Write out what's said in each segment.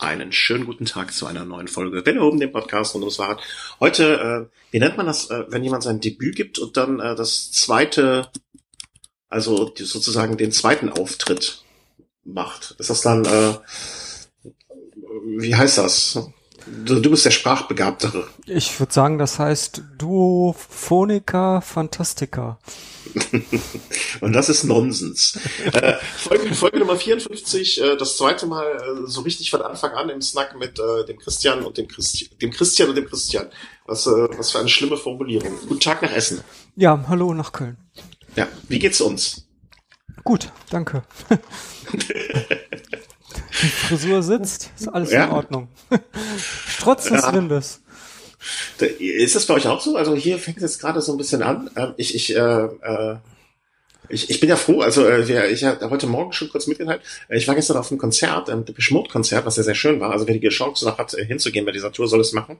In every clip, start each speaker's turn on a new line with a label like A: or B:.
A: Einen schönen guten Tag zu einer neuen Folge Welle oben, dem Podcast rund ums Fahrrad. Heute, äh, wie nennt man das, äh, wenn jemand sein Debüt gibt und dann äh, das zweite, also die, sozusagen den zweiten Auftritt macht? Ist das dann, äh, wie heißt das? Du, bist der Sprachbegabtere.
B: Ich würde sagen, das heißt Duophonica Fantastica.
A: Und das ist Nonsens. äh, Folge, Folge Nummer 54, äh, das zweite Mal äh, so richtig von Anfang an im Snack mit äh, dem Christian und dem Christian, dem Christian und dem Christian. Was, äh, was für eine schlimme Formulierung. Guten Tag nach Essen.
B: Ja, hallo nach Köln.
A: Ja, wie geht's uns?
B: Gut, danke. Die Frisur sitzt, ist alles
A: Ja.
B: in Ordnung. Trotz des
A: Ja.
B: Windes.
A: Ist das bei euch auch so? Also hier fängt es jetzt gerade so ein bisschen an. Ähm, Ich, ich, äh, äh, ich, ich bin ja froh, also äh, ich habe heute Morgen schon kurz mitgeteilt, ich war gestern auf einem Konzert, ähm, Depeche Mode Konzert, was sehr, sehr schön war. Also wer die Chance noch hat, äh, hinzugehen bei dieser Tour, soll es machen.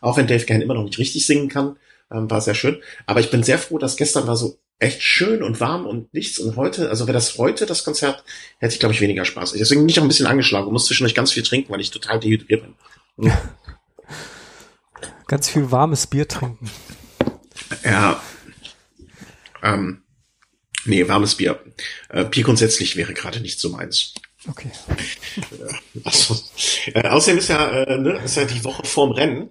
A: Auch wenn Dave Gahan immer noch nicht richtig singen kann, ähm, war sehr schön. Aber ich bin sehr froh, dass gestern war so echt schön und warm und nichts. Und heute, also wäre das heute das Konzert, hätte ich, glaube ich, weniger Spaß. Deswegen bin ich auch ein bisschen angeschlagen und muss zwischendurch ganz viel trinken, weil ich total dehydriert bin.
B: Ganz viel warmes Bier trinken.
A: Ja. Ähm, nee, warmes Bier. Äh, Bier grundsätzlich wäre gerade nicht so meins.
B: Okay.
A: Also, äh, außerdem ist ja, äh, ne, ist ja die Woche vorm Rennen.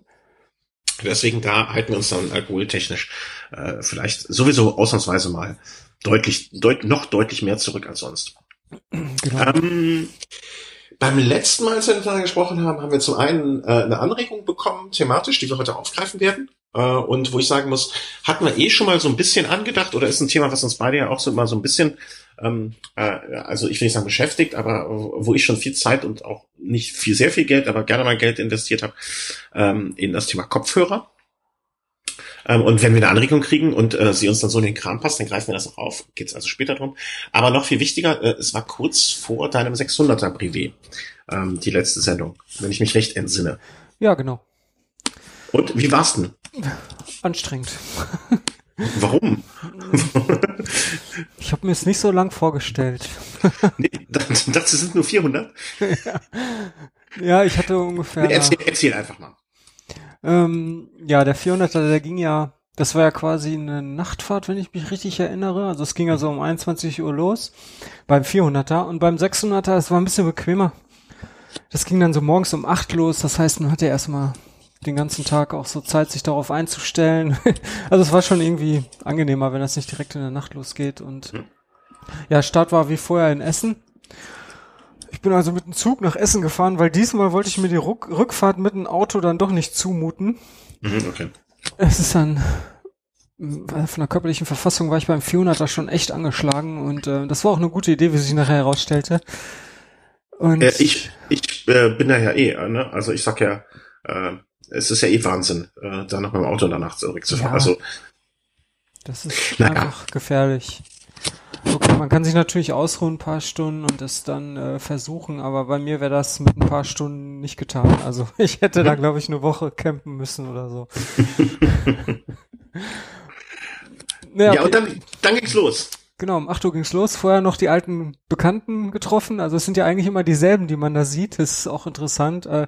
A: Deswegen da halten wir uns dann alkoholtechnisch äh, vielleicht sowieso ausnahmsweise mal deutlich, deut noch deutlich mehr zurück als sonst.
B: Genau.
A: Ähm, beim letzten Mal, als wir miteinander gesprochen haben, haben wir zum einen äh, eine Anregung bekommen, thematisch, die wir heute aufgreifen werden. Äh, und wo ich sagen muss, hatten wir eh schon mal so ein bisschen angedacht oder ist ein Thema, was uns beide ja auch so immer so ein bisschen, ähm, äh, also ich will nicht sagen beschäftigt, aber wo ich schon viel Zeit und auch nicht viel, sehr viel Geld, aber gerne mal Geld investiert habe, ähm, in das Thema Kopfhörer. Ähm, und wenn wir eine Anregung kriegen und äh, sie uns dann so in den Kram passt, dann greifen wir das auch auf. Geht's also später drum. Aber noch viel wichtiger, äh, es war kurz vor deinem 600er Privé, ähm, die letzte Sendung, wenn ich mich recht entsinne.
B: Ja, genau.
A: Und wie war's denn?
B: Anstrengend.
A: Warum?
B: Ich habe mir es nicht so lang vorgestellt.
A: nee, das, das sind nur 400.
B: Ja, ich hatte ungefähr.
A: Nee, erzähl, erzähl einfach mal.
B: Ähm, ja, der 400er, der ging ja, das war ja quasi eine Nachtfahrt, wenn ich mich richtig erinnere. Also es ging ja so um 21 Uhr los beim 400er und beim 600er, es war ein bisschen bequemer. Das ging dann so morgens um 8 los, das heißt, man hatte erstmal den ganzen Tag auch so Zeit, sich darauf einzustellen. also es war schon irgendwie angenehmer, wenn das nicht direkt in der Nacht losgeht und
A: Hm.
B: ja, Start war wie vorher in Essen. Ich bin also mit dem Zug nach Essen gefahren, weil diesmal wollte ich mir die Ruck Rückfahrt mit dem Auto dann doch nicht zumuten.
A: Mhm, okay.
B: Es ist dann, weil von der körperlichen Verfassung war ich beim 400er schon echt angeschlagen und äh, das war auch eine gute Idee, wie sich nachher herausstellte. Und
A: Äh, ich ich äh, bin da ja eh, äh, ne? Also ich sag ja, äh, es ist ja eh Wahnsinn, äh, da noch mit dem Auto danach zurückzufahren.
B: Ja.
A: Also
B: das ist
A: Naja.
B: einfach gefährlich. Okay, man kann sich natürlich ausruhen ein paar Stunden und es dann äh, versuchen, aber bei mir wäre das mit ein paar Stunden nicht getan. Also ich hätte da, glaube ich, eine Woche campen müssen oder so. naja,
A: ja, und dann, dann ging's los.
B: Genau, um 8 Uhr ging's los. Vorher noch die alten Bekannten getroffen. Also es sind ja eigentlich immer dieselben, die man da sieht. Das ist auch interessant. Äh,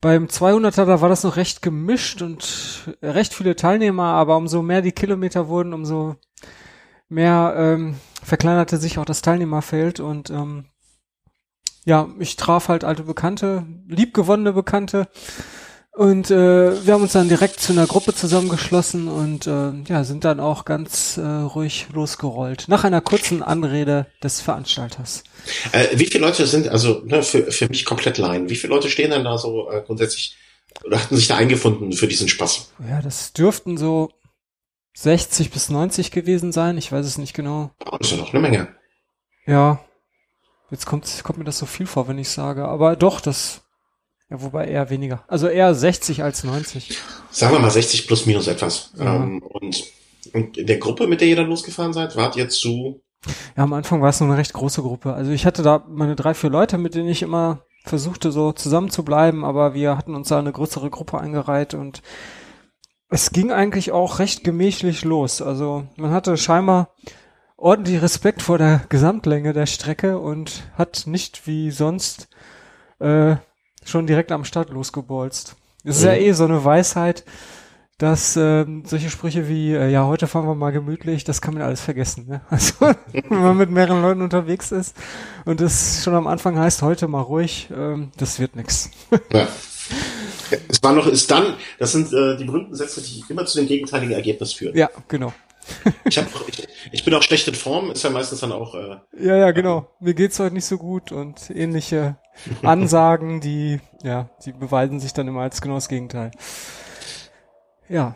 B: beim 200er, da war das noch recht gemischt und recht viele Teilnehmer, aber umso mehr die Kilometer wurden, umso mehr ähm, verkleinerte sich auch das Teilnehmerfeld und ähm, ja, ich traf halt alte Bekannte, liebgewonnene Bekannte und äh, wir haben uns dann direkt zu einer Gruppe zusammengeschlossen und äh, ja, sind dann auch ganz äh, ruhig losgerollt. Nach einer kurzen Anrede des Veranstalters.
A: Äh, wie viele Leute sind, also ne, für, für mich komplett Laien, wie viele Leute stehen denn da so äh, grundsätzlich oder hatten sich da eingefunden für diesen Spaß?
B: Ja, das dürften so 60 bis 90 gewesen sein. Ich weiß es nicht genau.
A: Oh, das ist ja noch eine Menge.
B: Ja, jetzt kommt, kommt mir das so viel vor, wenn ich sage. Aber doch, das, ja, wobei eher weniger. Also eher 60 als 90.
A: Sagen wir mal 60 plus minus etwas.
B: Ja.
A: Ähm, und, und in der Gruppe, mit der ihr dann losgefahren seid, wart ihr zu
B: Ja, am Anfang war es noch eine recht große Gruppe. Also ich hatte da meine drei, vier Leute, mit denen ich immer versuchte, so zusammen zu bleiben, aber wir hatten uns da eine größere Gruppe eingereiht und es ging eigentlich auch recht gemächlich los. Also man hatte scheinbar ordentlich Respekt vor der Gesamtlänge der Strecke und hat nicht wie sonst äh, schon direkt am Start losgebolzt. Das ist ja eh so eine Weisheit, dass ähm, solche Sprüche wie, äh, ja, heute fahren wir mal gemütlich, das kann man alles vergessen. Ne? Also wenn man mit mehreren Leuten unterwegs ist und es schon am Anfang heißt, heute mal ruhig, ähm, das wird nix.
A: Ja. Es war noch, ist dann, das sind äh, die berühmten Sätze, die immer zu dem gegenteiligen Ergebnis führen.
B: Ja, genau.
A: Ich, hab, ich, ich bin auch schlecht in Form, ist ja meistens dann auch. Äh,
B: Ja, ja, genau. Mir geht's heute nicht so gut und ähnliche Ansagen, die, ja, die beweisen sich dann immer als genau das Gegenteil. Ja.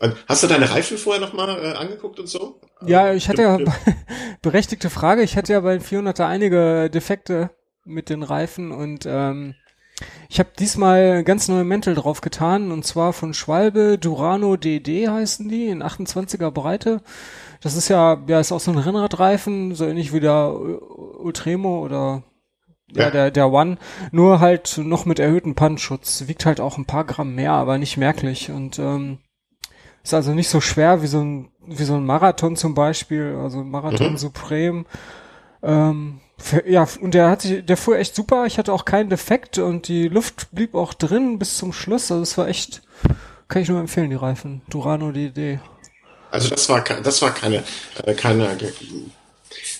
A: Und Hast du deine Reifen vorher nochmal äh, angeguckt und so?
B: Ja, ich hatte ja berechtigte Frage. Ich hatte ja bei den 400er einige Defekte mit den Reifen und ähm, ich habe diesmal ganz neue Mäntel drauf getan und zwar von Schwalbe Durano DD heißen die in 28er Breite. Das ist ja, ja, ist auch so ein Rennradreifen, so ähnlich wie der Ultremo oder ja,
A: Ja.
B: der, der One, nur halt noch mit erhöhtem Pannenschutz. Wiegt halt auch ein paar Gramm mehr, aber nicht merklich und ähm, ist also nicht so schwer wie so ein, wie so ein Marathon zum Beispiel, also Marathon
A: Mhm.
B: Supreme. Ähm, ja, und der hat sich, der fuhr echt super. Ich hatte auch keinen Defekt und die Luft blieb auch drin bis zum Schluss. Also es war echt, kann ich nur empfehlen, die Reifen. Durano DD.
A: Also das war das war keine äh, keine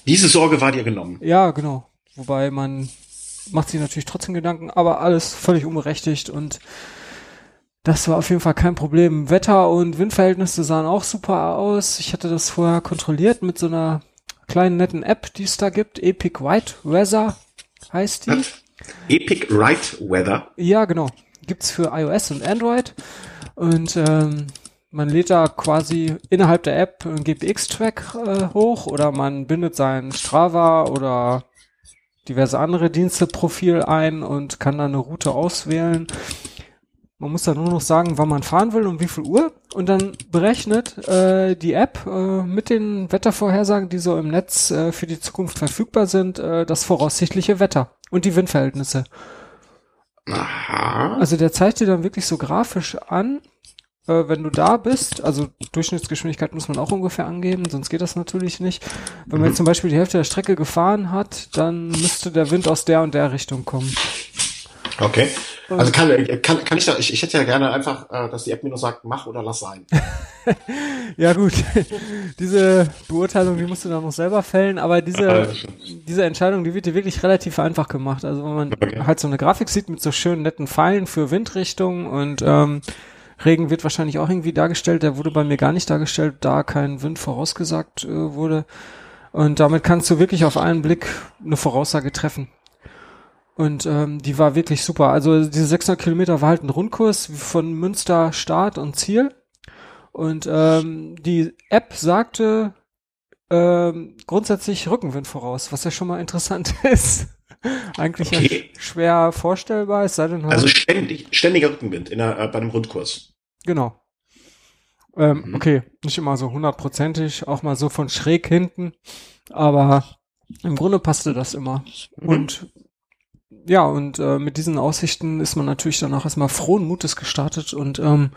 A: diese Sorge war dir genommen.
B: Ja, genau. Wobei man macht sich natürlich trotzdem Gedanken, aber alles völlig unberechtigt und das war auf jeden Fall kein Problem. Wetter und Windverhältnisse sahen auch super aus. Ich hatte das vorher kontrolliert mit so einer kleinen netten App, die es da gibt. Epic White Weather heißt die.
A: Epic Right Weather.
B: Ja, genau. Gibt's für iOS und Android. Und ähm, man lädt da quasi innerhalb der App einen GPX-Track äh, hoch oder man bindet sein Strava oder diverse andere Dienste-Profil ein und kann dann eine Route auswählen. Man muss dann nur noch sagen, wann man fahren will und wie viel Uhr. Und dann berechnet äh, die App äh, mit den Wettervorhersagen, die so im Netz äh, für die Zukunft verfügbar sind, äh, das voraussichtliche Wetter und die Windverhältnisse.
A: Aha.
B: Also der zeigt dir dann wirklich so grafisch an, äh, wenn du da bist. Also Durchschnittsgeschwindigkeit muss man auch ungefähr angeben, sonst geht das natürlich nicht. Wenn man jetzt zum Beispiel die Hälfte der Strecke gefahren hat, dann müsste der Wind aus der und der Richtung kommen.
A: Okay. Also kann, kann, kann ich da, ich, ich hätte ja gerne einfach, äh, dass die App mir nur sagt, mach oder lass sein.
B: Ja gut, diese Beurteilung, die musst du dann noch selber fällen, aber diese, diese Entscheidung, die wird dir wirklich relativ einfach gemacht. Also wenn man
A: Okay.
B: halt so eine Grafik sieht mit so schönen netten Pfeilen für Windrichtung und ähm, Regen wird wahrscheinlich auch irgendwie dargestellt, der wurde bei mir gar nicht dargestellt, da kein Wind vorausgesagt äh, wurde. Und damit kannst du wirklich auf einen Blick eine Voraussage treffen. Und ähm, die war wirklich super. Also diese 600 Kilometer war halt ein Rundkurs von Münster Start und Ziel. Und ähm, die App sagte ähm, grundsätzlich Rückenwind voraus, was ja schon mal interessant ist. Eigentlich
A: Okay.
B: ja schwer vorstellbar, es sei denn halt,
A: Also ständig, ständiger Rückenwind in der, äh, bei einem Rundkurs.
B: genau. Ähm,
A: Mhm.
B: Okay, nicht immer so hundertprozentig, auch mal so von schräg hinten, aber im Grunde passte das immer.
A: Mhm.
B: Und ja, und äh, mit diesen Aussichten ist man natürlich dann auch erstmal frohen Mutes gestartet und ähm,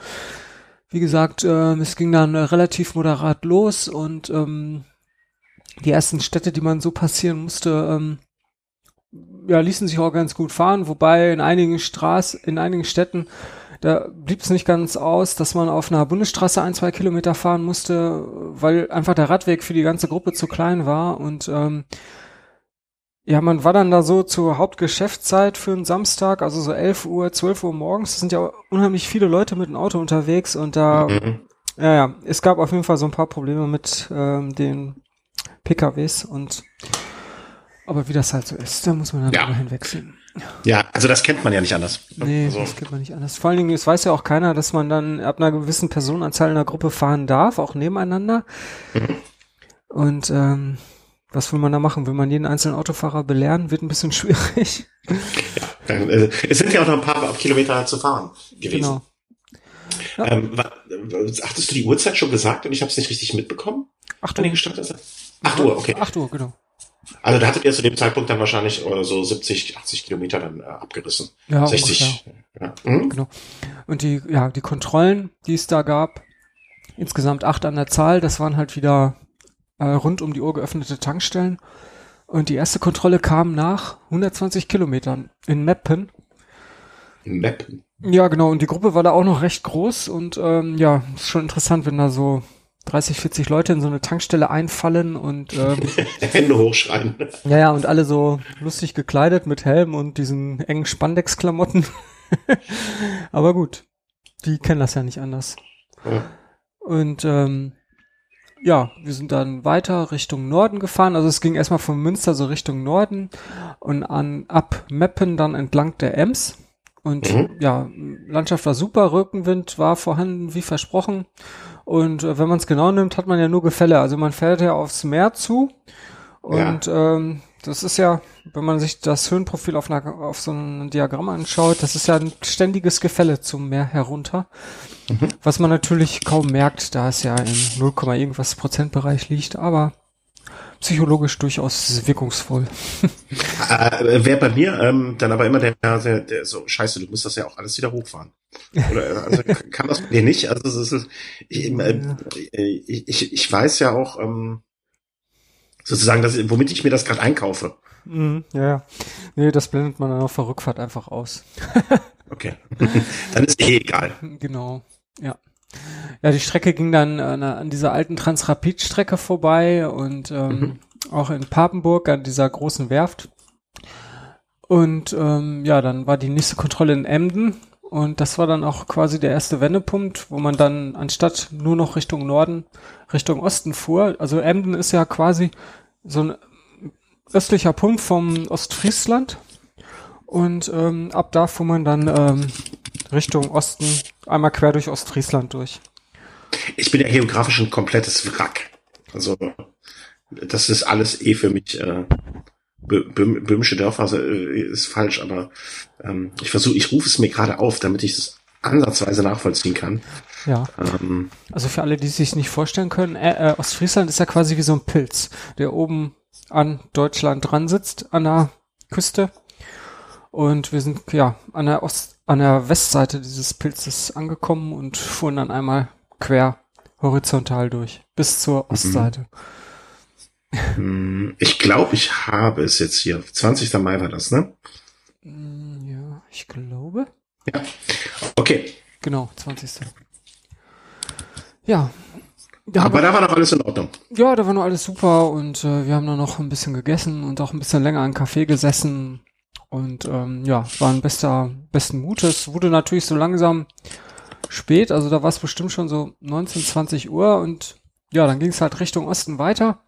B: wie gesagt, äh, es ging dann äh, relativ moderat los und ähm, die ersten Städte, die man so passieren musste, ähm, ja, ließen sich auch ganz gut fahren, wobei in einigen Straßen, in einigen Städten, da blieb es nicht ganz aus, dass man auf einer Bundesstraße ein, zwei Kilometer fahren musste, weil einfach der Radweg für die ganze Gruppe zu klein war und ähm, ja, man war dann da so zur Hauptgeschäftszeit für einen Samstag, also so 11 Uhr, 12 Uhr morgens. Es sind ja unheimlich viele Leute mit dem Auto unterwegs und da,
A: Mhm.
B: ja, ja, es gab auf jeden Fall so ein paar Probleme mit ähm, den PKWs und aber wie das halt so ist, da muss man dann
A: Ja.
B: drüber hinwegsehen.
A: Ja, also das kennt man ja nicht anders.
B: Nee,
A: also,
B: das geht man nicht anders. Vor allen Dingen, es weiß ja auch keiner, dass man dann ab einer gewissen Personenanzahl in einer Gruppe fahren darf, auch nebeneinander.
A: Mhm.
B: Und ähm, was will man da machen? Will man jeden einzelnen Autofahrer belehren? Wird ein bisschen schwierig.
A: dann, äh, es sind ja auch noch ein paar Kilometer zu fahren gewesen.
B: Genau.
A: Ähm, wa- hattest du die Uhrzeit schon gesagt und ich habe es nicht richtig mitbekommen?
B: Acht Uhr.
A: gestartet? Acht Uhr, okay.
B: Acht Uhr, genau.
A: Also da hattet ihr zu dem Zeitpunkt dann wahrscheinlich äh, so 70, 80 Kilometer dann äh, abgerissen.
B: Ja,
A: 60. Ja. Mhm.
B: Genau. Und die, ja, die Kontrollen, die es da gab, insgesamt acht an der Zahl, das waren halt wieder äh, rund um die Uhr geöffnete Tankstellen. Und die erste Kontrolle kam nach 120 Kilometern in Meppen.
A: Meppen.
B: Ja, genau. Und die Gruppe war da auch noch recht groß und ähm, ja, ist schon interessant, wenn da so 30, 40 Leute in so eine Tankstelle einfallen und ähm,
A: Hände hochschreien.
B: ja, ja, und alle so lustig gekleidet mit Helm und diesen engen Spandex-Klamotten. Aber gut, die kennen das ja nicht anders.
A: Ja.
B: Und ähm, ja, wir sind dann weiter Richtung Norden gefahren. Also es ging erstmal von Münster so Richtung Norden und an ab Meppen dann entlang der Ems. Und
A: Mhm.
B: ja, Landschaft war super, Rückenwind war vorhanden, wie versprochen. Und äh, wenn man es genau nimmt, hat man ja nur Gefälle. Also man fährt ja aufs Meer zu. Und ähm, das ist ja, wenn man sich das Höhenprofil auf, einer, auf so einem Diagramm anschaut, das ist ja ein ständiges Gefälle zum Meer herunter. Was man natürlich kaum merkt, da es ja im 0, irgendwas Prozentbereich liegt, aber psychologisch durchaus wirkungsvoll.
A: Äh, Wäre bei mir ähm, dann aber immer der, der, der so, scheiße, du musst das ja auch alles wieder hochfahren. Oder also, kann das bei dir nicht? Also ist, ich, äh, ich, ich, ich weiß ja auch ähm, sozusagen, dass, womit ich mir das gerade einkaufe.
B: Mhm, ja, ja. Nee, das blendet man dann auf der Rückfahrt einfach aus.
A: Okay. dann ist eh egal.
B: Genau, ja. Ja, die Strecke ging dann an, an dieser alten Transrapid-Strecke vorbei und ähm, auch in Papenburg an dieser großen Werft. Und ähm, ja, dann war die nächste Kontrolle in Emden und das war dann auch quasi der erste Wendepunkt, wo man dann anstatt nur noch Richtung Norden, Richtung Osten fuhr. Also Emden ist ja quasi so ein östlicher Punkt vom Ostfriesland und ähm, ab da fuhr man dann ähm, Richtung Osten, einmal quer durch Ostfriesland durch.
A: Ich bin ja geografisch ein komplettes Wrack. Also das ist alles eh für mich äh, böhmische Dörfer also, äh, ist falsch, aber ähm, ich versuche, ich rufe es mir gerade auf, damit ich es ansatzweise nachvollziehen kann.
B: Ja,
A: Ähm,
B: also für alle, die es sich nicht vorstellen können, äh, äh, Ostfriesland ist ja quasi wie so ein Pilz, der oben an Deutschland dran sitzt, an der Küste. Und wir sind ja an der Ost, an der Westseite dieses Pilzes angekommen und fuhren dann einmal quer horizontal durch bis zur Ostseite.
A: mh, ich glaube, ich habe es jetzt hier. 20. Mai war das, ne?
B: Mm, Ja, ich glaube.
A: Okay.
B: Genau, 20. Ja. Da
A: Aber da war noch alles in Ordnung.
B: Ja, da war noch alles super und äh, wir haben dann noch ein bisschen gegessen und auch ein bisschen länger im Café gesessen und ähm, ja, waren bester, besten Mutes. Wurde natürlich so langsam spät, also da war es bestimmt schon so 19, 20 Uhr und ja, dann ging es halt Richtung Osten weiter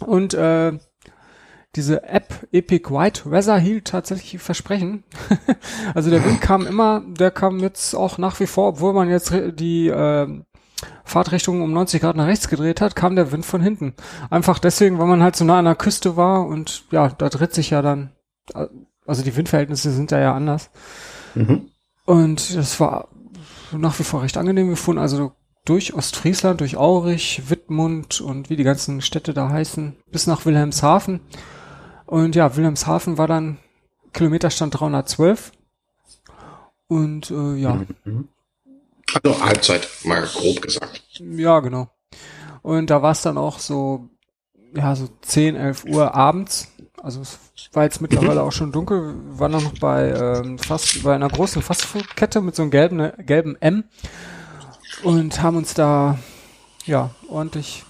B: und äh, diese App Epic White Weather hielt tatsächlich Versprechen. also der Wind kam immer, der kam jetzt auch nach wie vor, obwohl man jetzt die äh, Fahrtrichtung um 90 Grad nach rechts gedreht hat, kam der Wind von hinten. Einfach deswegen, weil man halt so nah an der Küste war und ja, da dreht sich ja dann, also die Windverhältnisse sind da ja anders.
A: Mhm.
B: Und das war nach wie vor recht angenehm. Fuhren also durch Ostfriesland, durch Aurich, Wittmund und wie die ganzen Städte da heißen, bis nach Wilhelmshaven. Und ja, Wilhelmshaven war dann Kilometerstand 312. Und äh, ja,
A: Mhm. Also Halbzeit, mal grob gesagt.
B: Ja, genau. Und da war es dann auch so, ja, so 10, 11 Uhr abends. Also es war jetzt mittlerweile auch schon dunkel. Wir waren dann noch bei ähm, fast bei einer großen Fastfood-Kette mit so einem gelben, gelben M und haben uns da ja ordentlich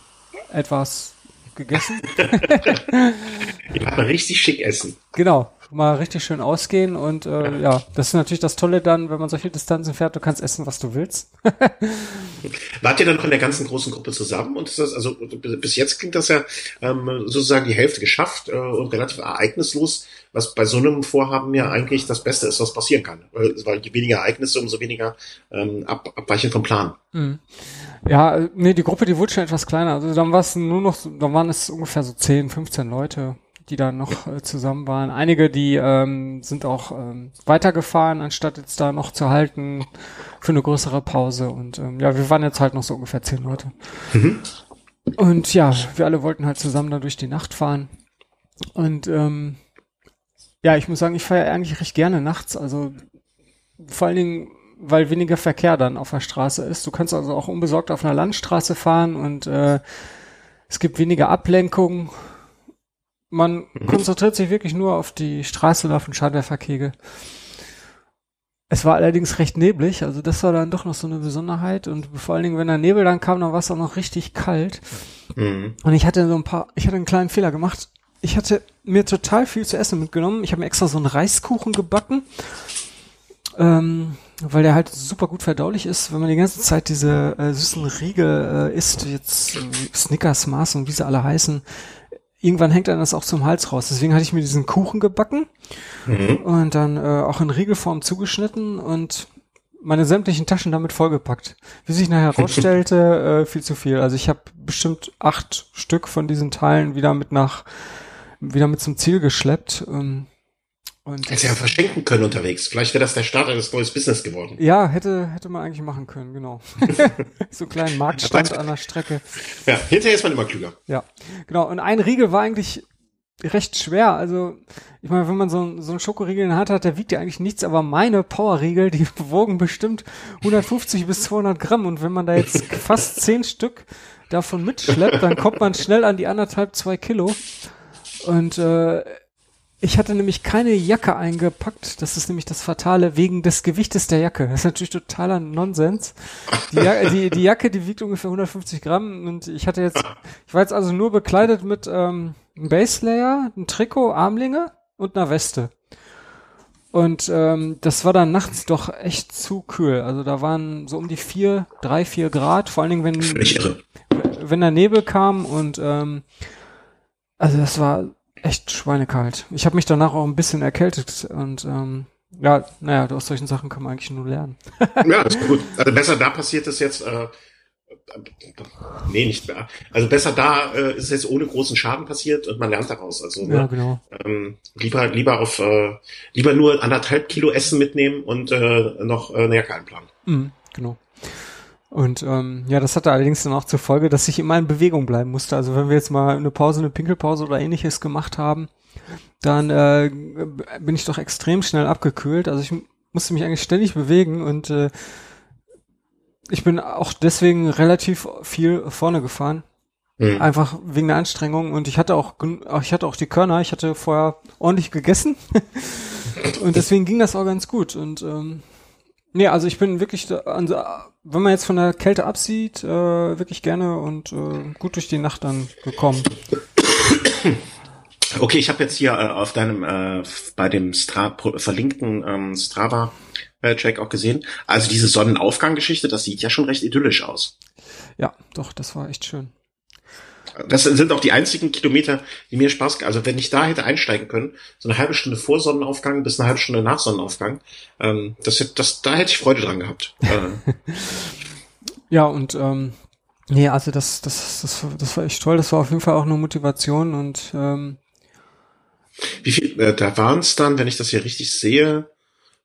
B: etwas gegessen.
A: Wir waren richtig schick essen.
B: Genau, mal richtig schön ausgehen und äh, ja, das ist natürlich das Tolle dann, wenn man solche Distanzen fährt, du kannst essen, was du willst.
A: Wart ihr dann noch in der ganzen großen Gruppe zusammen? Und ist das, also bis jetzt klingt das ja ähm, sozusagen die Hälfte geschafft äh, und relativ ereignislos, was bei so einem Vorhaben ja eigentlich das Beste ist, was passieren kann. Weil, je weniger Ereignisse, umso weniger ähm, ab, Abweichen vom Plan.
B: Mhm. Ja, äh, nee, die Gruppe, die wurde schon etwas kleiner. Also dann war es nur noch, dann waren es ungefähr so 10, 15 Leute, die da noch äh, zusammen waren. Einige, die ähm, sind auch ähm, weitergefahren, anstatt jetzt da noch zu halten für eine größere Pause. Und ähm, ja, wir waren jetzt halt noch so ungefähr 10 Leute.
A: Mhm.
B: Und ja, wir alle wollten halt zusammen da durch die Nacht fahren. Und ähm, ja, ich muss sagen, ich fahre ja eigentlich recht gerne nachts. Also vor allen Dingen, weil weniger Verkehr dann auf der Straße ist. Du kannst also auch unbesorgt auf einer Landstraße fahren und äh, es gibt weniger Ablenkung. Man konzentriert sich wirklich nur auf die Straße und auf den Scheinwerferkegel. Es war allerdings recht neblig, also das war dann doch noch so eine Besonderheit und vor allen Dingen, wenn der Nebel dann kam, dann war es auch noch richtig kalt. Mhm. Und ich hatte so ein paar, ich hatte einen kleinen Fehler gemacht. Ich hatte mir total viel zu essen mitgenommen. Ich habe mir extra so einen Reiskuchen gebacken, ähm, weil der halt super gut verdaulich ist, wenn man die ganze Zeit diese äh, süßen Riegel äh, isst, jetzt äh, Snickers, Mars und wie sie alle heißen irgendwann hängt dann das auch zum Hals raus. Deswegen hatte ich mir diesen Kuchen gebacken mhm. und dann äh, auch in Riegelform zugeschnitten und meine sämtlichen Taschen damit vollgepackt. Wie sich nachher herausstellte, äh, viel zu viel. Also ich habe bestimmt acht Stück von diesen Teilen wieder mit nach, wieder mit zum Ziel geschleppt. Ähm,
A: und Hätte ja verschenken können unterwegs. Vielleicht wäre das der Start eines neues Business geworden.
B: Ja, hätte, hätte man eigentlich machen können, genau. so einen kleinen Marktstand an der Strecke.
A: Ja, hinterher ist man immer klüger.
B: Ja, genau. Und ein Riegel war eigentlich recht schwer. Also, ich meine, wenn man so, so einen Schokoriegel in der Hand hat, der wiegt ja eigentlich nichts, aber meine Powerriegel, die wogen bestimmt 150 bis 200 Gramm. Und wenn man da jetzt fast zehn Stück davon mitschleppt, dann kommt man schnell an die anderthalb, zwei Kilo. Und äh, ich hatte nämlich keine Jacke eingepackt. Das ist nämlich das Fatale wegen des Gewichtes der Jacke. Das ist natürlich totaler Nonsens. Die, ja die, die Jacke, die wiegt ungefähr 150 Gramm und ich hatte jetzt, ich war jetzt also nur bekleidet mit ähm, einem Base Layer, einem Trikot, Armlinge und einer Weste. Und ähm, das war dann nachts doch echt zu kühl. Also da waren so um die vier, drei, vier Grad. Vor allen Dingen, wenn, wenn der Nebel kam und ähm, also das war echt schweinekalt. Ich habe mich danach auch ein bisschen erkältet und ähm, ja, naja, aus solchen Sachen kann man eigentlich nur lernen.
A: ja, ist gut. Also besser da passiert es jetzt, äh, nee, nicht mehr. Also besser da äh, ist es jetzt ohne großen Schaden passiert und man lernt daraus. Also
B: ne? ja, genau.
A: ähm, lieber lieber auf äh, lieber nur anderthalb Kilo Essen mitnehmen und äh, noch äh, eine Jacke einplanen.
B: Mhm, genau. Und ähm, ja, das hatte allerdings dann auch zur Folge, dass ich immer in Bewegung bleiben musste. Also wenn wir jetzt mal eine Pause, eine Pinkelpause oder ähnliches gemacht haben, dann äh, bin ich doch extrem schnell abgekühlt. Also ich musste mich eigentlich ständig bewegen und äh, ich bin auch deswegen relativ viel vorne gefahren. Mhm. Einfach wegen der Anstrengung und ich hatte auch ich hatte auch die Körner, ich hatte vorher ordentlich gegessen und deswegen ging das auch ganz gut und ähm, Nee, also ich bin wirklich, also, wenn man jetzt von der Kälte absieht, äh, wirklich gerne und äh, gut durch die Nacht dann gekommen.
A: Okay, ich habe jetzt hier äh, auf deinem, äh, bei dem Stra verlinkten ähm, Strava äh, Check auch gesehen. Also diese Sonnenaufgang-Geschichte, das sieht ja schon recht idyllisch aus.
B: Ja, doch, das war echt schön.
A: Das sind auch die einzigen Kilometer, die mir Spaß, also wenn ich da hätte einsteigen können, so eine halbe Stunde vor Sonnenaufgang bis eine halbe Stunde nach Sonnenaufgang, ähm, das, das, da hätte ich Freude dran gehabt. Äh.
B: ja, und ähm, nee, also das, das, das, das war echt toll. Das war auf jeden Fall auch eine Motivation und ähm,
A: wie viel, äh, da waren es dann, wenn ich das hier richtig sehe,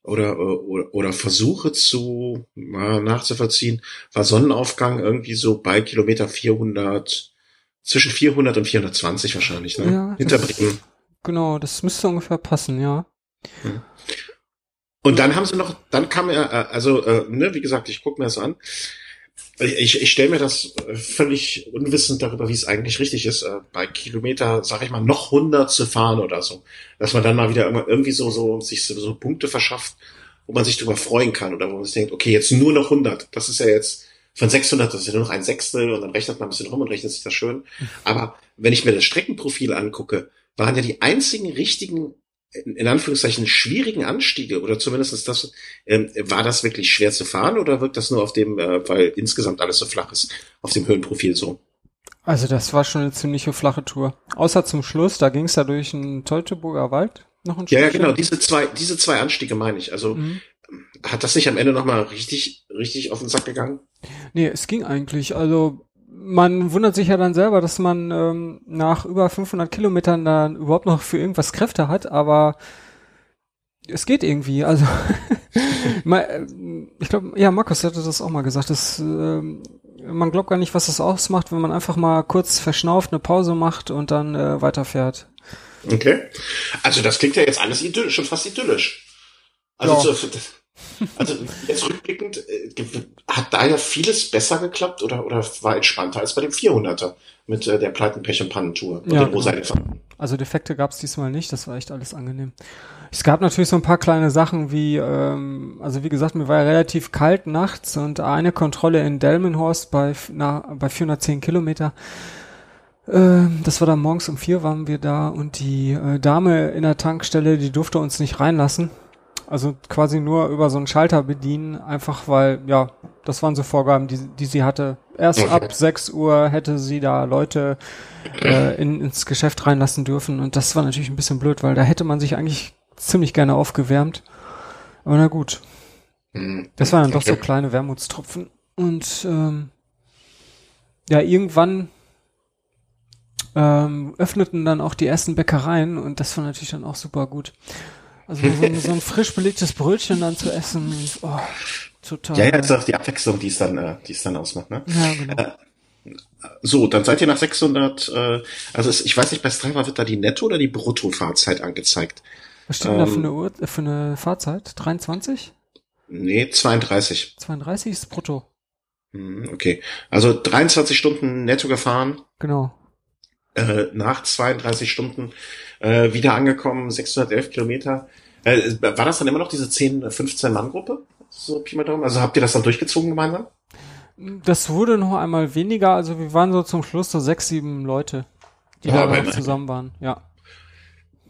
A: oder, oder, oder versuche zu mal nachzuvollziehen, war Sonnenaufgang irgendwie so bei Kilometer 400, zwischen 400 und 420 wahrscheinlich, ne? Ja, Hinter Bremen.
B: Genau, das müsste ungefähr passen, ja. Hm.
A: Und dann haben sie noch, dann kam er, äh, also, äh, ne, wie gesagt, ich gucke mir das an. Ich, ich stelle mir das äh, völlig unwissend darüber, wie es eigentlich richtig ist, bei Kilometer, sag ich mal, noch 100 zu fahren oder so. Dass man dann mal wieder irgendwie so, so sich so, so Punkte verschafft, wo man sich darüber freuen kann oder wo man sich denkt, okay, jetzt nur noch 100. Das ist ja jetzt, von 600, das ist ja nur noch ein Sechstel und dann rechnet man ein bisschen rum und rechnet sich das schön. Aber wenn ich mir das Streckenprofil angucke, waren ja die einzigen richtigen, in Anführungszeichen, schwierigen Anstiege oder zumindest das, ähm, war das wirklich schwer zu fahren oder wirkt das nur auf dem, äh, weil insgesamt alles so flach ist, auf dem Höhenprofil so?
B: Also das war schon eine ziemliche flache Tour. Außer zum Schluss, da ging es ja durch einen Teutoburger Wald noch ein
A: Ja, ja, genau, diese zwei, diese zwei Anstiege meine ich. Also mhm. Hat das nicht am Ende nochmal richtig, richtig auf den Sack gegangen?
B: Nee, es ging eigentlich. Also man wundert sich ja dann selber, dass man ähm, nach über 500 Kilometern dann überhaupt noch für irgendwas Kräfte hat, aber es geht irgendwie. Also äh, ich glaube, ja, Markus hatte das auch mal gesagt, dass äh, man glaubt gar nicht, was das ausmacht, wenn man einfach mal kurz verschnauft, eine Pause macht und dann äh, weiterfährt.
A: Okay. Also das klingt ja jetzt alles idyllisch, schon fast idyllisch. Also ja. so, also jetzt rückblickend, äh, hat da ja vieles besser geklappt oder, oder war entspannter als bei dem 400er mit äh, der Pleiten, Pech und Pannentour und
B: ja,
A: Mosaikfahren.
B: Also Defekte gab es diesmal nicht, das war echt alles angenehm. Es gab natürlich so ein paar kleine Sachen wie, ähm, also wie gesagt, mir war ja relativ kalt nachts und eine Kontrolle in Delmenhorst bei, na, bei 410 Kilometer. Ähm, das war dann morgens um vier waren wir da und die äh, Dame in der Tankstelle, die durfte uns nicht reinlassen. Also quasi nur über so einen Schalter bedienen, einfach weil, ja, das waren so Vorgaben, die, die sie hatte. Erst okay. ab 6 Uhr hätte sie da Leute äh, in, ins Geschäft reinlassen dürfen und das war natürlich ein bisschen blöd, weil da hätte man sich eigentlich ziemlich gerne aufgewärmt. Aber na gut. Mhm. Das waren dann doch so kleine Wermutstropfen. Und ähm, ja, irgendwann ähm, öffneten dann auch die ersten Bäckereien und das war natürlich dann auch super gut. Also so, so ein frisch belegtes Brötchen dann zu essen, oh,
A: total. Ja, ja, ist auch die Abwechslung, die es dann, äh, die es dann ausmacht, ne? Ja, genau. Äh, so, dann seid ihr nach 600, äh, also es, ich weiß nicht, bei Strava wird da die Netto- oder die Bruttofahrzeit angezeigt?
B: Was steht denn da für ähm, eine, Uhr, äh, für eine Fahrzeit? 23?
A: Nee, 32.
B: 32 ist brutto.
A: Hm, okay. Also 23 Stunden netto gefahren.
B: Genau.
A: Äh, nach 32 Stunden äh, wieder angekommen, 611 Kilometer. Äh, war das dann immer noch diese 10, 15 Mann Gruppe? So Pi mal Daumen. Also habt ihr das dann durchgezogen gemeinsam?
B: Das wurde noch einmal weniger. Also wir waren so zum Schluss so sechs, sieben Leute, die ja, da zusammen waren. Ja.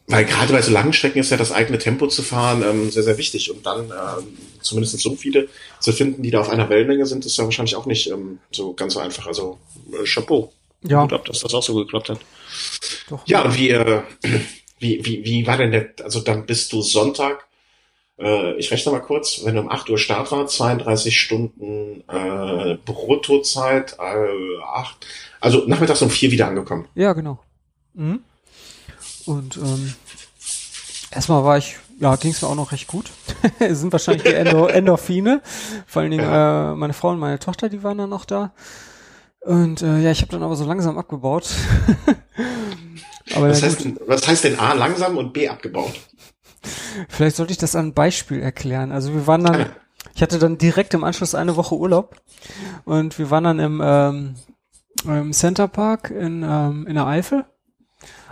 A: Weil gerade bei so langen Strecken ist ja das eigene Tempo zu fahren ähm, sehr, sehr wichtig. Und dann ähm, zumindest so viele zu finden, die da auf einer Wellenlänge sind, ist ja wahrscheinlich auch nicht ähm, so ganz so einfach. Also äh, Chapeau.
B: Ja.
A: Gut ab, dass das auch so geklappt hat. Doch. Ja, und wie, äh, wie, wie, wie war denn der, also dann bist du Sonntag, äh, ich rechne mal kurz, wenn du um 8 Uhr Start war, 32 Stunden äh, Bruttozeit, äh, 8, also nachmittags um 4 wieder angekommen.
B: Ja, genau. Mhm. Und ähm, erstmal war ich, ja, ging es mir auch noch recht gut. es sind wahrscheinlich die Endo Endorphine. Vor allen Dingen ja. äh, meine Frau und meine Tochter, die waren dann noch da. Und äh, ja, ich habe dann aber so langsam abgebaut.
A: aber was, heißt, was heißt denn A langsam und B abgebaut?
B: Vielleicht sollte ich das an Beispiel erklären. Also wir waren dann, ich hatte dann direkt im Anschluss eine Woche Urlaub und wir waren dann im, ähm, im Center Park in, ähm, in der Eifel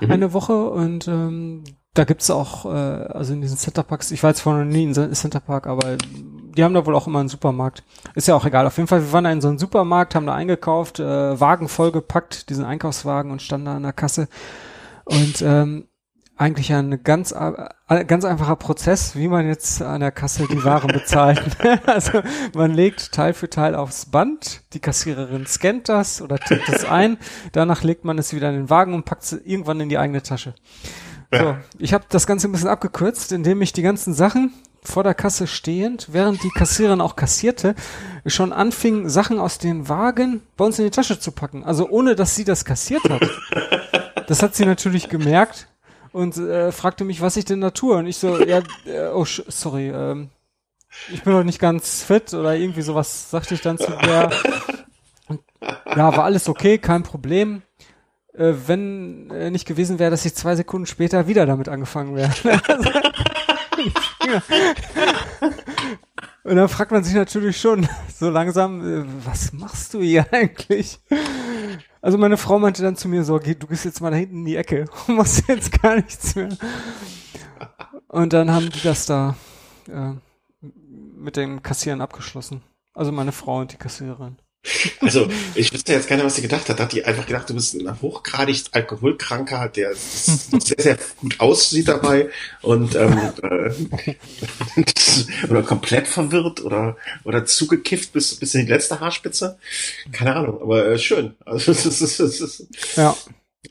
B: mhm. eine Woche und ähm, da gibt's auch, äh, also in diesen Centerparks, ich war jetzt vorher noch nie in Centerpark, aber die haben da wohl auch immer einen Supermarkt. Ist ja auch egal. Auf jeden Fall, wir waren da in so einem Supermarkt, haben da eingekauft, äh, Wagen vollgepackt, diesen Einkaufswagen und standen da an der Kasse. Und ähm, eigentlich ein ganz, ganz einfacher Prozess, wie man jetzt an der Kasse die Waren bezahlt. also man legt Teil für Teil aufs Band, die Kassiererin scannt das oder tippt es ein, danach legt man es wieder in den Wagen und packt es irgendwann in die eigene Tasche. So, ich habe das Ganze ein bisschen abgekürzt, indem ich die ganzen Sachen vor der Kasse stehend, während die Kassiererin auch kassierte, schon anfing, Sachen aus den Wagen bei uns in die Tasche zu packen. Also ohne, dass sie das kassiert hat. Das hat sie natürlich gemerkt und äh, fragte mich, was ich denn da tue. Und ich so, ja, äh, oh, sorry, ähm, ich bin noch nicht ganz fit oder irgendwie sowas, sagte ich dann zu der. Ja, war alles okay, kein Problem. Äh, wenn äh, nicht gewesen wäre, dass ich zwei Sekunden später wieder damit angefangen wäre. Und dann fragt man sich natürlich schon so langsam, äh, was machst du hier eigentlich? Also meine Frau meinte dann zu mir so, geh, du gehst jetzt mal da hinten in die Ecke und machst jetzt gar nichts mehr. Und dann haben die das da äh, mit dem Kassieren abgeschlossen. Also meine Frau und die Kassiererin.
A: Also, ich wüsste jetzt gerne, was sie gedacht hat. Hat die einfach gedacht, du bist ein hochgradig Alkoholkranker, der sehr, sehr gut aussieht dabei und ähm, äh, oder komplett verwirrt oder oder zugekifft bis bis in die letzte Haarspitze? Keine Ahnung, aber äh, schön. Also, das ist, das ist, das ist, ja.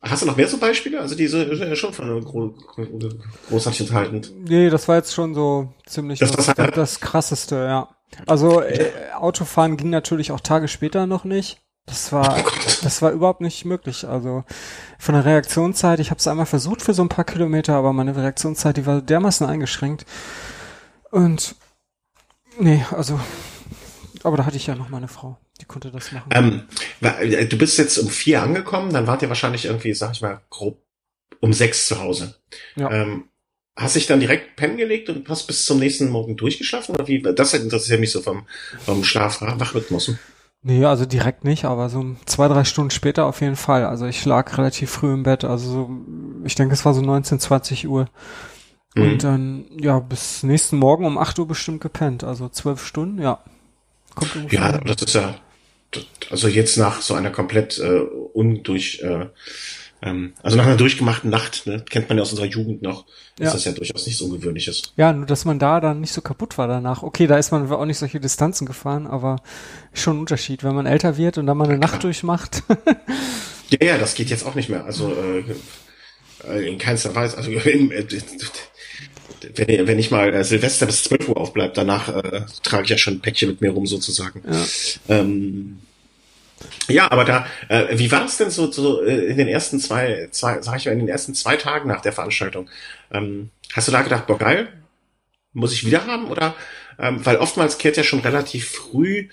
A: Hast du noch mehr so Beispiele? Also diese ist ja schon von gro großartig unterhaltend.
B: Nee, das war jetzt schon so ziemlich das, das, das, das krasseste, ja. Also äh, Autofahren ging natürlich auch Tage später noch nicht. Das war, das war überhaupt nicht möglich. Also von der Reaktionszeit, ich habe es einmal versucht für so ein paar Kilometer, aber meine Reaktionszeit, die war dermaßen eingeschränkt. Und nee, also, aber da hatte ich ja noch meine Frau, die konnte das machen.
A: Ähm, äh, du bist jetzt um vier angekommen, dann wart ihr wahrscheinlich irgendwie, sag ich mal, grob um sechs zu Hause. Ja. Ähm, Hast dich dann direkt pennen gelegt und hast bis zum nächsten Morgen durchgeschlafen? Oder wie? Das interessiert mich so vom, vom Schlaf-Wachrhythmus.
B: Nee, also direkt nicht, aber so zwei, drei Stunden später auf jeden Fall. Also ich lag relativ früh im Bett, also so, ich denke, es war so 19, 20 Uhr. Mhm. Und dann, ja, bis nächsten Morgen um 8 Uhr bestimmt gepennt. Also zwölf Stunden, ja.
A: Kommt ja, das ist ja, also jetzt nach so einer komplett äh, undurch, äh, also nach einer durchgemachten Nacht, ne, kennt man ja aus unserer Jugend noch, ja. ist das ja durchaus nichts Ungewöhnliches.
B: Ja, nur dass man da dann nicht so kaputt war danach. Okay, da ist man auch nicht solche Distanzen gefahren, aber schon ein Unterschied, wenn man älter wird und dann mal eine Nacht durchmacht.
A: ja, ja, das geht jetzt auch nicht mehr. Also äh, in keinster Weise. Also in, äh, wenn, wenn ich mal äh, Silvester bis 12 Uhr aufbleibt, danach äh, trage ich ja schon ein Päckchen mit mir rum sozusagen. Ja. Ähm, ja, aber da, äh, wie war es denn so, so äh, in den ersten zwei, zwei, sag ich mal, in den ersten zwei Tagen nach der Veranstaltung? Ähm, hast du da gedacht, boah geil, muss ich wieder haben? Oder ähm, weil oftmals kehrt ja schon relativ früh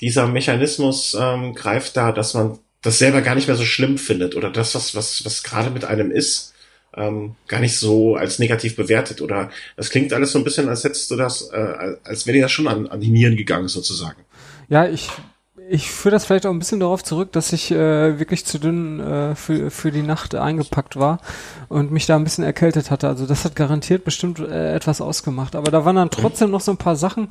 A: dieser Mechanismus ähm, greift da, dass man das selber gar nicht mehr so schlimm findet oder das, was, was, was gerade mit einem ist, ähm, gar nicht so als negativ bewertet. Oder das klingt alles so ein bisschen, als hättest du das, äh, als wäre dir das schon an, an die Nieren gegangen, sozusagen.
B: Ja, ich ich führe das vielleicht auch ein bisschen darauf zurück, dass ich äh, wirklich zu dünn äh, für, für die Nacht eingepackt war und mich da ein bisschen erkältet hatte. Also das hat garantiert bestimmt äh, etwas ausgemacht. Aber da waren dann trotzdem noch so ein paar Sachen,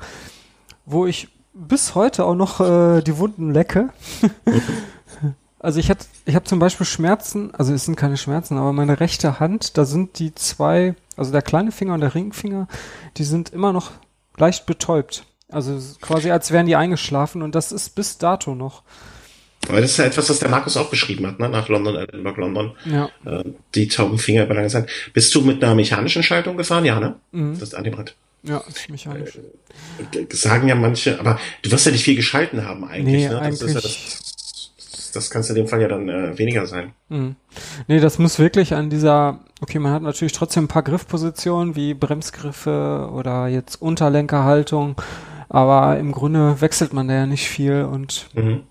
B: wo ich bis heute auch noch äh, die Wunden lecke. also ich hatte, ich habe zum Beispiel Schmerzen, also es sind keine Schmerzen, aber meine rechte Hand, da sind die zwei, also der kleine Finger und der Ringfinger, die sind immer noch leicht betäubt. Also quasi als wären die eingeschlafen und das ist bis dato noch.
A: Aber das ist ja etwas, was der Markus auch beschrieben hat, ne? nach London, Edinburgh, London.
B: Ja.
A: Äh, die tauben Finger über lange Zeit. Bist du mit einer mechanischen Schaltung gefahren? Ja, ne?
B: Mhm.
A: Das ist an dem Rad.
B: Ja, ist mechanisch.
A: Äh, sagen ja manche, aber du wirst ja nicht viel geschalten haben eigentlich.
B: Nee,
A: ne? Das
B: eigentlich
A: ja das, das kann es in dem Fall ja dann äh, weniger sein.
B: Mhm. Nee, das muss wirklich an dieser, okay, man hat natürlich trotzdem ein paar Griffpositionen wie Bremsgriffe oder jetzt Unterlenkerhaltung aber im Grunde wechselt man da ja nicht viel und mhm.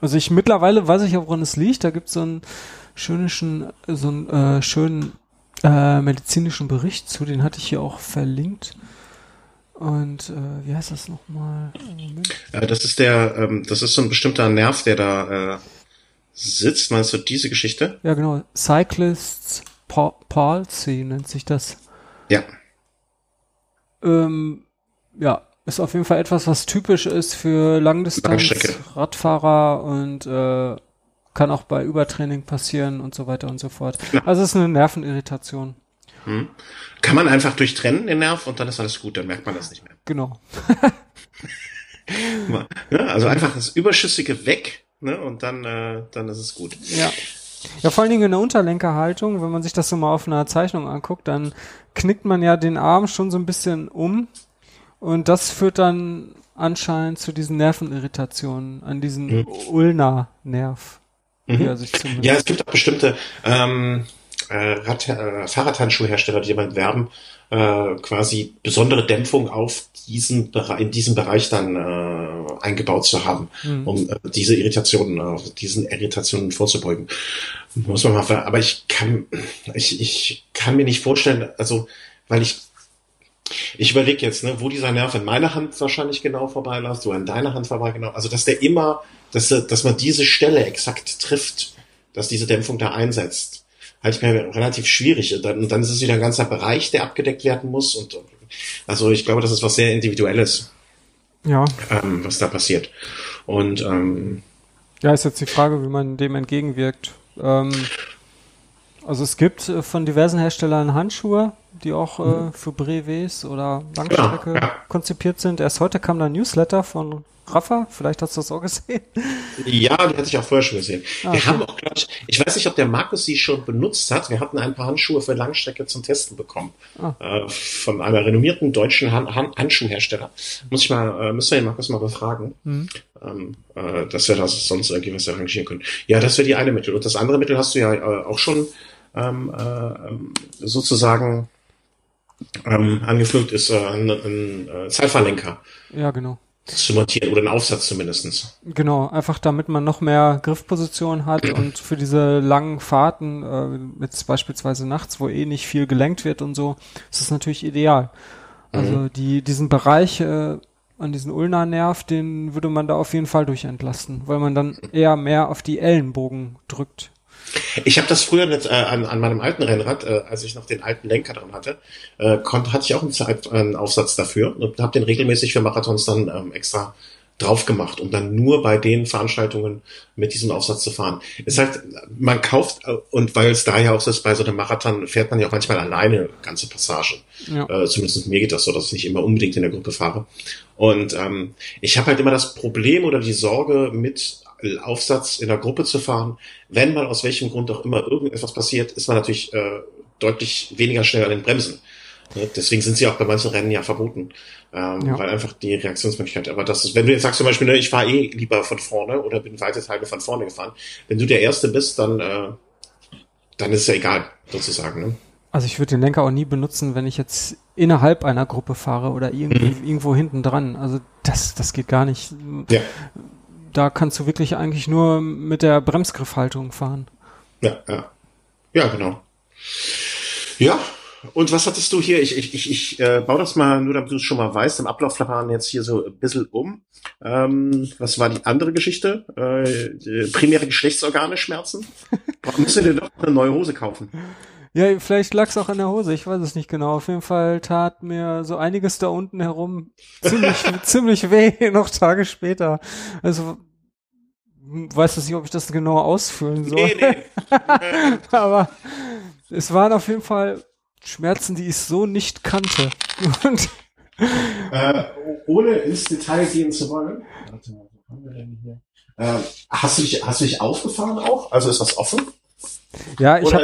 B: also ich mittlerweile weiß ich auch, woran es liegt. Da gibt es so einen schönen, so einen äh, schönen äh, medizinischen Bericht zu, den hatte ich hier auch verlinkt. Und äh, wie heißt das nochmal?
A: Äh, das ist der, ähm, das ist so ein bestimmter Nerv, der da äh, sitzt. Meinst du diese Geschichte?
B: Ja, genau. Cyclists Palsy nennt sich das.
A: Ja.
B: Ähm, ja, ist auf jeden Fall etwas, was typisch ist für Langdistanz-Radfahrer und äh, kann auch bei Übertraining passieren und so weiter und so fort. Ja. Also es ist eine Nervenirritation.
A: Hm. Kann man einfach durchtrennen, den Nerv, und dann ist alles gut, dann merkt man das nicht mehr.
B: Genau.
A: ja, also einfach das Überschüssige weg, ne, und dann, äh, dann ist es gut.
B: Ja. Ja, vor allen Dingen in der Unterlenkerhaltung, wenn man sich das so mal auf einer Zeichnung anguckt, dann knickt man ja den Arm schon so ein bisschen um und das führt dann anscheinend zu diesen Nervenirritationen an diesen mhm. Ulna-Nerv.
A: Mhm. Ja, es gibt auch bestimmte ähm, äh, Rad äh, Fahrradhandschuhhersteller, die damit werben, äh, quasi besondere Dämpfung auf diesen Bereich, in diesem Bereich dann äh, eingebaut zu haben, mhm. um äh, diese Irritationen, äh, diesen Irritationen vorzubeugen. Muss man mal, aber ich kann, ich, ich kann mir nicht vorstellen, also, weil ich ich überlege jetzt, ne, wo dieser Nerv in meiner Hand wahrscheinlich genau vorbeiläuft, wo in deiner Hand vorbei genau. Also dass der immer, dass, dass man diese Stelle exakt trifft, dass diese Dämpfung da einsetzt, halte ich mir relativ schwierig. Und dann, dann ist es wieder ein ganzer Bereich, der abgedeckt werden muss. Und also ich glaube, das ist was sehr Individuelles.
B: Ja.
A: Ähm, was da passiert. Und ähm,
B: ja, ist jetzt die Frage, wie man dem entgegenwirkt. Ähm, also es gibt äh, von diversen Herstellern Handschuhe, die auch äh, mhm. für Brevets oder Langstrecke ja, ja. konzipiert sind. Erst heute kam da ein Newsletter von Rafa, vielleicht hast du das auch gesehen.
A: Ja, die hatte ich auch vorher schon gesehen. Ah, wir haben auch, glaube ich, ich weiß nicht, ob der Markus sie schon benutzt hat. Wir hatten ein paar Handschuhe für Langstrecke zum Testen bekommen. Ah. Äh, von einem renommierten deutschen Han Han Handschuhhersteller. Muss ich mal, äh, müssen wir den Markus mal befragen. Mhm. Ähm, äh, dass wir das sonst irgendwie was arrangieren können. Ja, das wäre die eine Mittel. Und das andere Mittel hast du ja äh, auch schon ähm, äh, ähm, sozusagen ähm, angefügt ist äh, ein, ein äh, Zeitverlenker.
B: Ja, genau.
A: Zu montieren oder ein Aufsatz zumindestens.
B: Genau, einfach damit man noch mehr Griffposition hat und für diese langen Fahrten, äh, jetzt beispielsweise nachts, wo eh nicht viel gelenkt wird und so, ist es natürlich ideal. Also mhm. die, diesen Bereich, äh, an diesen Ulna-Nerv, den würde man da auf jeden Fall durchentlasten, weil man dann eher mehr auf die Ellenbogen drückt.
A: Ich habe das früher nicht, äh, an, an meinem alten Rennrad, äh, als ich noch den alten Lenker dran hatte, äh, konnte, hatte ich auch einen, Zeit, einen Aufsatz dafür und habe den regelmäßig für Marathons dann ähm, extra drauf gemacht, um dann nur bei den Veranstaltungen mit diesem Aufsatz zu fahren. Es heißt, man kauft, äh, und weil es da ja auch so ist, bei so einem Marathon fährt man ja auch manchmal alleine ganze Passagen. Ja. Äh, zumindest mir geht das so, dass ich nicht immer unbedingt in der Gruppe fahre. Und ähm, ich habe halt immer das Problem oder die Sorge, mit Aufsatz in der Gruppe zu fahren. Wenn mal aus welchem Grund auch immer irgendetwas passiert, ist man natürlich äh, deutlich weniger schnell an den Bremsen. Ne? Deswegen sind sie auch bei manchen Rennen ja verboten, ähm, ja. weil einfach die Reaktionsmöglichkeit. Aber das ist, wenn du jetzt sagst zum Beispiel, ne, ich fahre eh lieber von vorne oder bin weite Teile von vorne gefahren, wenn du der Erste bist, dann äh, dann ist es ja egal, sozusagen. Ne?
B: Also ich würde den Lenker auch nie benutzen, wenn ich jetzt innerhalb einer Gruppe fahre oder irgendwie, mhm. irgendwo hinten dran. Also das, das geht gar nicht. Ja. Da kannst du wirklich eigentlich nur mit der Bremsgriffhaltung fahren.
A: Ja, ja. Ja, genau. Ja, und was hattest du hier? Ich, ich, ich, ich äh, baue das mal, nur damit du es schon mal weißt, im Ablaufverfahren jetzt hier so ein bisschen um. Ähm, was war die andere Geschichte? Äh, primäre Geschlechtsorgane schmerzen? Warum müsst ihr denn doch eine neue Hose kaufen?
B: Ja, vielleicht lag es auch in der Hose, ich weiß es nicht genau. Auf jeden Fall tat mir so einiges da unten herum ziemlich, ziemlich weh, noch Tage später. Also weiß ich nicht, ob ich das genau ausführen soll. Nee, nee. Aber es waren auf jeden Fall Schmerzen, die ich so nicht kannte. Und
A: äh, ohne ins Detail gehen zu wollen. Warte mal, wo haben wir denn hier? Äh, hast du dich, hast du dich aufgefahren auch? Also ist was offen?
B: Ja, ich, hab,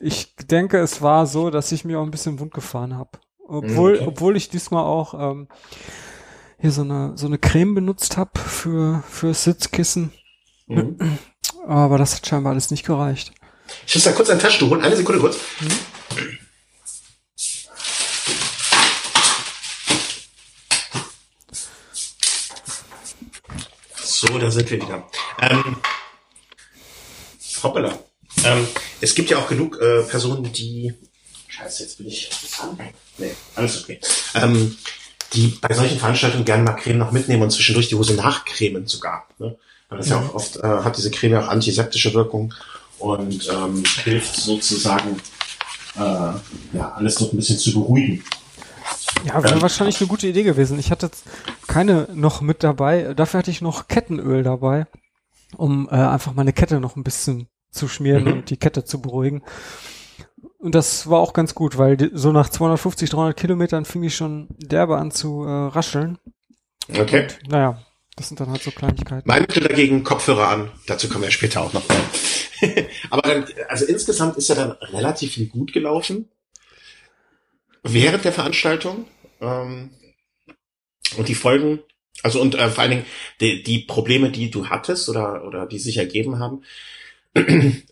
B: ich denke, es war so, dass ich mir auch ein bisschen wund gefahren habe. Obwohl, okay. obwohl ich diesmal auch ähm, hier so eine so eine Creme benutzt habe für für Sitzkissen. Mhm. Aber das hat scheinbar alles nicht gereicht.
A: Ich muss da kurz ein Taschentuch holen. Eine Sekunde kurz. Mhm. So, da sind wir wieder. Ähm, hoppala. Ähm, es gibt ja auch genug äh, Personen, die. Scheiße, jetzt bin ich. Nee, alles okay. Ähm, die bei solchen Veranstaltungen gerne mal Creme noch mitnehmen und zwischendurch die Hose nachcremen sogar. Ne? Das ja, ja auch oft äh, hat diese Creme auch antiseptische Wirkung und ähm, hilft sozusagen äh, ja alles noch ein bisschen zu beruhigen.
B: Ja, wäre ähm, wahrscheinlich eine gute Idee gewesen. Ich hatte keine noch mit dabei. Dafür hatte ich noch Kettenöl dabei, um äh, einfach meine Kette noch ein bisschen zu schmieren mhm. und die Kette zu beruhigen. Und das war auch ganz gut, weil die, so nach 250, 300 Kilometern fing ich schon derbe an zu äh, rascheln.
A: Okay. Und,
B: naja, das sind dann halt so Kleinigkeiten.
A: Mein Mittel dagegen Kopfhörer an. Dazu kommen wir später auch noch. Aber dann, also insgesamt ist er dann relativ viel gut gelaufen während der Veranstaltung. Ähm, und die Folgen, also und äh, vor allen Dingen die, die Probleme, die du hattest oder, oder die sich ergeben haben,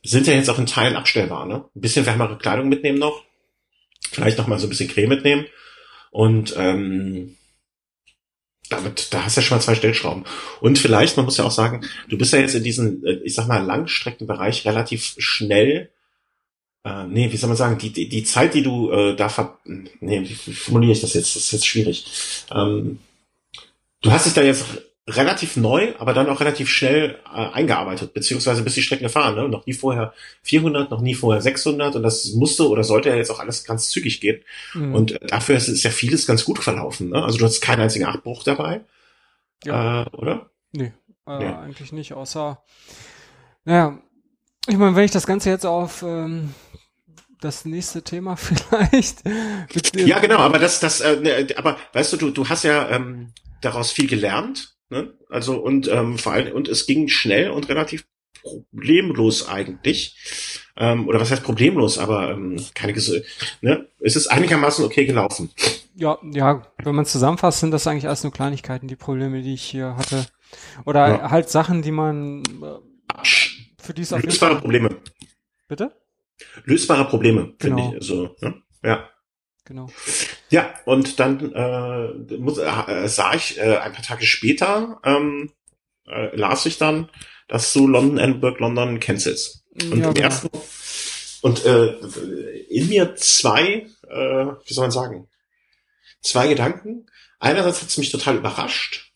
A: sind ja jetzt auch in Teilen abstellbar. Ne? Ein bisschen wärmere Kleidung mitnehmen noch, vielleicht noch mal so ein bisschen Creme mitnehmen und ähm, damit, da hast du ja schon mal zwei Stellschrauben. Und vielleicht, man muss ja auch sagen, du bist ja jetzt in diesem, äh, ich sag mal, Langstreckenbereich relativ schnell äh, nee, wie soll man sagen, die, die, die Zeit, die du äh, da ver nee, wie formuliere ich das jetzt? Das ist jetzt schwierig. Ähm, du hast dich da jetzt relativ neu, aber dann auch relativ schnell äh, eingearbeitet, beziehungsweise bist die Strecken gefahren, ne? Noch nie vorher 400, noch nie vorher 600 und das musste oder sollte ja jetzt auch alles ganz zügig gehen. Mhm. Und dafür ist, ist ja vieles ganz gut verlaufen, ne? Also du hast keinen einzigen Abbruch dabei, ja. äh, oder?
B: Nee, äh, nee, eigentlich nicht, außer, naja, ich meine, wenn ich das Ganze jetzt auf ähm, das nächste Thema vielleicht.
A: ja, genau, aber das, das, äh, ne, aber weißt du, du, du hast ja ähm, daraus viel gelernt, ne? Also und ähm, vor allem und es ging schnell und relativ problemlos eigentlich. Ähm, oder was heißt problemlos, aber ähm, keine ne? Es ist einigermaßen okay gelaufen.
B: Ja, ja, wenn man zusammenfasst, sind das eigentlich alles nur Kleinigkeiten, die Probleme, die ich hier hatte. Oder ja. halt Sachen, die man äh,
A: für die es auf Lösbare Probleme.
B: Bitte?
A: Lösbare Probleme, genau. finde ich. Also, ne? ja.
B: Genau.
A: Ja, und dann äh, muss, äh, sah ich äh, ein paar Tage später, ähm, äh, las ich dann, dass du London, Edinburgh, London cancelst. Und ja, im genau. ersten und äh, in mir zwei, äh, wie soll man sagen, zwei Gedanken. Einerseits hat es mich total überrascht.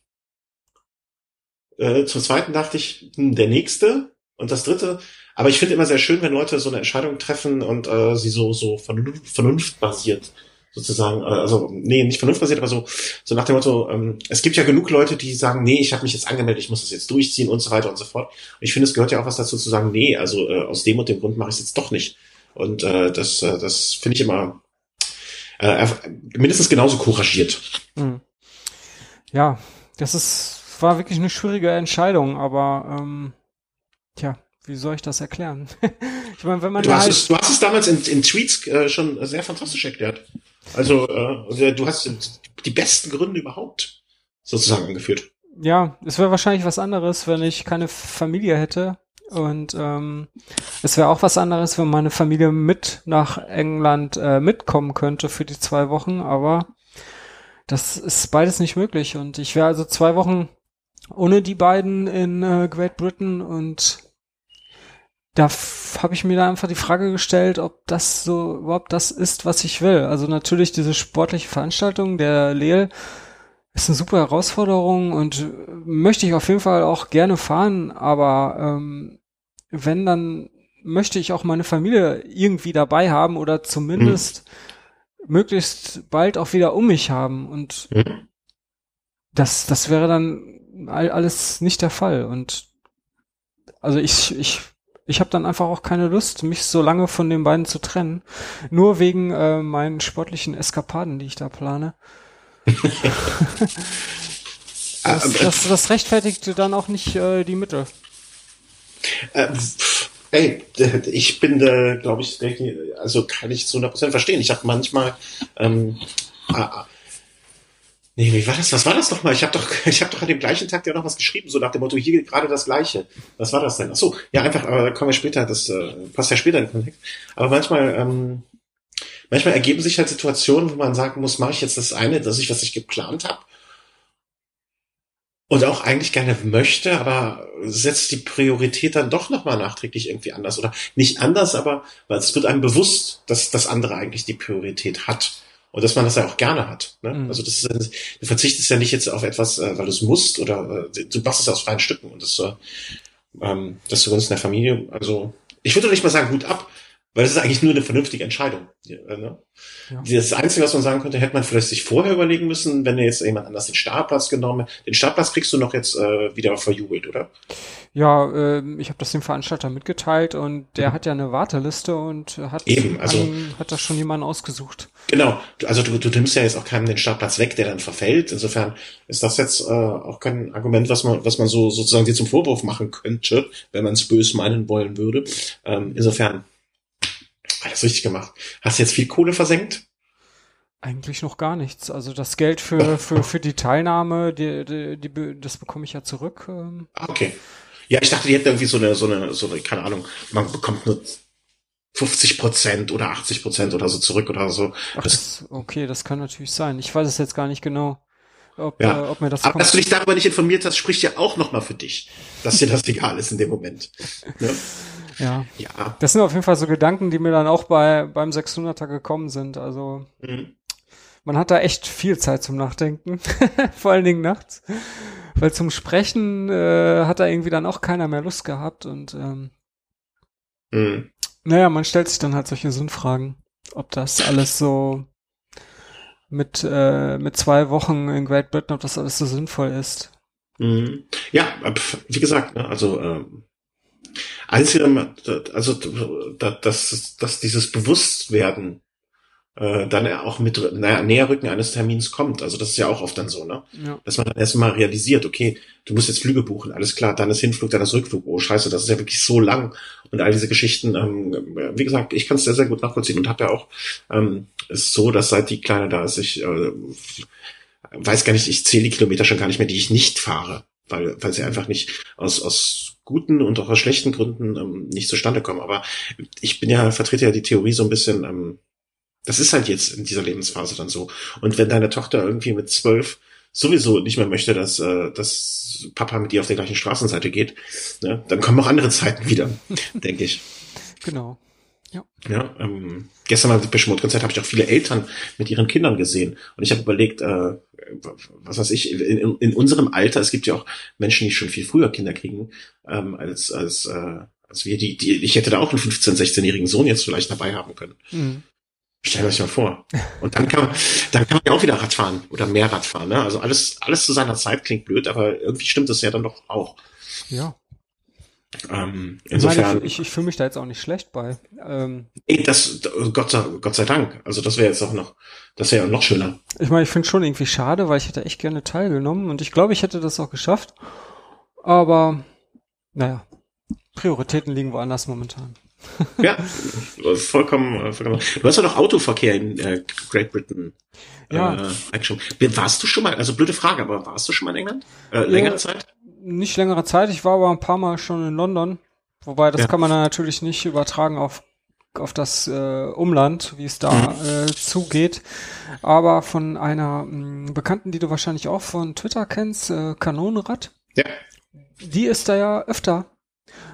A: Äh, zum zweiten dachte ich, hm, der nächste. Und das dritte, aber ich finde immer sehr schön, wenn Leute so eine Entscheidung treffen und äh, sie so, so vernunft, vernunftbasiert sozusagen, äh, also nee, nicht vernunftbasiert, aber so, so nach dem Motto, ähm, es gibt ja genug Leute, die sagen, nee, ich habe mich jetzt angemeldet, ich muss das jetzt durchziehen und so weiter und so fort. Und ich finde, es gehört ja auch was dazu zu sagen, nee, also äh, aus dem und dem Grund mache ich es jetzt doch nicht. Und äh, das, äh, das finde ich immer äh, mindestens genauso couragiert.
B: Hm. Ja, das ist war wirklich eine schwierige Entscheidung, aber ähm, tja, wie soll ich das erklären?
A: ich meine, wenn man du, hast halt es, du hast es damals in, in Tweets äh, schon sehr fantastisch erklärt. Also äh, du hast die besten Gründe überhaupt sozusagen angeführt.
B: Ja, es wäre wahrscheinlich was anderes, wenn ich keine Familie hätte. Und ähm, es wäre auch was anderes, wenn meine Familie mit nach England äh, mitkommen könnte für die zwei Wochen, aber das ist beides nicht möglich. Und ich wäre also zwei Wochen ohne die beiden in äh, Great Britain und da habe ich mir da einfach die Frage gestellt, ob das so überhaupt das ist, was ich will. Also natürlich diese sportliche Veranstaltung, der Leel, ist eine super Herausforderung und möchte ich auf jeden Fall auch gerne fahren, aber ähm, wenn, dann möchte ich auch meine Familie irgendwie dabei haben oder zumindest mhm. möglichst bald auch wieder um mich haben. Und mhm. das, das wäre dann alles nicht der Fall. Und also ich, ich ich habe dann einfach auch keine Lust, mich so lange von den beiden zu trennen. Nur wegen äh, meinen sportlichen Eskapaden, die ich da plane. das, das, das rechtfertigte dann auch nicht äh, die Mittel.
A: Äh, ey, ich bin, äh, glaube ich, also kann ich zu 100% verstehen. Ich habe manchmal ähm, Nee, wie war das? Was war das doch mal? Ich habe doch, ich habe doch an dem gleichen Tag ja noch was geschrieben, so nach dem Motto, hier gerade das Gleiche. Was war das denn? Ach so, ja, einfach, aber da kommen wir später, das äh, passt ja später in den Kontext. Aber manchmal, ähm, manchmal ergeben sich halt Situationen, wo man sagen muss, mache ich jetzt das eine, dass ich, was ich geplant habe, und auch eigentlich gerne möchte, aber setzt die Priorität dann doch nochmal nachträglich irgendwie anders. Oder nicht anders, aber weil es wird einem bewusst, dass das andere eigentlich die Priorität hat. Und dass man das ja auch gerne hat. Ne? Mhm. Also das ist, du verzichtest ja nicht jetzt auf etwas, äh, weil du es musst oder äh, du machst es aus freien Stücken und das, äh, ähm, das zugunsten der Familie. Also ich würde nicht mal sagen, gut ab, weil das ist eigentlich nur eine vernünftige Entscheidung. Äh, ne? Ja. Das Einzige, was man sagen könnte, hätte man vielleicht sich vorher überlegen müssen, wenn jetzt jemand anders den Startplatz genommen hätte. Den Startplatz kriegst du noch jetzt äh, wieder verjubelt, oder?
B: Ja, äh, ich habe das dem Veranstalter mitgeteilt und der mhm. hat ja eine Warteliste und hat,
A: Eben, also,
B: an, hat da schon jemanden ausgesucht.
A: Genau, also du, du nimmst ja jetzt auch keinem den Startplatz weg, der dann verfällt. Insofern ist das jetzt äh, auch kein Argument, was man, was man so sozusagen dir zum Vorwurf machen könnte, wenn man es bös meinen wollen würde. Ähm, insofern alles richtig gemacht. Hast du jetzt viel Kohle versenkt?
B: Eigentlich noch gar nichts. Also das Geld für, für, für die Teilnahme, die, die, die, das bekomme ich ja zurück. Ähm.
A: Ah, okay. Ja, ich dachte, die hätten irgendwie so eine, so eine, so eine, keine Ahnung, man bekommt nur 50 Prozent oder 80 Prozent oder so zurück oder so.
B: Ach, das, okay, das kann natürlich sein. Ich weiß es jetzt gar nicht genau.
A: Ob, ja. äh, ob mir das Aber kommt. dass du dich darüber nicht informiert hast, spricht ja auch nochmal für dich, dass dir das egal ist in dem Moment.
B: Ne? Ja. ja. Das sind auf jeden Fall so Gedanken, die mir dann auch bei, beim 600er gekommen sind. Also, mhm. man hat da echt viel Zeit zum Nachdenken. Vor allen Dingen nachts. Weil zum Sprechen äh, hat da irgendwie dann auch keiner mehr Lust gehabt und, ähm, mhm. Naja, man stellt sich dann halt solche Sinnfragen. Ob das alles so mit, äh, mit zwei Wochen in Great Britain, ob das alles so sinnvoll ist.
A: Mhm. Ja, wie gesagt, ne, also ähm, Einzige, also dass, dass dieses Bewusstwerden äh, dann auch mit naja, Näherrücken eines Termins kommt. Also das ist ja auch oft dann so, ne? Ja. Dass man dann erstmal realisiert, okay, du musst jetzt Flüge buchen, alles klar, dann ist Hinflug, dann ist Rückflug. Oh scheiße, das ist ja wirklich so lang. Und all diese Geschichten, ähm, wie gesagt, ich kann es sehr, sehr gut nachvollziehen und habe ja auch ähm, ist so, dass seit die Kleine da ist, ich äh, weiß gar nicht, ich zähle die Kilometer schon gar nicht mehr, die ich nicht fahre, weil, weil sie einfach nicht aus, aus guten und auch aus schlechten Gründen ähm, nicht zustande kommen. Aber ich bin ja, vertrete ja die Theorie so ein bisschen, ähm, das ist halt jetzt in dieser Lebensphase dann so. Und wenn deine Tochter irgendwie mit zwölf sowieso nicht mehr möchte, dass, äh, dass Papa mit ihr auf der gleichen Straßenseite geht, ne, dann kommen auch andere Zeiten wieder, denke ich.
B: Genau.
A: Ja. ja ähm, gestern beim Beschmutkonzert habe ich auch viele Eltern mit ihren Kindern gesehen. Und ich habe überlegt, äh, was weiß ich, in, in, unserem Alter, es gibt ja auch Menschen, die schon viel früher Kinder kriegen, ähm, als, als, äh, als wir, die, die, ich hätte da auch einen 15-, 16-jährigen Sohn jetzt vielleicht dabei haben können. Mhm. Stellt euch mal vor. Und dann kann man, dann kann man ja auch wieder Radfahren oder mehr Radfahren. Ne? Also alles, alles zu seiner Zeit klingt blöd, aber irgendwie stimmt das ja dann doch auch.
B: Ja. Ähm, insofern. Ich, meine, ich, ich fühle mich da jetzt auch nicht schlecht bei.
A: Ähm, das, Gott sei, Gott sei Dank. Also das wäre jetzt auch noch, das wäre ja noch schöner.
B: Ich meine, ich finde schon irgendwie schade, weil ich hätte echt gerne teilgenommen und ich glaube, ich hätte das auch geschafft. Aber, naja, Prioritäten liegen woanders momentan.
A: ja, vollkommen, vollkommen. Du hast ja noch Autoverkehr in äh, Great Britain.
B: Ja.
A: Äh, warst du schon mal, also blöde Frage, aber warst du schon mal in England? Äh, längere ja, Zeit?
B: Nicht längere Zeit, ich war aber ein paar Mal schon in London. Wobei, das ja. kann man natürlich nicht übertragen auf, auf das äh, Umland, wie es da mhm. äh, zugeht. Aber von einer mh, mm, Bekannten, die du wahrscheinlich auch von Twitter kennst, äh, Kanonenrad.
A: Ja.
B: Die ist da ja öfter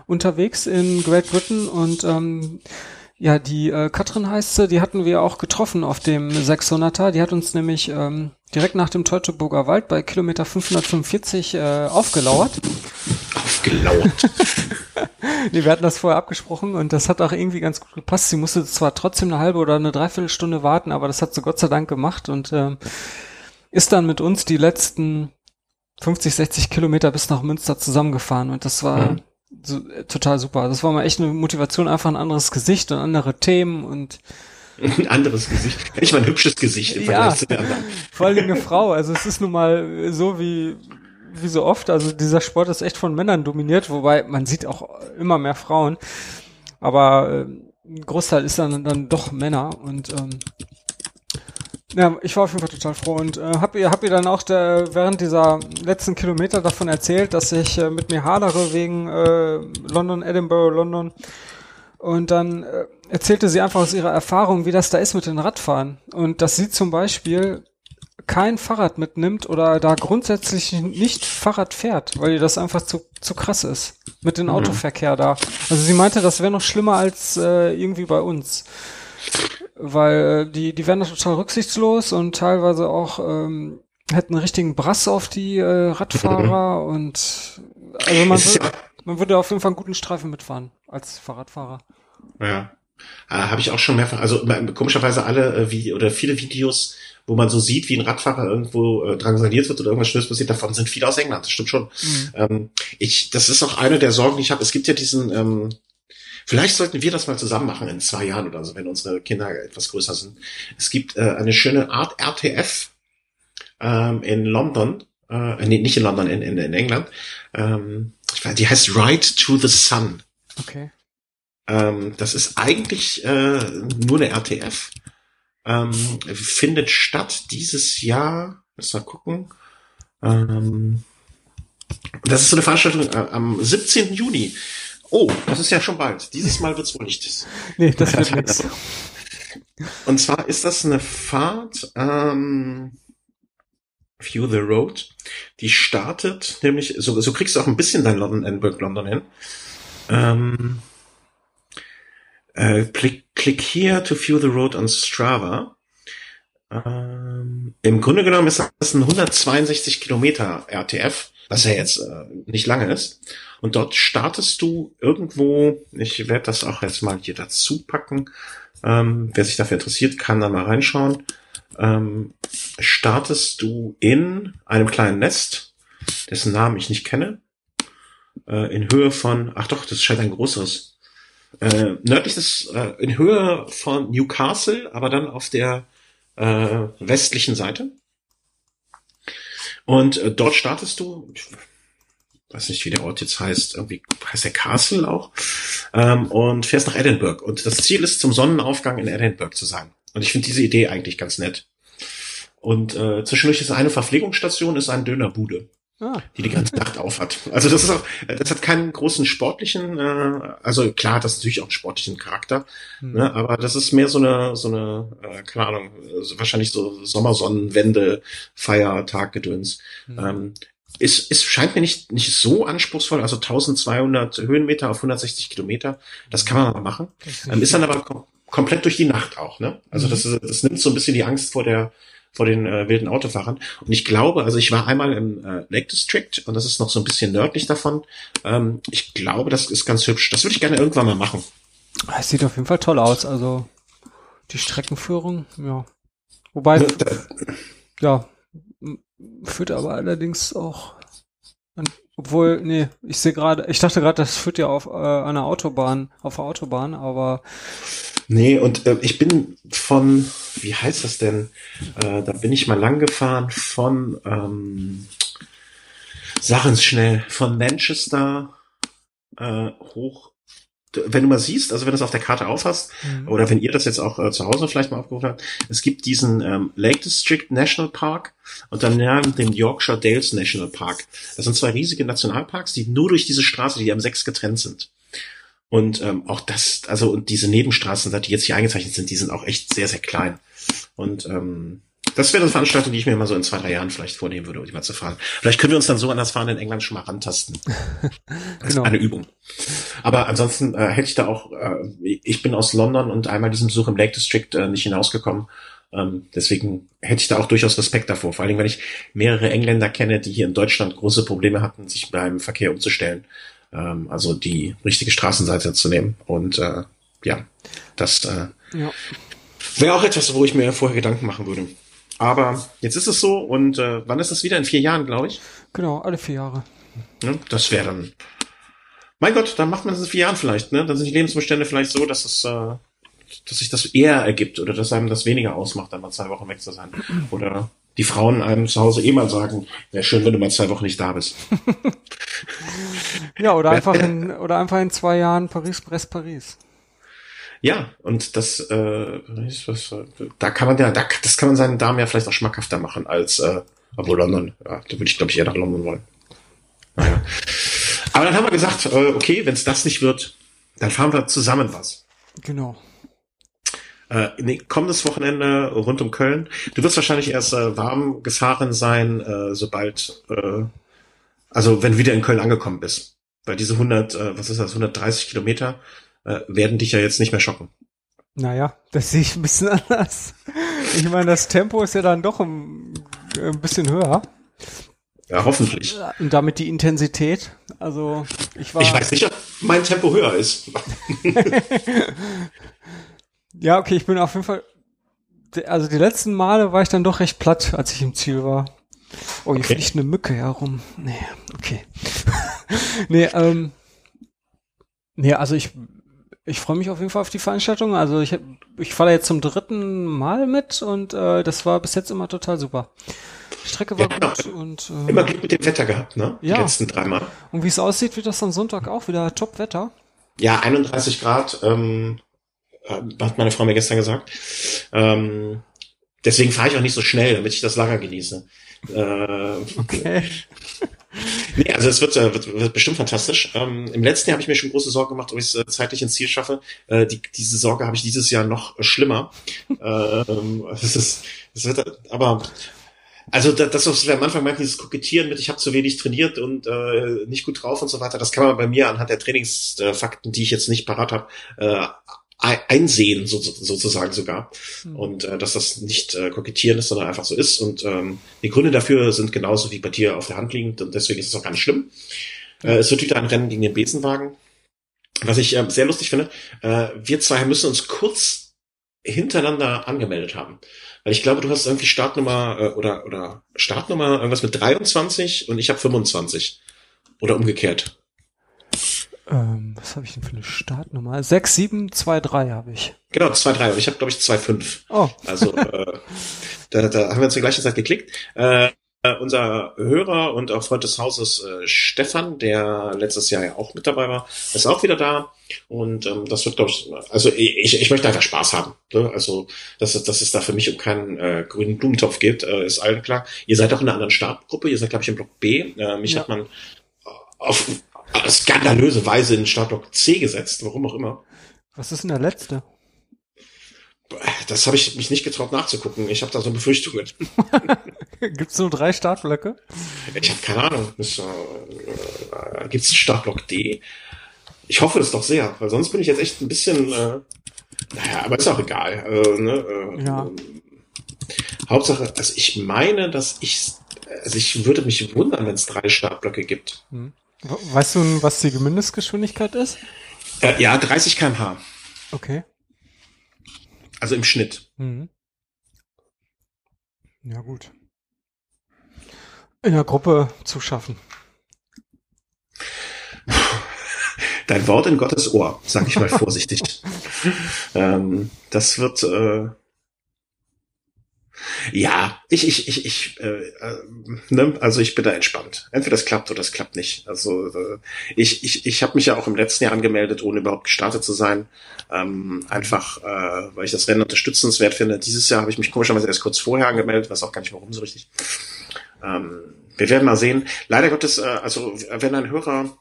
B: unterwegs in Great Britain und ähm, ja, die äh, Katrin heißt sie, die hatten wir auch getroffen auf dem 600er. Die hat uns nämlich ähm, direkt nach dem Teutoburger Wald bei Kilometer 545 äh, aufgelauert.
A: Aufgelauert.
B: nee, wir hatten das vorher abgesprochen und das hat auch irgendwie ganz gut gepasst. Sie musste zwar trotzdem eine halbe oder eine Dreiviertelstunde warten, aber das hat sie Gott sei Dank gemacht und ähm, ist dann mit uns die letzten 50, 60 Kilometer bis nach Münster zusammengefahren und das war mhm so, äh, total super. Das war mal echt eine Motivation, einfach ein anderes Gesicht und andere Themen und
A: ein anderes Gesicht. Nicht mal ein hübsches Gesicht
B: im ja, Vor allem eine Frau. Also es ist nun mal so wie, wie so oft. Also dieser Sport ist echt von Männern dominiert, wobei man sieht auch immer mehr Frauen. Aber äh, ein Großteil ist dann, dann doch Männer und ähm, ja, ich war auf jeden Fall total froh und äh, hab ihr, hab ihr dann auch der, während dieser letzten Kilometer davon erzählt, dass ich äh, mit mir hadere wegen äh, London, Edinburgh, London. Und dann äh, erzählte sie einfach aus ihrer Erfahrung, wie das da ist mit den Radfahren. Und dass sie zum Beispiel kein Fahrrad mitnimmt oder da grundsätzlich nicht Fahrrad fährt, weil ihr das einfach zu, zu krass ist mit dem mhm. Autoverkehr da. Also sie meinte, das wäre noch schlimmer als äh, irgendwie bei uns weil äh, die, die werden total rücksichtslos und teilweise auch ähm, hätten einen richtigen Brass auf die äh, Radfahrer und also man, würde, man würde auf jeden Fall einen guten Streifen mitfahren als Fahrradfahrer.
A: Ja. Äh, Habe ich auch schon mehrfach, also komischerweise alle äh, wie oder viele Videos, wo man so sieht, wie ein Radfahrer irgendwo äh, drangsaliert wird oder irgendwas Schlimmes passiert, davon sind viele aus England, das stimmt schon. Mhm. Ähm, ich, das ist auch eine der Sorgen, die ich habe. Es gibt ja diesen ähm, Vielleicht sollten wir das mal zusammen machen in zwei Jahren oder so, wenn unsere Kinder etwas größer sind. Es gibt äh, eine schöne Art RTF ähm, in London, äh, nee, nicht in London, in, in, in England. Ähm, die heißt Ride to the Sun.
B: Okay.
A: Ähm, das ist eigentlich äh, nur eine RTF. Ähm, findet statt dieses Jahr. Lass mal gucken. Ähm, das ist so eine Veranstaltung äh, am 17. Juni. Oh, das ist ja schon bald. Dieses Mal wird's wohl nicht.
B: Nee, das wird nichts.
A: Und zwar ist das eine Fahrt, ähm, View the Road, die startet, nämlich, so, so kriegst du auch ein bisschen dein London, Edinburgh, London hin. Ähm, äh, click, click here to view the road on Strava. Ähm, Im Grunde genommen ist das ein 162 Kilometer RTF, was ja jetzt äh, nicht lange ist. Und dort startest du irgendwo, ich werde das auch jetzt mal hier dazu packen, ähm, wer sich dafür interessiert, kann da mal reinschauen, ähm, startest du in einem kleinen Nest, dessen Namen ich nicht kenne, äh, in Höhe von, ach doch, das scheint ein großes, äh, nördlich des, äh, in Höhe von Newcastle, aber dann auf der äh, westlichen Seite. Und äh, dort startest du, weiß nicht, wie der Ort jetzt heißt, irgendwie heißt der Castle auch, ähm, und fährst nach Edinburgh. Und das Ziel ist, zum Sonnenaufgang in Edinburgh zu sein. Und ich finde diese Idee eigentlich ganz nett. Und äh, zwischendurch ist eine Verpflegungsstation, ist ein Dönerbude, ah. die die ganze Nacht auf hat. Also das ist auch, das hat keinen großen sportlichen, äh, also klar, das ist natürlich auch einen sportlichen Charakter, hm. ne, aber das ist mehr so eine, so eine, äh, keine Ahnung, wahrscheinlich so Sommersonnenwende, Feiertag, Gedöns. Hm. Ähm, ist, ist, scheint mir nicht, nicht so anspruchsvoll, also 1200 Höhenmeter auf 160 Kilometer, das kann man mal machen. Ist, ähm, ist dann aber kom komplett durch die Nacht auch, ne? Also mhm. das, das nimmt so ein bisschen die Angst vor der, vor den äh, wilden Autofahrern. Und ich glaube, also ich war einmal im äh, Lake District und das ist noch so ein bisschen nördlich davon. Ähm, ich glaube, das ist ganz hübsch. Das würde ich gerne irgendwann mal machen.
B: Es sieht auf jeden Fall toll aus. Also die Streckenführung, ja. Wobei, ja, führt aber allerdings auch, an, obwohl, nee, ich sehe gerade, ich dachte gerade, das führt ja auf äh, einer Autobahn, auf der Autobahn, aber
A: Nee, und äh, ich bin von, wie heißt das denn? Äh, da bin ich mal lang gefahren von, ähm, sagen schnell, von Manchester äh, hoch wenn du mal siehst, also wenn du es auf der Karte aufhast, mhm. oder wenn ihr das jetzt auch äh, zu Hause vielleicht mal aufgerufen habt, es gibt diesen ähm, Lake District National Park und dann ja, den Yorkshire Dales National Park. Das sind zwei riesige Nationalparks, die nur durch diese Straße, die am sechs getrennt sind. Und ähm, auch das, also und diese Nebenstraßen, die jetzt hier eingezeichnet sind, die sind auch echt sehr, sehr klein. Und ähm, das wäre eine Veranstaltung, die ich mir mal so in zwei, drei Jahren vielleicht vornehmen würde, um die mal zu fahren. Vielleicht können wir uns dann so an das Fahren in England schon mal rantasten. Das genau. ist eine Übung. Aber ansonsten äh, hätte ich da auch, äh, ich bin aus London und einmal diesen Besuch im Lake District äh, nicht hinausgekommen. Ähm, deswegen hätte ich da auch durchaus Respekt davor. Vor allen Dingen, wenn ich mehrere Engländer kenne, die hier in Deutschland große Probleme hatten, sich beim Verkehr umzustellen. Ähm, also die richtige Straßenseite zu nehmen. Und äh, ja, das äh, ja. wäre auch etwas, wo ich mir vorher Gedanken machen würde. Aber jetzt ist es so und äh, wann ist das wieder? In vier Jahren, glaube ich.
B: Genau, alle vier Jahre.
A: Ja, das wäre dann. Mein Gott, dann macht man das in vier Jahren vielleicht, ne? Dann sind die Lebensumstände vielleicht so, dass es, äh, dass sich das eher ergibt oder dass einem das weniger ausmacht, dann mal zwei Wochen weg zu sein. Oder die Frauen einem zu Hause eh mal sagen, wäre schön, wenn du mal zwei Wochen nicht da bist.
B: ja, oder einfach in, oder einfach in zwei Jahren Paris, Brest, Paris.
A: Ja, und das, äh, was, da kann man ja, da, das kann man seinen Damen ja vielleicht auch schmackhafter machen als, äh, obwohl London, ja, da würde ich glaube ich eher nach London wollen. Naja. Aber dann haben wir gesagt, äh, okay, wenn es das nicht wird, dann fahren wir zusammen was.
B: Genau.
A: Äh, nee, kommendes Wochenende rund um Köln. Du wirst wahrscheinlich erst äh, warm gefahren sein, äh, sobald, äh, also wenn du wieder in Köln angekommen bist. Weil diese 100, äh, was ist das, 130 Kilometer, äh, werden dich ja jetzt nicht mehr schocken.
B: Naja, das sehe ich ein bisschen anders. Ich meine, das Tempo ist ja dann doch ein, ein bisschen höher.
A: Ja, hoffentlich.
B: Und damit die Intensität. Also ich war.
A: Ich weiß nicht, ob mein Tempo höher ist.
B: ja, okay, ich bin auf jeden Fall. Also die letzten Male war ich dann doch recht platt, als ich im Ziel war. Oh, hier okay. fliegt eine Mücke herum. Nee, okay. nee, ähm. Nee, also ich ich freue mich auf jeden Fall auf die Veranstaltung. Also ich, ich fahre jetzt zum dritten Mal mit und äh, das war bis jetzt immer total super. Die Strecke war ja, gut und
A: äh, immer Glück mit dem Wetter gehabt, ne?
B: Die ja. letzten dreimal. Und wie es aussieht, wird das am Sonntag auch wieder Top-Wetter.
A: Ja, 31 Grad, ähm, hat meine Frau mir gestern gesagt. Ähm, deswegen fahre ich auch nicht so schnell, damit ich das Lager genieße. Äh, okay. Nee, also es wird, äh, wird, wird bestimmt fantastisch. Ähm, Im letzten Jahr habe ich mir schon große Sorgen gemacht, ob ich es äh, zeitlich ins Ziel schaffe. Äh, die, diese Sorge habe ich dieses Jahr noch schlimmer. ähm, es ist, es wird, aber also das, was wir am Anfang meinten, dieses Kokettieren mit, ich habe zu wenig trainiert und äh, nicht gut drauf und so weiter, das kann man bei mir anhand der Trainingsfakten, die ich jetzt nicht parat habe, äh, einsehen, so, sozusagen sogar. Mhm. Und äh, dass das nicht äh, kokettieren ist, sondern einfach so ist. Und ähm, die Gründe dafür sind genauso wie bei dir auf der Hand liegend und deswegen ist es auch gar nicht schlimm. Mhm. Äh, es wird wieder ein Rennen gegen den Besenwagen. Was ich äh, sehr lustig finde, äh, wir zwei müssen uns kurz hintereinander angemeldet haben. Weil ich glaube, du hast irgendwie Startnummer äh, oder, oder Startnummer irgendwas mit 23 und ich habe 25. Oder umgekehrt.
B: Ähm, was habe ich denn für eine Startnummer? 6723 habe ich.
A: Genau, 23 und ich habe glaube ich 25. Oh. Also äh, da, da haben wir uns zur gleichen Zeit geklickt. Äh, unser Hörer und auch Freund des Hauses äh, Stefan, der letztes Jahr ja auch mit dabei war, ist auch wieder da. Und ähm, das wird, glaube ich, also ich, ich möchte einfach Spaß haben. Ne? Also, dass, dass es da für mich um keinen äh, grünen Blumentopf geht, äh, ist allen klar. Ihr seid auch in einer anderen Startgruppe, ihr seid, glaube ich, im Block B. Äh, mich ja. hat man auf skandalöse Weise in Startblock C gesetzt, warum auch immer.
B: Was ist denn der letzte?
A: Das habe ich mich nicht getraut nachzugucken. Ich habe da so Befürchtungen.
B: Gibt es nur drei Startblöcke?
A: Ich habe keine Ahnung. äh, äh, Gibt es Startblock D? Ich hoffe es doch sehr, weil sonst bin ich jetzt echt ein bisschen. Äh, naja, aber ist auch egal. Äh, ne, äh,
B: Ja.
A: Hauptsache, also ich meine, dass ich, also ich würde mich wundern, wenn es drei Startblöcke gibt.
B: Hm. We- Weißt du, was die Mindestgeschwindigkeit ist?
A: Äh, ja, 30 km/h,
B: Okay.
A: also im Schnitt.
B: Mhm. Ja, gut. In der Gruppe zu schaffen.
A: Dein Wort in Gottes Ohr, sag ich mal vorsichtig. ähm, das wird, äh, ja, ich, ich, ich, ich, äh, äh, ne, also ich bin da entspannt. Entweder das klappt oder das klappt nicht. Also äh, ich, ich, ich habe mich ja auch im letzten Jahr angemeldet, ohne überhaupt gestartet zu sein. Ähm, einfach, äh, weil ich das Rennen unterstützenswert finde. Dieses Jahr habe ich mich komischerweise erst kurz vorher angemeldet, weiß auch gar nicht warum so richtig. Ähm, wir werden mal sehen. Leider Gottes, äh, also wenn ein Hörer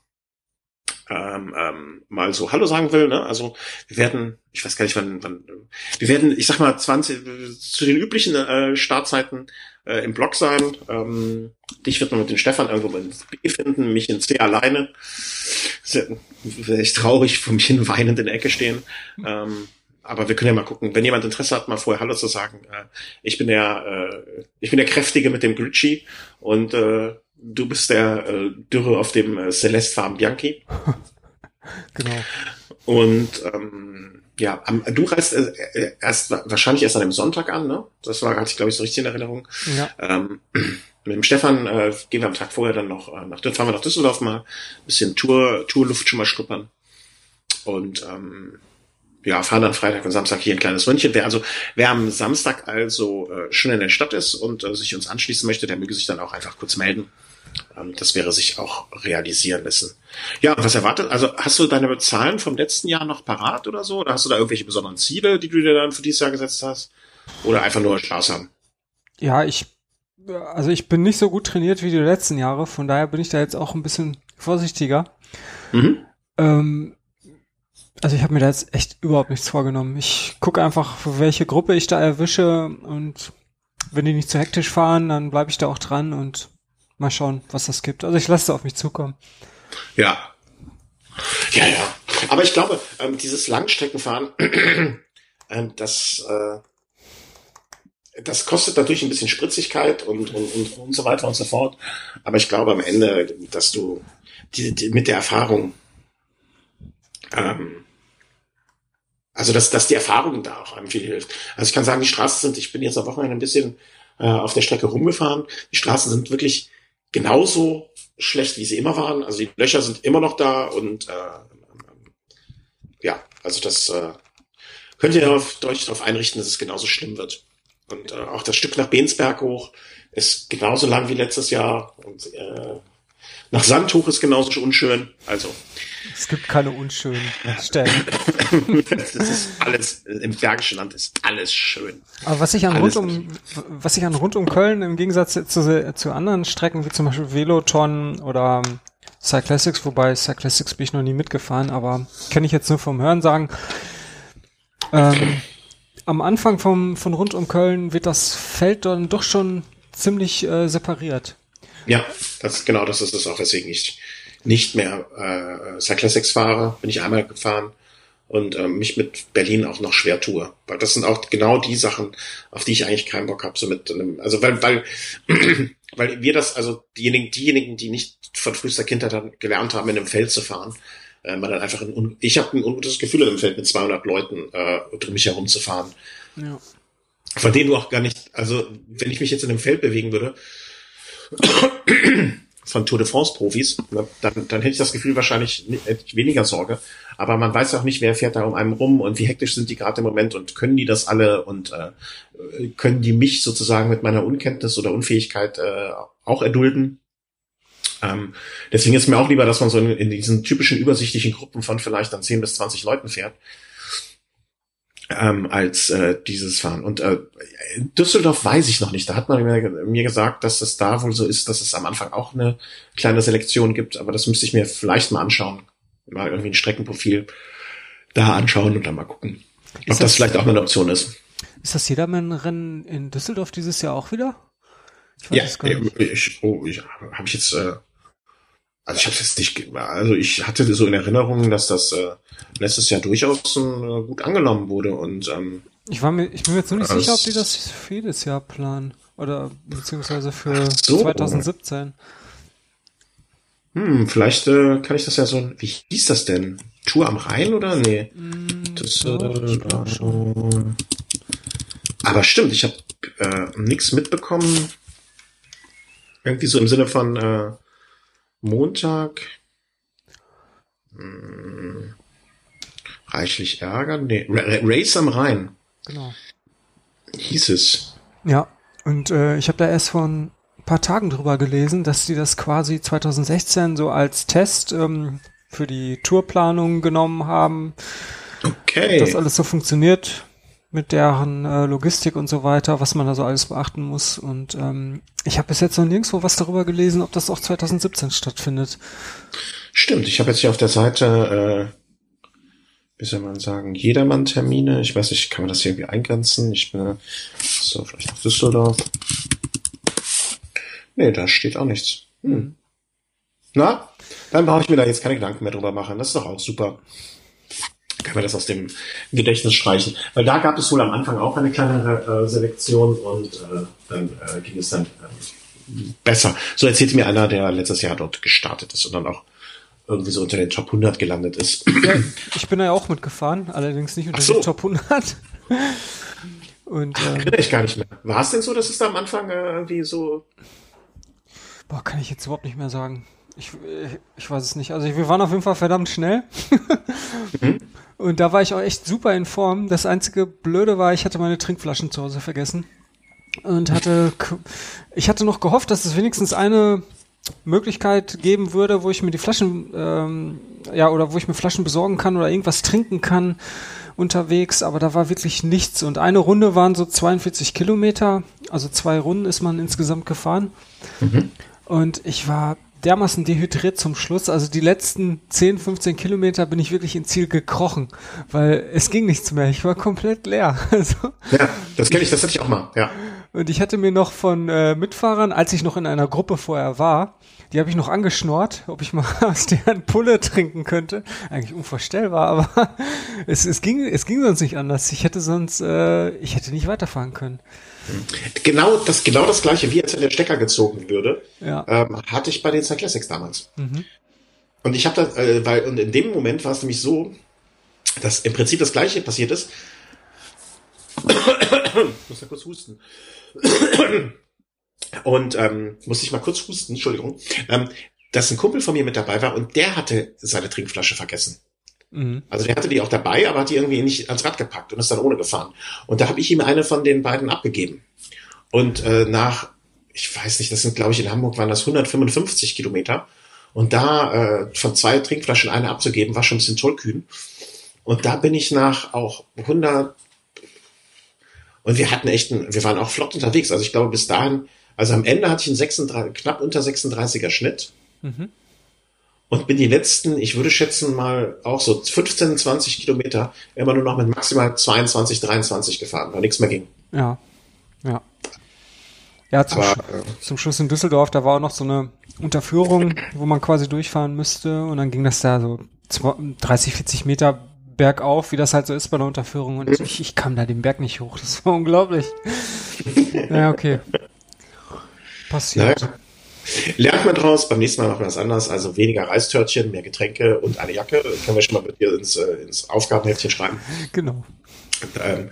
A: ähm, ähm, mal so Hallo sagen will, ne? Also wir werden, ich weiß gar nicht, wann, wann wir werden, ich sag mal, 20 äh, zu den üblichen äh, Startzeiten äh, im Blog sein. Ähm, dich wird man mit den Stefan irgendwo in B finden, mich in C alleine. Wäre ich traurig, vor mich hin weinend in der Ecke stehen. Ähm, aber wir können ja mal gucken, wenn jemand Interesse hat, mal vorher Hallo zu sagen. Äh, ich bin der, äh, ich bin der Kräftige mit dem Glitchy und äh, du bist der äh, Dürre auf dem äh, Celeste Farm Bianchi.
B: Genau.
A: Und ähm, ja, am, du reist äh, äh, erst wahrscheinlich erst an dem Sonntag an, ne? Das war, hatte ich glaube ich so richtig in Erinnerung.
B: Ja.
A: Ähm, mit dem Stefan äh, gehen wir am Tag vorher dann noch äh, nach fahren wir nach Düsseldorf mal, bisschen Tour, Tourluft schon mal schnuppern. Und ähm, ja, fahren dann Freitag und Samstag hier ein kleines Ründchen. Wer also, wer am Samstag also äh, schon in der Stadt ist und äh, sich uns anschließen möchte, der möge sich dann auch einfach kurz melden. Ähm, das wäre sich auch realisieren lassen. Ja, was erwartet? Also hast du deine Zahlen vom letzten Jahr noch parat oder so? Oder hast du da irgendwelche besonderen Ziele, die du dir dann für dieses Jahr gesetzt hast? Oder einfach nur Spaß haben?
B: Ja, ich, also ich bin nicht so gut trainiert wie die letzten Jahre, von daher bin ich da jetzt auch ein bisschen vorsichtiger.
A: Mhm.
B: Ähm, also ich habe mir da jetzt echt überhaupt nichts vorgenommen. Ich gucke einfach, welche Gruppe ich da erwische und wenn die nicht zu hektisch fahren, dann bleibe ich da auch dran und mal schauen, was das gibt. Also ich lasse auf mich zukommen.
A: Ja. Ja, ja. Aber ich glaube, ähm, dieses Langstreckenfahren, ähm, das, äh, das kostet natürlich ein bisschen Spritzigkeit und, und, und, und so weiter und so fort. Aber ich glaube am Ende, dass du die, die, mit der Erfahrung, ähm, also dass, dass die Erfahrung da auch einem viel hilft. Also ich kann sagen, die Straßen sind, ich bin jetzt am Wochenende ein bisschen äh, auf der Strecke rumgefahren. Die Straßen sind wirklich genauso schlecht, wie sie immer waren. Also die Löcher sind immer noch da und äh, ja, also das äh, könnt ihr darauf, euch darauf einrichten, dass es genauso schlimm wird. Und äh, auch das Stück nach Bensberg hoch ist genauso lang wie letztes Jahr und äh, nach Sand hoch ist genauso unschön. Also
B: Es gibt keine unschönen Stellen.
A: das ist alles im Bergischen Land ist alles schön.
B: Aber was ich an
A: Alles
B: rund um, was ich an rund um Köln im Gegensatz zu, zu anderen Strecken, wie zum Beispiel Veloton oder Cyclassics, wobei Cyclassics bin ich noch nie mitgefahren, aber kenne ich jetzt nur vom Hören sagen. Ähm, am Anfang vom, von rund um Köln wird das Feld dann doch schon ziemlich äh, separiert.
A: Ja, das genau das ist es auch, weswegen ich nicht mehr äh, Cyclassics fahre. Bin ich einmal gefahren und äh, mich mit Berlin auch noch schwer tue. Weil das sind auch genau die Sachen, auf die ich eigentlich keinen Bock habe. So mit einem, also weil, weil, weil wir das, also diejenigen, diejenigen, die nicht von frühester Kindheit gelernt haben, in einem Feld zu fahren, äh, man dann einfach ein, ich habe ein ungutes Gefühl in einem Feld mit 200 Leuten äh, um mich herum zu fahren.
B: Ja.
A: Von denen du auch gar nicht, also wenn ich mich jetzt in einem Feld bewegen würde, von Tour de France Profis, ne, dann, dann hätte ich das Gefühl wahrscheinlich ni- hätte ich weniger Sorge. Aber man weiß auch nicht, wer fährt da um einen rum und wie hektisch sind die gerade im Moment und können die das alle und äh, können die mich sozusagen mit meiner Unkenntnis oder Unfähigkeit äh, auch erdulden. Ähm, deswegen ist mir auch lieber, dass man so in, in diesen typischen übersichtlichen Gruppen von vielleicht dann 10 bis 20 Leuten fährt ähm, als äh, dieses Fahren. Und äh, Düsseldorf weiß ich noch nicht. Da hat man mir, mir gesagt, dass es da wohl so ist, dass es am Anfang auch eine kleine Selektion gibt. Aber das müsste ich mir vielleicht mal anschauen. Mal irgendwie ein Streckenprofil da anschauen und dann mal gucken. Ob das, das, vielleicht auch eine Option ist.
B: Ist das Jedermann-Rennen in Düsseldorf dieses Jahr auch wieder?
A: Ich weiß ja, ich, oh, ich habe ich jetzt, äh, also ich habe jetzt nicht, also ich hatte so in Erinnerung, dass das äh, letztes Jahr durchaus äh, gut angenommen wurde und ähm,
B: ich war mir, ich bin mir jetzt nur nicht sicher, ob die das für jedes Jahr planen oder beziehungsweise für so. 2017.
A: Hm, vielleicht äh, kann ich das ja so, wie hieß das denn? Tour am Rhein oder nee? Mm, das, ja, äh, aber stimmt, ich habe äh, nichts mitbekommen. Irgendwie so im Sinne von äh, Montag. Hm, reichlich Ärger. Nee, Race am Rhein. Genau. Hieß es.
B: Ja, und äh, ich habe da erst vor ein paar Tagen drüber gelesen, dass die das quasi 2016 so als Test ähm, für die Tourplanung genommen haben. Okay. Dass alles so funktioniert mit deren äh, Logistik und so weiter, was man da so alles beachten muss. Und ähm, ich habe bis jetzt noch nirgendwo was darüber gelesen, ob das auch 2017 stattfindet.
A: Stimmt, ich habe jetzt hier auf der Seite, äh, wie soll man sagen, Jedermann-Termine. Ich weiß nicht, kann man das hier irgendwie eingrenzen? Ich bin so vielleicht auf Düsseldorf. Nee, da steht auch nichts. Hm. Na, dann brauche ich mir da jetzt keine Gedanken mehr drüber machen. Das ist doch auch super. Kann man das aus dem Gedächtnis streichen. Weil da gab es wohl am Anfang auch eine kleinere äh, Selektion und äh, dann äh, ging es dann äh, besser. So erzählte mir einer, der letztes Jahr dort gestartet ist und dann auch irgendwie so unter den Top 100 gelandet ist.
B: Ja, ich bin da ja auch mitgefahren, allerdings nicht unter so. den Top 100.
A: Und, ähm, Erinnere ich gar nicht mehr. War es denn so, dass es da am Anfang äh, irgendwie so
B: Boah, kann ich jetzt überhaupt nicht mehr sagen. Ich, ich weiß es nicht. Also wir waren auf jeden Fall verdammt schnell. mhm. Und da war ich auch echt super in Form. Das einzige Blöde war, ich hatte meine Trinkflaschen zu Hause vergessen. Und hatte, ich hatte noch gehofft, dass es wenigstens eine Möglichkeit geben würde, wo ich mir die Flaschen, ähm, ja, oder wo ich mir Flaschen besorgen kann oder irgendwas trinken kann unterwegs, aber da war wirklich nichts. Und eine Runde waren so 42 Kilometer, also zwei Runden ist man insgesamt gefahren. Mhm. Und ich war dermaßen dehydriert zum Schluss. Also die letzten 10, 15 Kilometer bin ich wirklich ins Ziel gekrochen, weil es ging nichts mehr. Ich war komplett leer. Also,
A: ja, das kenne ich, das hatte ich auch mal, ja.
B: Und ich hatte mir noch von äh, Mitfahrern, als ich noch in einer Gruppe vorher war, die habe ich noch angeschnort, ob ich mal aus deren Pulle trinken könnte. Eigentlich unvorstellbar, aber es, es, ging, es ging sonst nicht anders. Ich hätte sonst, äh, ich hätte nicht weiterfahren können.
A: Genau das, genau das gleiche, wie als wenn der Stecker gezogen würde, ja. ähm, hatte ich bei den Cyclassics damals. Mhm. Und ich habe das, äh, weil, und in dem Moment war es nämlich so, dass im Prinzip das gleiche passiert ist. ich muss ja kurz husten. und ähm, muss ich mal kurz husten, Entschuldigung. Ähm, dass ein Kumpel von mir mit dabei war und der hatte seine Trinkflasche vergessen. Mhm. Also der hatte die auch dabei, aber hat die irgendwie nicht ans Rad gepackt und ist dann ohne gefahren. Und da habe ich ihm eine von den beiden abgegeben. Und äh, nach, ich weiß nicht, das sind glaube ich in Hamburg waren das 155 Kilometer. Und da äh, von zwei Trinkflaschen eine abzugeben, war schon ein bisschen tollkühn. Und da bin ich nach auch 100 und wir hatten echt, ein, wir waren auch flott unterwegs. Also ich glaube bis dahin, also am Ende hatte ich einen 36, knapp unter 36er Schnitt. Mhm und bin die letzten, ich würde schätzen mal auch so 15, 20 Kilometer immer nur noch mit maximal 22, 23 gefahren, weil nichts mehr ging.
B: Ja, ja. Ja, zum, Aber, Sch äh, zum Schluss in Düsseldorf, da war auch noch so eine Unterführung, wo man quasi durchfahren müsste und dann ging das da so 30, 40 Meter bergauf, wie das halt so ist bei der Unterführung und ich, ich kam da den Berg nicht hoch, das war unglaublich. ja, okay. Passiert. Naja.
A: Lernt man draus, beim nächsten Mal machen wir das anders. Also weniger Reistörtchen, mehr Getränke und eine Jacke. Können wir schon mal mit dir ins, äh, ins Aufgabenheftchen schreiben.
B: Genau.
A: Ähm,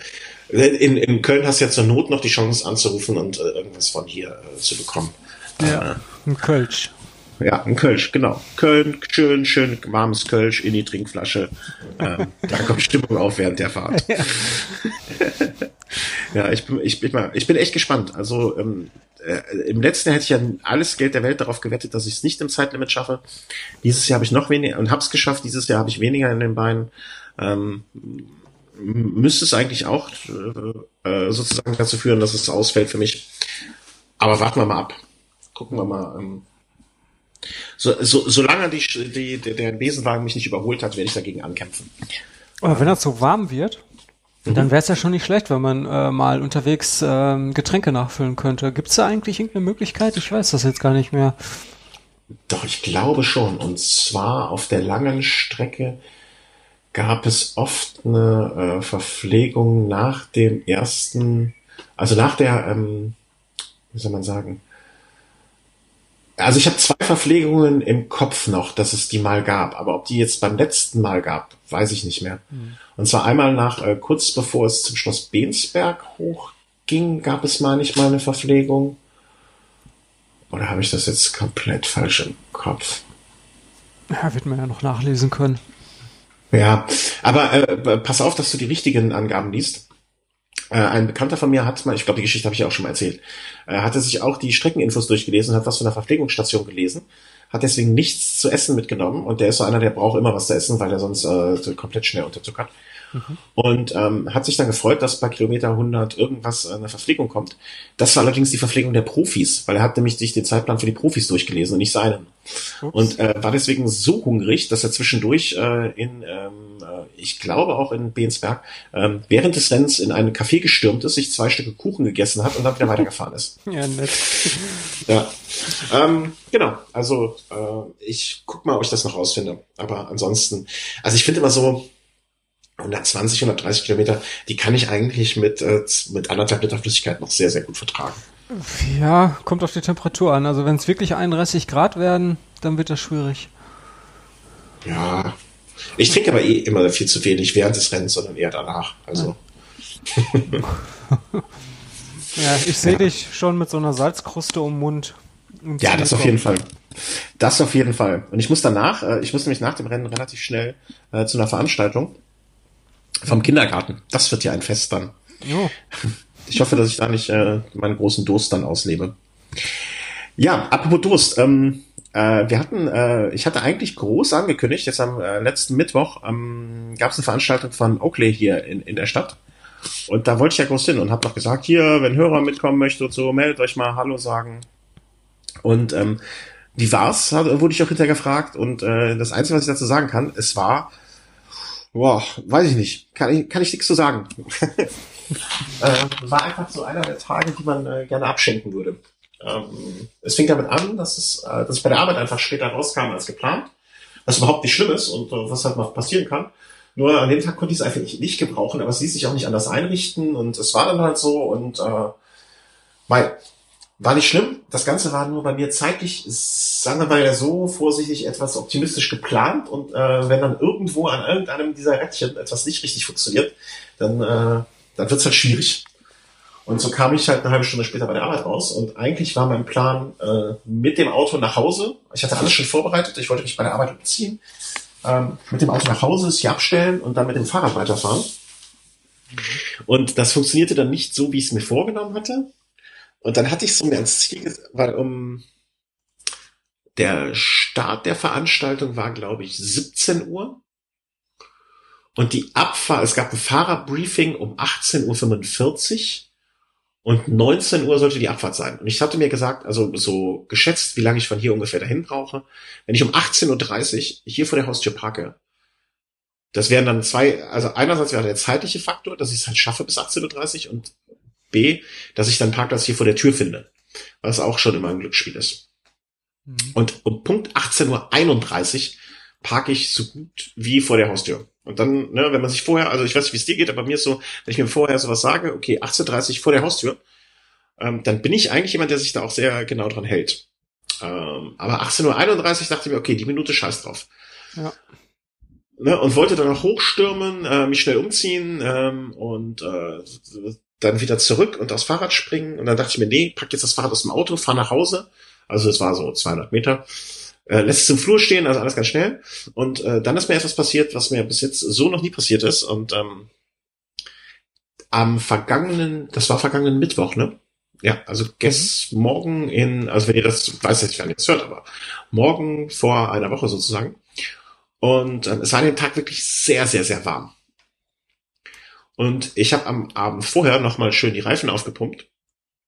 A: in, in Köln hast du ja zur Not noch die Chance anzurufen und äh, irgendwas von hier äh, zu bekommen.
B: Ja, äh, ein Kölsch.
A: Ja, ein Kölsch, genau. Köln, schön, schön warmes Kölsch in die Trinkflasche. Ähm, da kommt Stimmung auf während der Fahrt. Ja, ja ich, bin, ich, bin ich bin echt gespannt. Also ähm, äh, im letzten Jahr hätte ich ja alles Geld der Welt darauf gewettet, dass ich es nicht im Zeitlimit schaffe. Dieses Jahr habe ich noch weniger und habe es geschafft. Dieses Jahr habe ich weniger in den Beinen. Ähm, müsste es eigentlich auch äh, äh, sozusagen dazu führen, dass es ausfällt für mich. Aber warten wir mal ab. Gucken wir mal. Ähm, so, so, solange die, die, der Besenwagen mich nicht überholt hat, werde ich dagegen ankämpfen.
B: Aber wenn das so warm wird, Mhm. Dann wäre es ja schon nicht schlecht, wenn man äh, mal unterwegs äh, Getränke nachfüllen könnte. Gibt es da eigentlich irgendeine Möglichkeit? Ich weiß das jetzt gar nicht mehr.
A: Doch, ich glaube schon. Und zwar auf der langen Strecke gab es oft eine äh, Verpflegung nach dem ersten, also nach der, ähm, wie soll man sagen, also ich habe zwei Verpflegungen im Kopf noch, dass es die mal gab, aber ob die jetzt beim letzten Mal gab, weiß ich nicht mehr. Mhm. Und zwar einmal nach, äh, kurz bevor es zum Schloss Bensberg hochging, gab es mal nicht mal eine Verpflegung. Oder habe ich das jetzt komplett falsch im Kopf?
B: Ja, wird man ja noch nachlesen können.
A: Ja, aber äh, pass auf, dass du die richtigen Angaben liest. Äh, ein Bekannter von mir hat mal, ich glaube, die Geschichte habe ich ja auch schon mal erzählt, äh, hatte sich auch die Streckeninfos durchgelesen, hat was von der Verpflegungsstation gelesen, hat deswegen nichts zu essen mitgenommen und der ist so einer, der braucht immer was zu essen, weil er sonst äh, komplett schnell unterzuckert. Mhm. Und ähm, hat sich dann gefreut, dass bei Kilometer 100 irgendwas äh, eine Verpflegung kommt. Das war allerdings die Verpflegung der Profis, weil er hat nämlich sich den Zeitplan für die Profis durchgelesen und nicht seinen. Ups. Und äh, war deswegen so hungrig, dass er zwischendurch äh, in, ähm, äh, ich glaube auch in Bensberg, ähm, während des Rennens in einen Café gestürmt ist, sich zwei Stücke Kuchen gegessen hat und dann wieder weitergefahren ist. Ja, nett. Ja. Ähm, genau, also äh, ich guck mal, ob ich das noch rausfinde. Aber ansonsten, also ich finde immer so, 120, 130 Kilometer, die kann ich eigentlich mit, äh, mit anderthalb Liter Flüssigkeit noch sehr, sehr gut vertragen.
B: Ja, kommt auf die Temperatur an. Also wenn es wirklich 31 Grad werden, dann wird das schwierig.
A: Ja. Ich trinke aber eh immer viel zu wenig während des Rennens, sondern eher danach. Also.
B: ja, ich sehe ja. dich schon mit so einer Salzkruste um den Mund.
A: Ja, das auf jeden Fall. Das auf jeden Fall. Und ich muss danach, äh, ich muss nämlich nach dem Rennen relativ schnell äh, zu einer Veranstaltung vom Kindergarten. Das wird ja ein Fest dann. Jo. Ich hoffe, dass ich da nicht äh, meinen großen Durst dann auslebe. Ja, apropos Durst. Ähm, äh, wir hatten, äh, ich hatte eigentlich groß angekündigt, jetzt am äh, letzten Mittwoch ähm, gab es eine Veranstaltung von Oakley hier in, in der Stadt. Und da wollte ich ja groß hin und habe noch gesagt, hier, wenn Hörer mitkommen möchte und so, meldet euch mal Hallo sagen. Und ähm, wie war's, wurde ich auch hinterher gefragt. Und äh, das Einzige, was ich dazu sagen kann, es war Boah, weiß ich nicht. Kann ich, kann ich nichts zu sagen. äh, war einfach so einer der Tage, die man äh, gerne abschenken würde. Ähm, es fing damit an, dass es, äh, dass ich bei der Arbeit einfach später rauskam als geplant. Was überhaupt nicht schlimm ist und äh, was halt noch passieren kann. Nur an dem Tag konnte ich es einfach nicht, nicht gebrauchen, aber es ließ sich auch nicht anders einrichten und es war dann halt so und äh, weil war nicht schlimm. Das Ganze war nur bei mir zeitlich, sagen wir mal ja so vorsichtig etwas optimistisch geplant und äh, wenn dann irgendwo an irgendeinem dieser Rädchen etwas nicht richtig funktioniert, dann, äh, dann wird's halt schwierig. Und so kam ich halt eine halbe Stunde später bei der Arbeit raus und eigentlich war mein Plan äh, mit dem Auto nach Hause. Ich hatte alles schon vorbereitet, ich wollte mich bei der Arbeit umziehen. Ähm, mit dem Auto nach Hause, es hier abstellen und dann mit dem Fahrrad weiterfahren. Und das funktionierte dann nicht so, wie ich es mir vorgenommen hatte. Und dann hatte ich so mir als Ziel, weil um der Start der Veranstaltung war, glaube ich, 17 Uhr. Und die Abfahrt, es gab ein Fahrerbriefing um 18.45 Uhr und 19 Uhr sollte die Abfahrt sein. Und ich hatte mir gesagt, also so geschätzt, wie lange ich von hier ungefähr dahin brauche, wenn ich um 18.30 Uhr hier vor der Haustür parke, das wären dann zwei, also einerseits wäre der zeitliche Faktor, dass ich es halt schaffe bis 18.30 Uhr und B, dass ich dann Parkplatz hier vor der Tür finde. Was auch schon immer ein Glücksspiel ist. Mhm. Und um Punkt 18.31 Uhr parke ich so gut wie vor der Haustür. Und dann, ne, wenn man sich vorher, also ich weiß nicht, wie es dir geht, aber mir ist so, wenn ich mir vorher sowas sage, okay, 18.30 Uhr vor der Haustür, ähm, dann bin ich eigentlich jemand, der sich da auch sehr genau dran hält. Ähm, aber 18.31 Uhr dachte ich mir, okay, die Minute scheiß drauf. Ja. Ne, und wollte dann auch hochstürmen, äh, mich schnell umziehen ähm, und äh, dann wieder zurück und aufs Fahrrad springen. Und dann dachte ich mir, nee, pack jetzt das Fahrrad aus dem Auto, fahr nach Hause. Also es war so 200 Meter. Äh, lässt es im Flur stehen, also alles ganz schnell. Und äh, dann ist mir etwas passiert, was mir bis jetzt so noch nie passiert ist. Und ähm, am vergangenen, das war vergangenen Mittwoch, ne? Ja, also gest mhm. morgen in, also wenn ihr das, weiß ich, wann ihr das hört, aber morgen vor einer Woche sozusagen. Und ähm, es war an dem Tag wirklich sehr, sehr, sehr warm. Und ich habe am Abend vorher nochmal schön die Reifen aufgepumpt.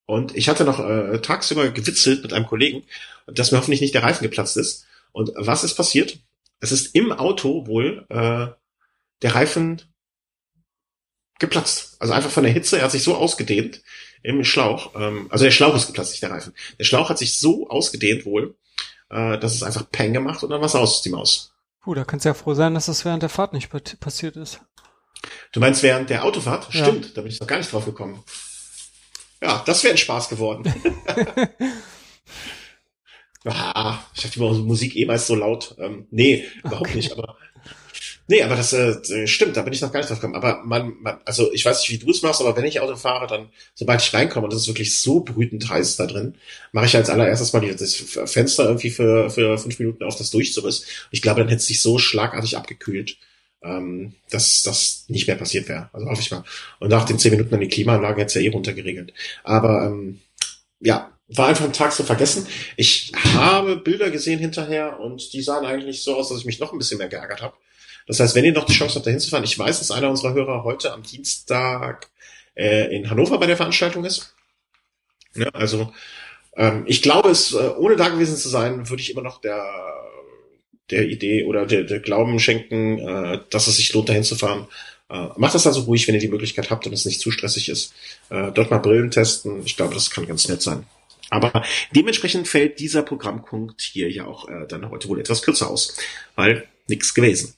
A: Und ich hatte noch äh, tagsüber gewitzelt mit einem Kollegen, dass mir hoffentlich nicht der Reifen geplatzt ist. Und was ist passiert? Es ist im Auto wohl äh, der Reifen geplatzt. Also einfach von der Hitze, er hat sich so ausgedehnt im Schlauch. Ähm, also der Schlauch ist geplatzt, nicht der Reifen. Der Schlauch hat sich so ausgedehnt wohl, äh, dass es einfach Peng gemacht und dann war es aus, die Maus.
B: Puh, da kannst du ja froh sein, dass das während der Fahrt nicht passiert ist.
A: Du meinst während der Autofahrt? Ja. Stimmt, da bin ich noch gar nicht drauf gekommen. Ja, das wäre ein Spaß geworden. ah, ich dachte immer, Musik eh meist so laut. Ähm, nee, überhaupt okay. nicht, aber Nee, aber das äh, stimmt, da bin ich noch gar nicht drauf gekommen. Aber man, man, also ich weiß nicht, wie du es machst, aber wenn ich Auto fahre, dann, sobald ich reinkomme, und das ist wirklich so brütend heiß da drin, mache ich als allererstes mal die, das Fenster irgendwie für, für fünf Minuten auf das Durchzuriss. Ich glaube, dann hätte es sich so schlagartig abgekühlt, ähm, dass das nicht mehr passiert wäre. Also hoffe ich mal. Und nach den zehn Minuten dann die Klimaanlage hätte es ja eh runtergeregelt. Aber ähm, ja, war einfach ein Tag zu vergessen. Ich habe Bilder gesehen hinterher und die sahen eigentlich so aus, dass ich mich noch ein bisschen mehr geärgert habe. Das heißt, wenn ihr noch die Chance habt, da hinzufahren, ich weiß, dass einer unserer Hörer heute am Dienstag äh, in Hannover bei der Veranstaltung ist. Ja, also ähm, ich glaube, es äh, ohne da gewesen zu sein, würde ich immer noch der der Idee oder der, der Glauben schenken, äh, dass es sich lohnt, dahin zu fahren. Äh, macht das also ruhig, wenn ihr die Möglichkeit habt und es nicht zu stressig ist. Äh, dort mal Brillen testen. Ich glaube, das kann ganz nett sein. Aber dementsprechend fällt dieser Programmpunkt hier ja auch äh, dann heute wohl etwas kürzer aus, weil nichts gewesen.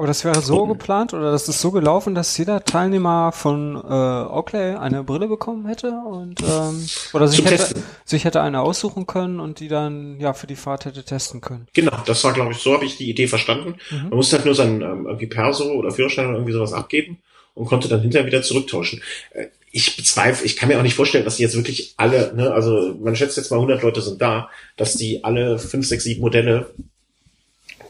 B: Aber das wäre so geplant oder das ist so gelaufen, dass jeder Teilnehmer von äh, Oakley eine Brille bekommen hätte und ähm, oder sich hätte, sich hätte eine aussuchen können und die dann ja für die Fahrt hätte testen können.
A: Genau, das war glaube ich so habe ich die Idee verstanden. Mhm. Man musste halt nur sein ähm, irgendwie Perso oder Führerschein oder irgendwie sowas abgeben und konnte dann hinterher wieder zurücktauschen. Äh, ich bezweifle, ich kann mir auch nicht vorstellen, dass die jetzt wirklich alle, ne, also man schätzt jetzt mal 100 Leute sind da, dass die alle 5, 6, 7 Modelle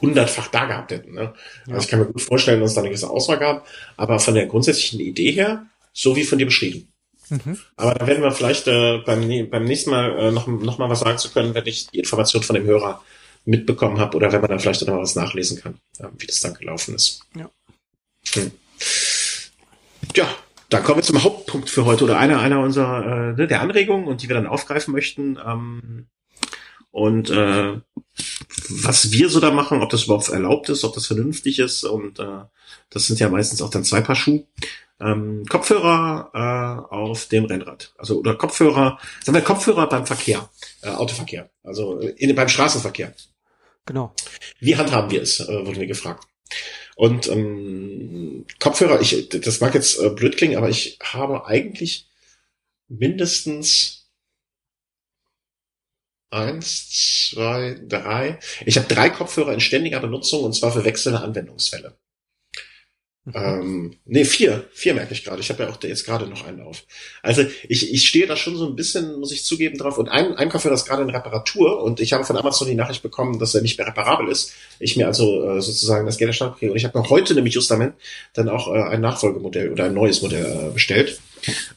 A: hundertfach da gehabt hätten. Ne? Ja. Also ich kann mir gut vorstellen, dass es da eine gewisse Auswahl gab, aber von der grundsätzlichen Idee her, so wie von dir beschrieben. Mhm. Aber da werden wir vielleicht äh, beim, beim nächsten Mal äh, noch, noch mal was sagen zu können, wenn ich die Information von dem Hörer mitbekommen habe oder wenn man dann vielleicht noch mal was nachlesen kann, äh, wie das dann gelaufen ist. Ja. Hm. Ja, dann kommen wir zum Hauptpunkt für heute oder einer einer unserer äh, ne, der Anregungen und die wir dann aufgreifen möchten. Ähm, und äh, was wir so da machen, ob das überhaupt erlaubt ist, ob das vernünftig ist und äh, das sind ja meistens auch dann zwei Paar Schuh. Ähm, Kopfhörer äh, auf dem Rennrad, also oder Kopfhörer, sagen wir Kopfhörer beim Verkehr, äh, Autoverkehr, also in, beim Straßenverkehr.
B: Genau.
A: Wie handhaben wir es, äh, wurden wir gefragt. Und ähm, Kopfhörer, ich, das mag jetzt äh, blöd klingen, aber ich habe eigentlich mindestens Eins, zwei, drei. Ich habe drei Kopfhörer in ständiger Benutzung und zwar für wechselnde Anwendungsfälle. Mhm. Ähm, nee, vier. Vier merke ich gerade. Ich habe ja auch jetzt gerade noch einen auf. Also ich, ich stehe da schon so ein bisschen, muss ich zugeben, drauf. Und ein, ein Kopfhörer ist gerade in Reparatur und ich habe von Amazon die Nachricht bekommen, dass er nicht mehr reparabel ist. Ich mir also äh, sozusagen das Geld erstattet kriege. Und ich habe noch heute nämlich justament dann auch äh, ein Nachfolgemodell oder ein neues Modell äh, bestellt.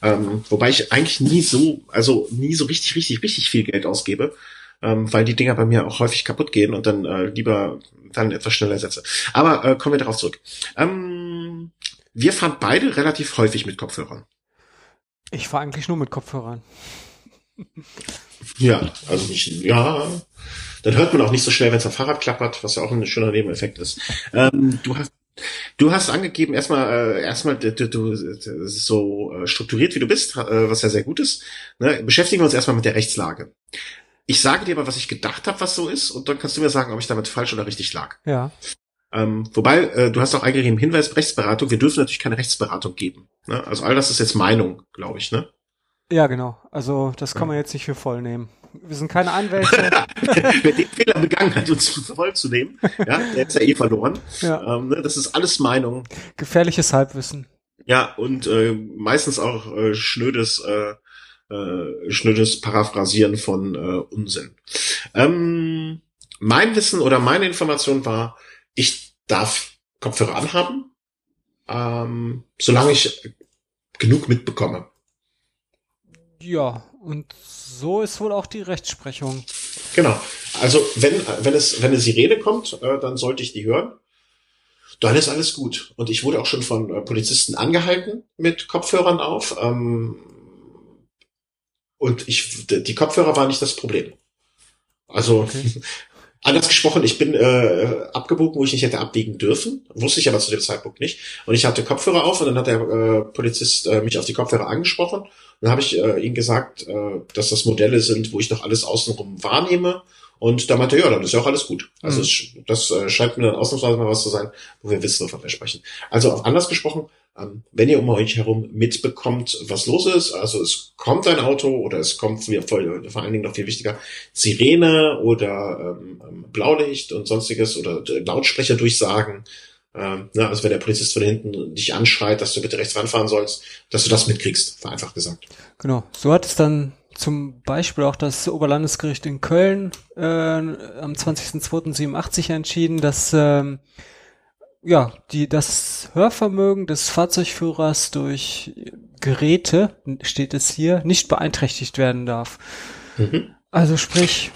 A: Ähm, wobei ich eigentlich nie so, also nie so richtig, richtig, richtig viel Geld ausgebe, ähm, weil die Dinger bei mir auch häufig kaputt gehen und dann äh, lieber dann etwas schneller setze. Aber äh, kommen wir darauf zurück. Ähm, wir fahren beide relativ häufig mit Kopfhörern.
B: Ich fahre eigentlich nur mit Kopfhörern.
A: Ja, also nicht, ja. Dann hört man auch nicht so schnell, wenn es am Fahrrad klappert, was ja auch ein schöner Nebeneffekt ist. Ähm, du hast Du hast angegeben, erstmal, äh, erstmal, du, du, so äh, strukturiert wie du bist, äh, was ja sehr gut ist. Ne? Beschäftigen wir uns erstmal mit der Rechtslage. Ich sage dir mal, was ich gedacht habe, was so ist, und dann kannst du mir sagen, ob ich damit falsch oder richtig lag.
B: Ja.
A: Ähm, wobei, äh, du hast auch eingegeben, Hinweis Rechtsberatung, wir dürfen natürlich keine Rechtsberatung geben. Ne? Also all das ist jetzt Meinung, glaube ich, ne?
B: Ja, genau. Also das kann man jetzt nicht für voll nehmen. Wir sind keine Anwälte.
A: Wer den Fehler begangen hat, uns voll zu nehmen, ja, der ist ja eh verloren. Ja. Ähm, ne, das ist alles Meinung.
B: Gefährliches Halbwissen.
A: Ja, und äh, meistens auch äh, schnödes, äh, äh, schnödes Paraphrasieren von äh, Unsinn. Ähm, mein Wissen oder meine Information war, ich darf Kopfhörer anhaben, ähm, solange ich genug mitbekomme.
B: Ja, und so ist wohl auch die Rechtsprechung.
A: Genau. Also wenn, wenn es, wenn eine Sirene kommt, äh, dann sollte ich die hören. Dann ist alles gut. Und ich wurde auch schon von äh, Polizisten angehalten mit Kopfhörern auf. Ähm, und ich, die Kopfhörer waren nicht das Problem. Also okay. Anders gesprochen, ich bin äh, abgebogen, wo ich nicht hätte abbiegen dürfen, wusste ich aber zu dem Zeitpunkt nicht. Und ich hatte Kopfhörer auf und dann hat der äh, Polizist äh, mich auf die Kopfhörer angesprochen. Dann habe ich äh, ihm gesagt, äh, dass das Modelle sind, wo ich noch alles außenrum wahrnehme. Und da meinte er, ja, dann ist ja auch alles gut. Also
B: Mhm.
A: das äh, scheint mir dann ausnahmsweise mal was zu sein, wo wir wissen, wovon wir sprechen. Also auf anders gesprochen, ähm, wenn ihr um euch herum mitbekommt, was los ist, also es kommt ein Auto oder es kommt mir voll, vor allen Dingen noch viel wichtiger, Sirene oder ähm, ähm, Blaulicht und sonstiges oder äh, Lautsprecherdurchsagen, ähm, ne, also wenn der Polizist von hinten dich anschreit, dass du bitte rechts ranfahren sollst, dass du das mitkriegst, vereinfacht gesagt.
B: Genau. So hat es dann zum Beispiel auch das Oberlandesgericht in Köln äh, am 20.02.87 entschieden, dass ähm, ja, die, das Hörvermögen des Fahrzeugführers durch Geräte, steht es hier, nicht beeinträchtigt werden darf.
A: Mhm.
B: Also sprich,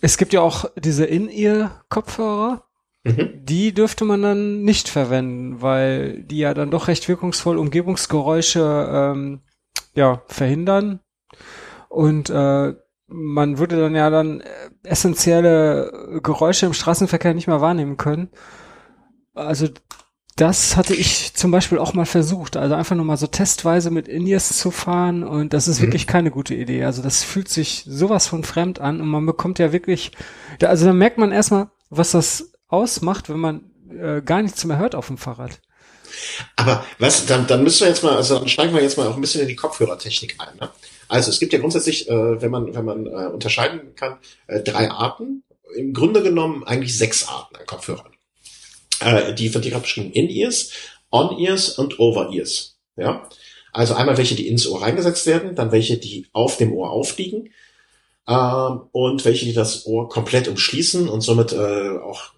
B: es gibt ja auch diese In-Ear-Kopfhörer,
A: Mhm.
B: die dürfte man dann nicht verwenden, weil die ja dann doch recht wirkungsvoll Umgebungsgeräusche ähm, ja, verhindern. Und äh, man würde dann ja dann äh, essentielle Geräusche im Straßenverkehr nicht mehr wahrnehmen können. Also das hatte ich zum Beispiel auch mal versucht. Also einfach nur mal so testweise mit In-Ears zu fahren und das ist
A: Mhm.
B: wirklich keine gute Idee. Also das fühlt sich sowas von fremd an und man bekommt ja wirklich, also da merkt man erstmal, was das ausmacht, wenn man äh, gar nichts mehr hört auf dem Fahrrad.
A: Aber was, dann, dann müssen wir jetzt mal, also dann steigen wir jetzt mal auch ein bisschen in die Kopfhörertechnik ein. Ne? Also es gibt ja grundsätzlich, äh, wenn man, wenn man äh, unterscheiden kann, äh, drei Arten. Im Grunde genommen eigentlich sechs Arten an Kopfhörern. Äh, die von dir gerade beschrieben, In-Ears, On-Ears und Over-Ears. Ja? Also einmal welche, die ins Ohr reingesetzt werden, dann welche, die auf dem Ohr aufliegen ähm, und welche, die das Ohr komplett umschließen und somit äh, auch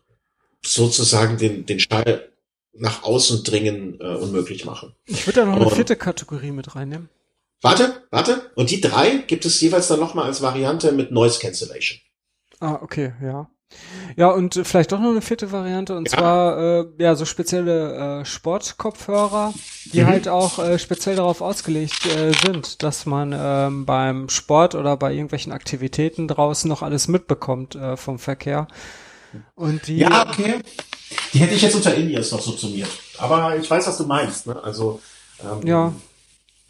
A: sozusagen den, den Schall nach außen dringen äh, unmöglich machen.
B: Ich würde da noch eine
A: Aber-
B: vierte Kategorie mit reinnehmen.
A: Warte, warte. Und die drei gibt es jeweils dann nochmal als Variante mit Noise Cancellation.
B: Ah, okay, ja. Ja, und vielleicht doch noch eine vierte Variante, und
A: Ja.
B: zwar äh, ja so spezielle äh, Sportkopfhörer, die
A: Mhm.
B: halt auch äh, speziell darauf ausgelegt äh, sind, dass man ähm, beim Sport oder bei irgendwelchen Aktivitäten draußen noch alles mitbekommt äh, vom Verkehr. Und die
A: okay. Die hätte ich jetzt unter In-Ears noch subsumiert. Aber ich weiß, was du meinst. Ne? Also ähm,
B: Ja.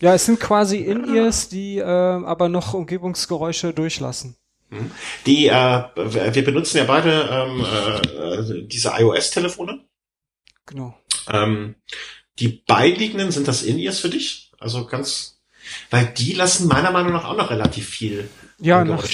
B: ja, es sind quasi In-Ears, die äh, aber noch Umgebungsgeräusche durchlassen.
A: Die, äh, wir benutzen ja beide ähm, äh, diese iOS-Telefone.
B: Genau.
A: Ähm, die beiliegenden, sind das In-Ears für dich? Also ganz, weil die lassen meiner Meinung nach auch noch relativ viel
B: Ja, nach,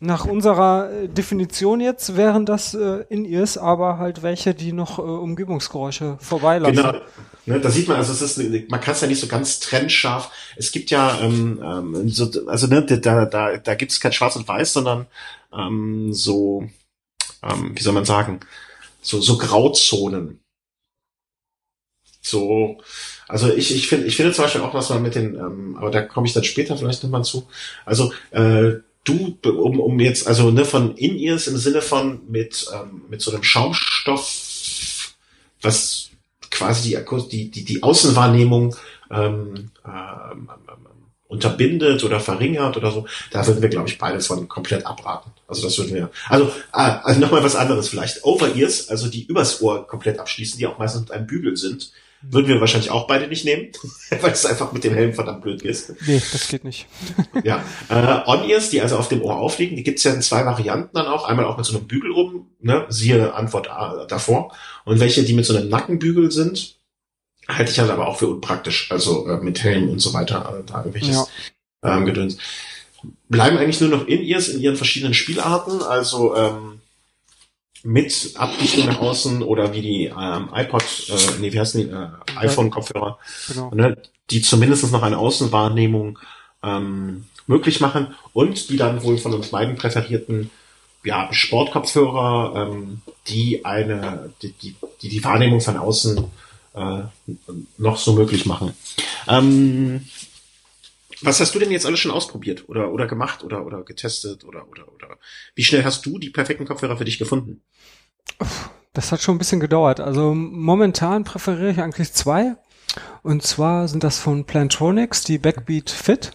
B: nach unserer äh, Definition jetzt wären das äh, In-Ears, aber halt welche, die noch äh, Umgebungsgeräusche vorbeilassen.
A: Genau. Ne, da sieht man, also es ist, man kann es ja nicht so ganz trennscharf. Es gibt ja, ähm, ähm, so, also ne, da, da, da gibt es kein Schwarz und Weiß, sondern ähm, so, ähm, wie soll man sagen, so, so Grauzonen. So, also ich, ich finde, ich finde zum Beispiel auch, was man mit den, ähm, aber da komme ich dann später vielleicht nochmal zu. Also äh, du, um, um jetzt, also ne, von In-Ears im Sinne von mit, ähm, mit so einem Schaumstoff, was quasi die, Akus- die, die, die Außenwahrnehmung ähm, ähm, ähm, unterbindet oder verringert oder so, da würden wir, glaube ich, beides von komplett abraten. Also das würden wir. Also, ah, also nochmal was anderes vielleicht. Over-Ears, also die übers Ohr komplett abschließen, die auch meistens mit einem Bügel sind, würden wir wahrscheinlich auch beide nicht nehmen, weil es einfach mit dem Helm verdammt blöd ist.
B: Nee, das geht nicht.
A: Ja. Äh, On-Ears, die also auf dem Ohr aufliegen, die gibt's ja in zwei Varianten dann auch. Einmal auch mit so einem Bügel rum, ne? siehe Antwort A davor. Und welche, die mit so einem Nackenbügel sind, halte ich halt aber auch für unpraktisch. Also äh, mit Helm und so weiter, äh, da irgendwelches
B: Ja.
A: ähm, Gedöns. Bleiben eigentlich nur noch In-Ears in ihren verschiedenen Spielarten, also ähm, mit Abbiegung nach außen oder wie die ähm, iPod, äh, nee, wie heißen die, äh, iPhone-Kopfhörer,
B: Genau.
A: ne, die zumindest noch eine Außenwahrnehmung ähm, möglich machen und die dann wohl von uns beiden präferierten ja, Sportkopfhörer, ähm, die eine, die, die, die die Wahrnehmung von außen äh, noch so möglich machen. Ähm, was hast du denn jetzt alles schon ausprobiert oder oder gemacht oder oder getestet oder oder oder wie schnell hast du die perfekten Kopfhörer für dich gefunden?
B: Das hat schon ein bisschen gedauert. Also momentan präferiere ich eigentlich zwei. Und zwar sind das von Plantronics, die Backbeat Fit.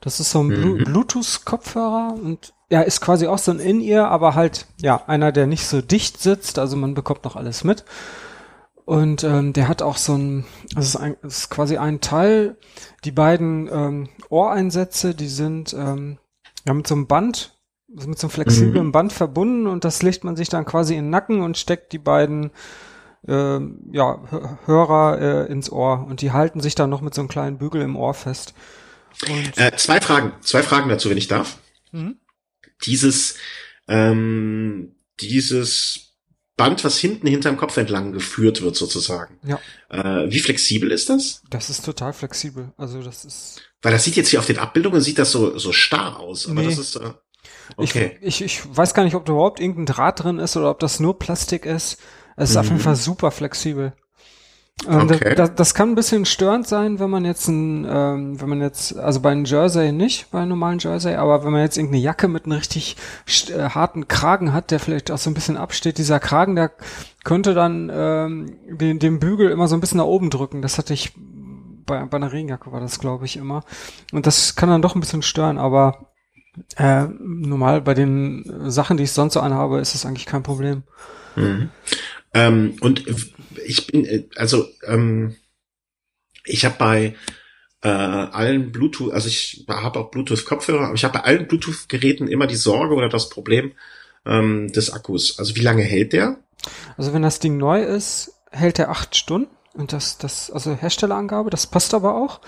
B: Das ist so ein
A: Mhm.
B: Bluetooth-Kopfhörer und ja, ist quasi auch so ein In-Ear, aber halt, ja, einer, der nicht so dicht sitzt, also man bekommt noch alles mit. Und ähm, der hat auch so ein, das ist, ein, das ist quasi ein Teil, die beiden ähm, Ohreinsätze, die sind ähm, ja mit so einem Band, mit so einem flexiblen mhm. Band verbunden und das legt man sich dann quasi in den Nacken und steckt die beiden äh, ja, Hörer äh, ins Ohr und die halten sich dann noch mit so einem kleinen Bügel im Ohr fest.
A: Äh, zwei Fragen, zwei Fragen dazu, wenn ich darf. Mhm. Dieses, ähm, dieses Band, was hinten hinterm Kopf entlang geführt wird, sozusagen.
B: Ja.
A: Äh, wie flexibel ist das?
B: Das ist total flexibel. Also das ist.
A: Weil das sieht jetzt hier auf den Abbildungen sieht das so so starr aus, aber nee. das ist. Äh,
B: okay. Ich, ich, ich weiß gar nicht, ob da überhaupt irgendein Draht drin ist oder ob das nur Plastik ist. Es ist mhm. auf jeden mhm. Fall super flexibel. Ähm, okay. das, das, kann ein bisschen störend sein, wenn man jetzt ein, ähm, wenn man jetzt, also bei einem Jersey nicht, bei einem normalen Jersey, aber wenn man jetzt irgendeine Jacke mit einem richtig äh, harten Kragen hat, der vielleicht auch so ein bisschen absteht, dieser Kragen, der könnte dann ähm, den, den Bügel immer so ein bisschen nach oben drücken. Das hatte ich bei, bei einer Regenjacke war das, glaube ich, immer. Und das kann dann doch ein bisschen stören, aber äh, normal bei den Sachen, die ich sonst so anhabe, ist das eigentlich kein Problem.
A: Mhm. Ähm, und ich bin, äh, also ähm, ich habe bei äh, allen Bluetooth, also ich habe auch Bluetooth-Kopfhörer, aber ich habe bei allen Bluetooth-Geräten immer die Sorge oder das Problem ähm, des Akkus. Also wie lange hält der?
B: Also wenn das Ding neu ist, hält er acht Stunden. Und das, das, also Herstellerangabe, das passt aber auch.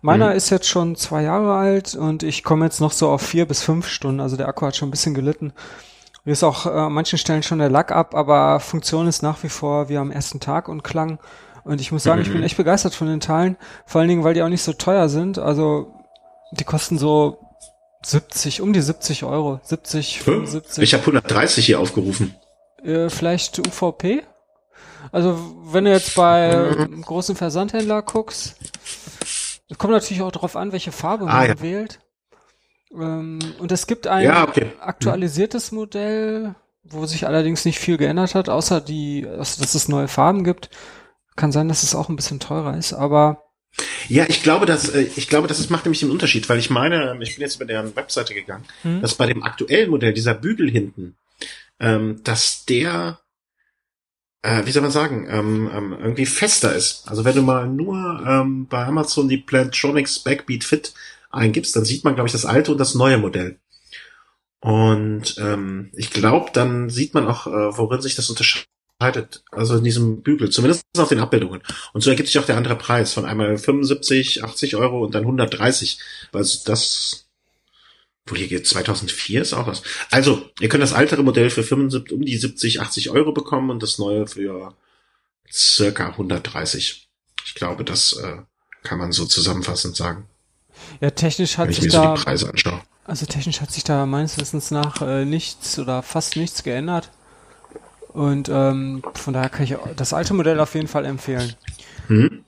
B: Meiner mhm. ist jetzt schon zwei Jahre alt und ich komme jetzt noch so auf vier bis fünf Stunden. Also der Akku hat schon ein bisschen gelitten. Hier ist auch äh, an manchen Stellen schon der Lack ab, aber Funktion ist nach wie vor wie am ersten Tag und Klang. Und ich muss sagen, ich bin echt begeistert von den Teilen. Vor allen Dingen, weil die auch nicht so teuer sind. Also die kosten so 70, um die 70 Euro. 70, 75.
A: Ich habe 130 hier aufgerufen.
B: Äh, vielleicht UVP? Also wenn du jetzt bei mhm. großen Versandhändler guckst, kommt natürlich auch darauf an, welche Farbe ah, man ja. wählt. Ähm, und es gibt ein ja, okay. aktualisiertes Modell, wo sich allerdings nicht viel geändert hat, außer die, also dass es neue Farben gibt. Kann sein, dass es auch ein bisschen teurer ist, aber
A: ja, ich glaube, dass äh, ich glaube, dass es macht nämlich den Unterschied, weil ich meine, ich bin jetzt über deren Webseite gegangen, hm. dass bei dem aktuellen Modell dieser Bügel hinten, ähm, dass der, äh, wie soll man sagen, ähm, ähm, irgendwie fester ist. Also wenn du mal nur ähm, bei Amazon die Plantronics Backbeat Fit eingibst, dann sieht man, glaube ich, das alte und das neue Modell. Und ähm, ich glaube, dann sieht man auch, äh, worin sich das unterscheidet. Also in diesem Bügel, zumindest auf den Abbildungen. Und so ergibt sich auch der andere Preis von einmal 75, 80 Euro und dann 130. Also das, wo hier geht 2004 ist auch was. Also, ihr könnt das ältere Modell für 75, um die 70, 80 Euro bekommen und das neue für circa 130. Ich glaube, das äh, kann man so zusammenfassend sagen.
B: Ja, technisch hat sich da. So also technisch hat sich da meines Wissens nach äh, nichts oder fast nichts geändert. Und ähm, von daher kann ich das alte Modell auf jeden Fall empfehlen.
A: Hm.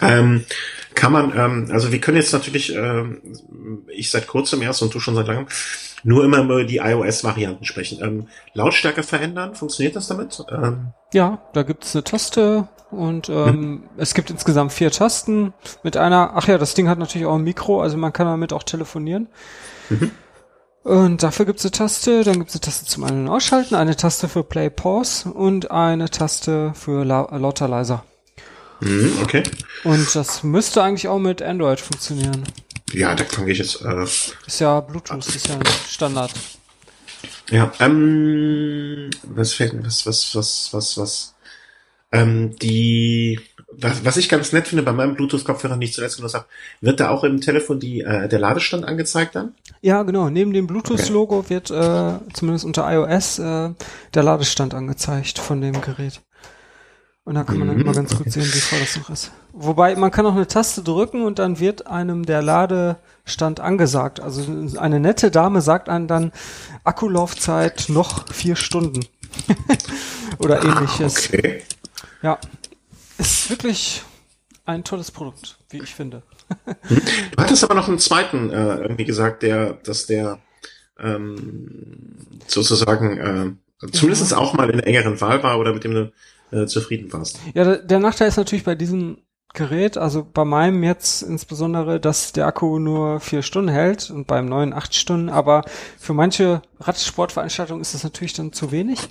A: Ähm, kann man, ähm, also wir können jetzt natürlich, ähm, ich seit kurzem erst und du schon seit langem, nur immer über die iOS-Varianten sprechen. Ähm, Lautstärke verändern, funktioniert das damit? Ähm,
B: ja, da gibt es eine Taste, und ähm, hm. es gibt insgesamt vier Tasten mit einer, ach ja, das Ding hat natürlich auch ein Mikro, also man kann damit auch telefonieren. Mhm. Und dafür gibt es eine Taste, dann gibt es eine Taste zum Ein- und Ausschalten, eine Taste für Play Pause und eine Taste für La lauter leiser.
A: Mhm, okay.
B: Und das müsste eigentlich auch mit Android funktionieren.
A: Ja, da kann ich jetzt. Äh,
B: ist ja Bluetooth, ist ja Standard.
A: Ja, ähm, was fällt, was, was, was, was, was ähm, die, was, was ich ganz nett finde bei meinem Bluetooth-Kopfhörer, ich zuletzt genutzt habe, wird da auch im Telefon die, äh, der Ladestand angezeigt dann?
B: Ja, genau. Neben dem Bluetooth-Logo okay. wird äh, zumindest unter iOS äh, der Ladestand angezeigt von dem Gerät. Und da kann man dann mhm, immer ganz okay. gut sehen, wie voll das noch ist. Wobei man kann auch eine Taste drücken und dann wird einem der Ladestand angesagt. Also eine nette Dame sagt einem dann Akkulaufzeit noch vier Stunden. Oder ähnliches. Okay. Ja, ist wirklich ein tolles Produkt, wie ich finde.
A: du hattest aber noch einen zweiten äh, irgendwie gesagt, der, dass der ähm, sozusagen äh, zumindest ja. auch mal in der engeren Wahl war oder mit dem du äh, zufrieden warst.
B: Ja, der, der Nachteil ist natürlich bei diesem Gerät. Also bei meinem jetzt insbesondere, dass der Akku nur vier Stunden hält und beim neuen acht Stunden. Aber für manche Radsportveranstaltungen ist das natürlich dann zu wenig.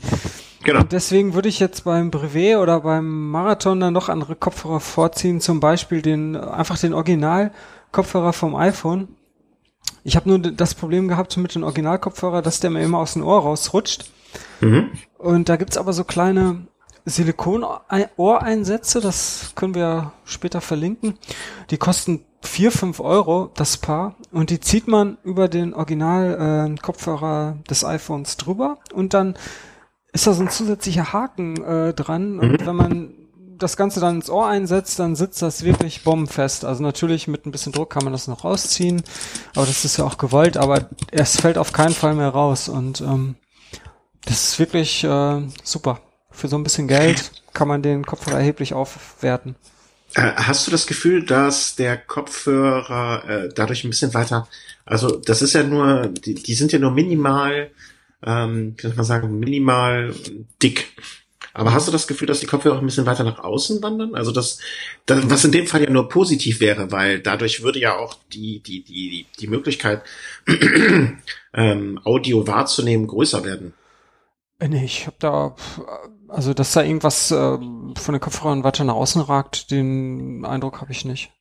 B: Genau. Und deswegen würde ich jetzt beim Brevet oder beim Marathon dann noch andere Kopfhörer vorziehen. Zum Beispiel den, einfach den Original-Kopfhörer vom iPhone. Ich habe nur das Problem gehabt mit dem Originalkopfhörer, dass der mir immer aus dem Ohr rausrutscht. Mhm. Und da gibt's aber so kleine Silikon-Ohreinsätze, das können wir später verlinken. Die kosten vier fünf Euro das Paar und die zieht man über den Original-Kopfhörer äh, des iPhones drüber und dann ist da so ein zusätzlicher Haken äh, dran und mhm. wenn man das Ganze dann ins Ohr einsetzt, dann sitzt das wirklich bombenfest. Also natürlich mit ein bisschen Druck kann man das noch rausziehen, aber das ist ja auch gewollt, aber es fällt auf keinen Fall mehr raus und ähm, das ist wirklich äh, super. Für so ein bisschen Geld kann man den Kopfhörer erheblich aufwerten.
A: Äh, hast du das Gefühl, dass der Kopfhörer äh, dadurch ein bisschen weiter, also das ist ja nur, die, die sind ja nur minimal, ähm, kann ich mal sagen, minimal dick. Aber hast du das Gefühl, dass die Kopfhörer auch ein bisschen weiter nach außen wandern? Also das, das, was in dem Fall ja nur positiv wäre, weil dadurch würde ja auch die, die, die, die Möglichkeit, ähm, Audio wahrzunehmen, größer werden.
B: Äh, nee, ich habe da, also dass da irgendwas äh, von den Kopfhörern weiter nach außen ragt, den Eindruck habe ich nicht.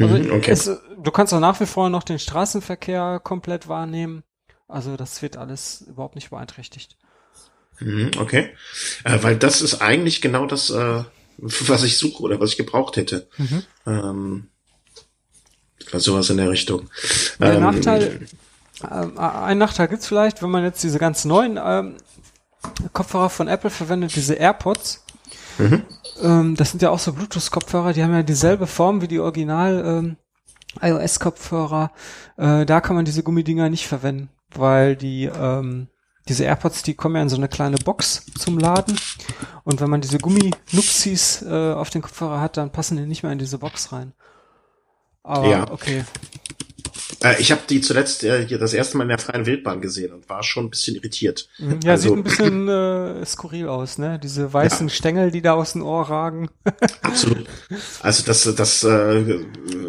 B: Also mhm, okay. es, du kannst auch nach wie vor noch den Straßenverkehr komplett wahrnehmen. Also das wird alles überhaupt nicht beeinträchtigt.
A: Mhm, okay. Äh, weil das ist eigentlich genau das, äh, was ich suche oder was ich gebraucht hätte. Mhm. Ähm, sowas in der Richtung.
B: Der ähm, Nachteil, äh, ein Nachteil gibt's vielleicht, wenn man jetzt diese ganz neuen ähm, Kopfhörer von Apple verwendet, diese AirPods. Mhm. Ähm, das sind ja auch so Bluetooth-Kopfhörer, die haben ja dieselbe Form wie die Original ähm, iOS-Kopfhörer. Äh, da kann man diese Gummidinger nicht verwenden, weil die ähm, diese AirPods, die kommen ja in so eine kleine Box zum Laden. Und wenn man diese Gummi-Nupsis äh, auf den Kopfhörer hat, dann passen die nicht mehr in diese Box rein. Aber ja. okay.
A: Äh, ich habe die zuletzt äh, hier das erste Mal in der freien Wildbahn gesehen und war schon ein bisschen irritiert.
B: Mhm. Ja, also, sieht ein bisschen äh, skurril aus, ne? Diese weißen ja. Stängel, die da aus dem Ohr ragen.
A: Absolut. Also das, das äh,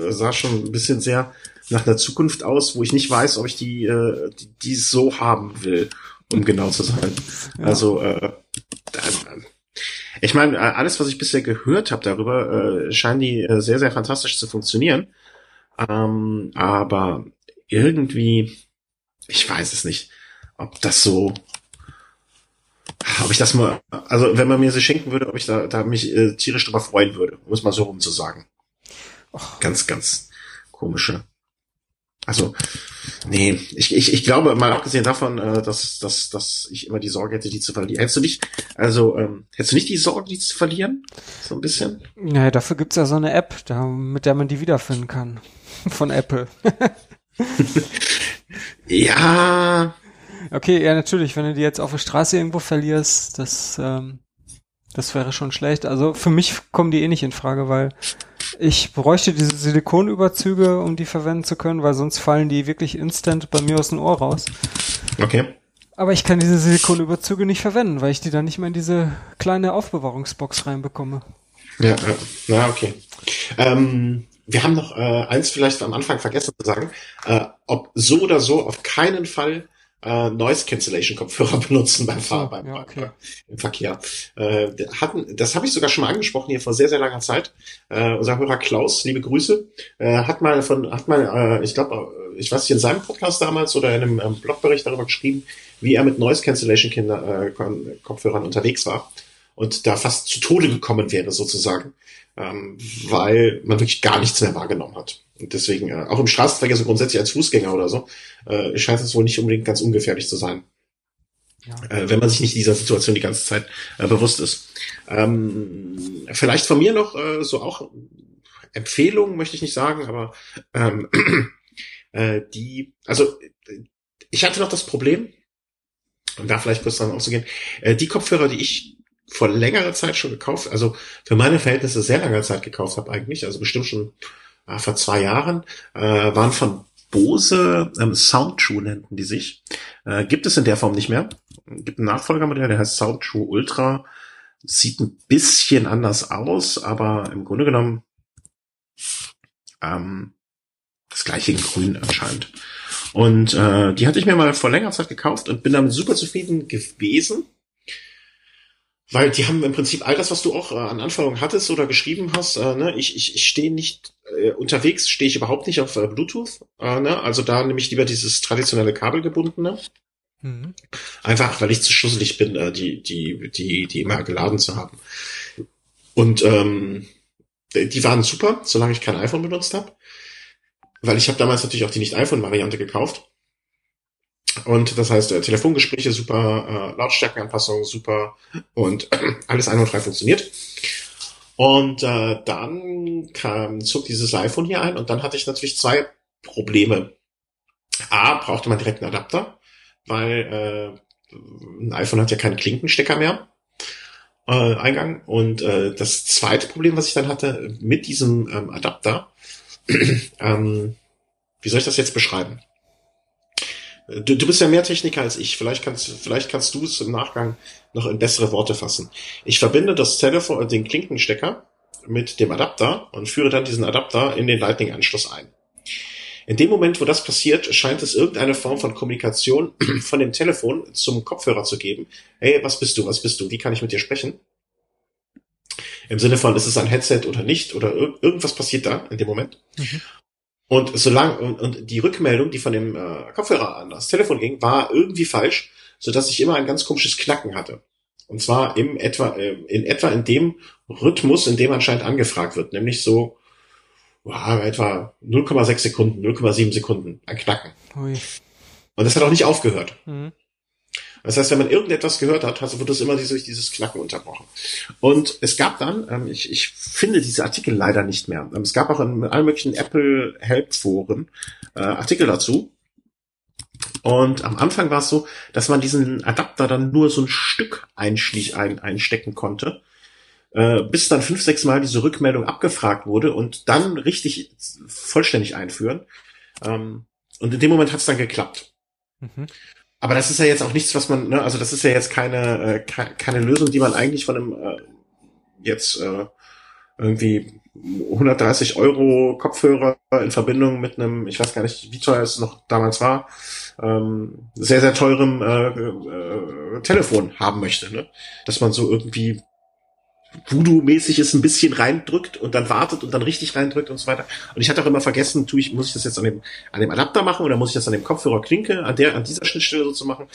A: sah schon ein bisschen sehr nach einer Zukunft aus, wo ich nicht weiß, ob ich die, äh, die, die so haben will, um genau zu sein. Ja. Also äh, ich meine, alles, was ich bisher gehört habe darüber, äh, scheinen die äh, sehr, sehr fantastisch zu funktionieren. Ähm, aber irgendwie, ich weiß es nicht, ob das so, ob ich das mal, also wenn man mir sie schenken würde, ob ich da, da mich äh, tierisch drüber freuen würde, um es mal so rum zu sagen. Och, ganz, ganz komische. Also, nee, ich, ich, ich glaube, mal abgesehen davon, äh, dass, dass, dass ich immer die Sorge hätte, die zu verlieren. Hättest du nicht, also, ähm, hättest du nicht die Sorge, die zu verlieren? So ein bisschen?
B: Naja, dafür gibt's ja so eine App, da, mit der man die wiederfinden kann. von Apple.
A: ja.
B: Okay, ja, natürlich, wenn du die jetzt auf der Straße irgendwo verlierst, das, ähm, das wäre schon schlecht. Also für mich kommen die eh nicht in Frage, weil ich bräuchte diese Silikonüberzüge, um die verwenden zu können, weil sonst fallen die wirklich instant bei mir aus dem Ohr raus.
A: Okay.
B: Aber ich kann diese Silikonüberzüge nicht verwenden, weil ich die dann nicht mehr in diese kleine Aufbewahrungsbox reinbekomme.
A: Ja, ja, na okay. Ähm, wir haben noch äh, eins vielleicht am Anfang vergessen zu sagen, äh, ob so oder so auf keinen Fall äh, Noise Cancellation Kopfhörer benutzen beim Fahren, beim, ja, okay. beim, im Verkehr. Äh, hatten, das habe ich sogar schon mal angesprochen hier vor sehr sehr langer Zeit. Äh, unser Hörer Klaus, liebe Grüße, äh, hat mal von, hat mal, äh, ich glaube, äh, ich weiß nicht in seinem Podcast damals oder in einem ähm, Blogbericht darüber geschrieben, wie er mit Noise Cancellation Kinder, äh, Kopfhörern unterwegs war und da fast zu Tode gekommen wäre sozusagen ähm, weil man wirklich gar nichts mehr wahrgenommen hat. Und deswegen, äh, auch im Straßenverkehr so grundsätzlich als Fußgänger oder so, äh, scheint es wohl nicht unbedingt ganz ungefährlich zu sein. Ja. Äh, wenn man sich nicht dieser Situation die ganze Zeit äh, bewusst ist. Ähm, vielleicht von mir noch äh, so auch Empfehlungen, möchte ich nicht sagen, aber ähm, äh, die, also ich hatte noch das Problem, um da vielleicht kurz dran auszugehen, äh, die Kopfhörer, die ich vor längerer Zeit schon gekauft, also für meine Verhältnisse sehr langer Zeit gekauft habe eigentlich, also bestimmt schon äh, vor zwei Jahren, äh, waren von Bose ähm, Soundtrue nannten die sich. Äh, gibt es in der Form nicht mehr. Gibt ein Nachfolgermodell, der heißt Soundtrue Ultra. Sieht ein bisschen anders aus, aber im Grunde genommen Ähm, das gleiche in Grün anscheinend. Und äh, die hatte ich mir mal vor längerer Zeit gekauft und bin damit super zufrieden gewesen. Weil die haben im Prinzip all das, was du auch äh, an Anforderungen hattest oder geschrieben hast. Äh, ne? Ich, ich, ich stehe nicht, äh, unterwegs stehe ich überhaupt nicht auf äh, Bluetooth. Äh, ne? Also da nehme ich lieber dieses traditionelle kabelgebundene. Mhm. Einfach, weil ich zu schusselig bin, äh, die, die, die, die immer geladen zu haben. Und ähm, die waren super, solange ich kein iPhone benutzt habe. Weil ich habe damals natürlich auch die Nicht-iPhone-Variante gekauft. Und das heißt, äh, Telefongespräche super, äh, Lautstärkenanpassung super und äh, alles einwandfrei funktioniert. Und äh, dann kam, zog dieses iPhone hier ein und dann hatte ich natürlich zwei Probleme. A, brauchte man direkt einen Adapter, weil äh, ein iPhone hat ja keinen Klinkenstecker mehr. Äh, Eingang. Und äh, das zweite Problem, was ich dann hatte, mit diesem ähm, Adapter, ähm, wie soll ich das jetzt beschreiben? Du, du bist ja mehr Techniker als ich. Vielleicht kannst, vielleicht kannst du es im Nachgang noch in bessere Worte fassen. Ich verbinde das Telefon, den Klinkenstecker mit dem Adapter und führe dann diesen Adapter in den Lightning-Anschluss ein. In dem Moment, wo das passiert, scheint es irgendeine Form von Kommunikation von dem Telefon zum Kopfhörer zu geben. Hey, was bist du? Was bist du? Wie kann ich mit dir sprechen? Im Sinne von, ist es ein Headset oder nicht? Oder ir irgendwas passiert da in dem Moment. Mhm. Und solange, und, und die Rückmeldung, die von dem äh, Kopfhörer an das Telefon ging, war irgendwie falsch, so dass ich immer ein ganz komisches Knacken hatte. Und zwar im etwa, äh, in etwa in dem Rhythmus, in dem anscheinend angefragt wird, nämlich so wow, etwa 0,6 Sekunden, 0,7 Sekunden ein Knacken. Ui. Und das hat auch nicht aufgehört. Mhm. Das heißt, wenn man irgendetwas gehört hat, also wird das immer durch dieses Knacken unterbrochen. Und es gab dann, ähm, ich, ich finde diese Artikel leider nicht mehr. Ähm, es gab auch in allen möglichen Apple Help Foren äh, Artikel dazu. Und am Anfang war es so, dass man diesen Adapter dann nur so ein Stück einschlich, ein, einstecken konnte, äh, bis dann fünf, sechs Mal diese Rückmeldung abgefragt wurde und dann richtig vollständig einführen. Ähm, und in dem Moment hat es dann geklappt. Mhm. Aber das ist ja jetzt auch nichts, was man, ne, also das ist ja jetzt keine, äh, keine Lösung, die man eigentlich von einem äh, jetzt äh, irgendwie 130 Euro Kopfhörer in Verbindung mit einem, ich weiß gar nicht, wie teuer es noch damals war, ähm, sehr, sehr teurem äh, äh, Telefon haben möchte. Ne? Dass man so irgendwie Voodoo-mäßig es ein bisschen reindrückt und dann wartet und dann richtig reindrückt und so weiter. Und ich hatte auch immer vergessen, tue ich, muss ich das jetzt an dem, an dem Adapter machen oder muss ich das an dem Kopfhörer Klinke, an der, an dieser Schnittstelle so zu machen?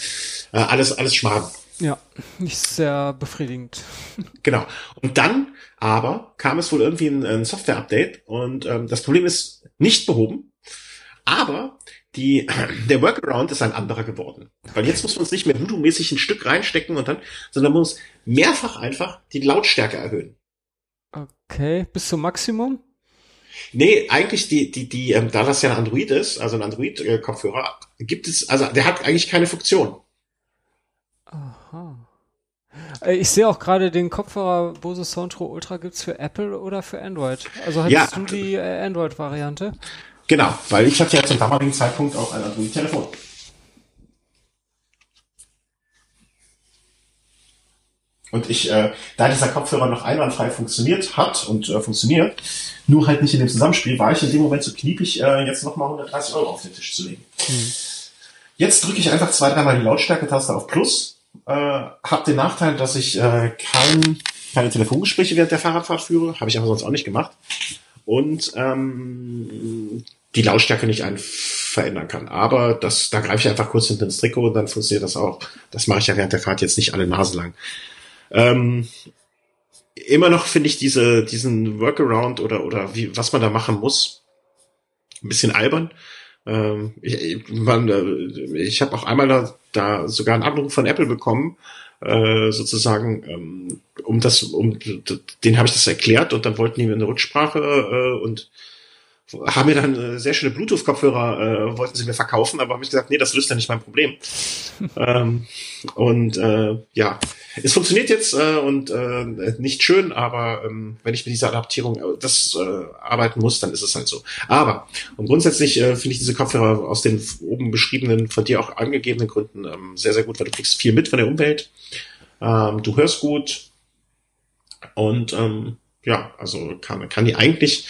A: Äh, alles, alles Schmarrn.
B: Ja, nicht sehr befriedigend.
A: Genau. Und dann aber kam es wohl irgendwie ein, ein Software-Update und ähm, das Problem ist nicht behoben, aber die, der Workaround ist ein anderer geworden. Weil jetzt muss man es nicht mehr Voodoo-mäßig ein Stück reinstecken und dann, sondern man muss mehrfach einfach die Lautstärke erhöhen.
B: Okay, bis zum Maximum?
A: Nee, eigentlich die, die, die, ähm, da das ja ein Android ist, also ein Android-Kopfhörer, gibt es, also der hat eigentlich keine Funktion.
B: Aha. Äh, ich sehe auch gerade den Kopfhörer Bose Soundtro Ultra gibt's für Apple oder für Android. Also hattest ja. du die äh, Android-Variante?
A: Genau, weil ich hatte ja zum damaligen Zeitpunkt auch ein Android-Telefon. Und ich, äh, da dieser Kopfhörer noch einwandfrei funktioniert hat und äh, funktioniert, nur halt nicht in dem Zusammenspiel, war ich in dem Moment so kniepig, äh, jetzt nochmal 130 Euro auf den Tisch zu legen. Mhm. Jetzt drücke ich einfach zwei, dreimal die Lautstärke-Taste auf Plus, äh, habe den Nachteil, dass ich äh, kein, keine Telefongespräche während der Fahrradfahrt führe, habe ich aber sonst auch nicht gemacht. Und ähm, die Lautstärke nicht ein verändern kann. Aber das, da greife ich einfach kurz hinter ins Trikot und dann funktioniert das auch. Das mache ich ja während der Fahrt jetzt nicht alle Nase lang. Ähm, immer noch finde ich diese, diesen Workaround oder, oder wie, was man da machen muss, ein bisschen albern. Ähm, ich man, äh, ich habe auch einmal da, da sogar einen Anruf von Apple bekommen, äh, sozusagen, ähm, um das, um den habe ich das erklärt und dann wollten die mir eine Rücksprache äh, und haben mir dann äh, sehr schöne Bluetooth-Kopfhörer, äh, wollten sie mir verkaufen, aber habe ich gesagt, nee, das löst ja nicht mein Problem. ähm, und äh, ja, es funktioniert jetzt äh, und äh, nicht schön, aber ähm, wenn ich mit dieser Adaptierung äh, das äh, arbeiten muss, dann ist es halt so. Aber und grundsätzlich äh, finde ich diese Kopfhörer aus den oben beschriebenen, von dir auch angegebenen Gründen ähm, sehr, sehr gut, weil du kriegst viel mit von der Umwelt, ähm, du hörst gut und ähm, ja, also kann, kann die eigentlich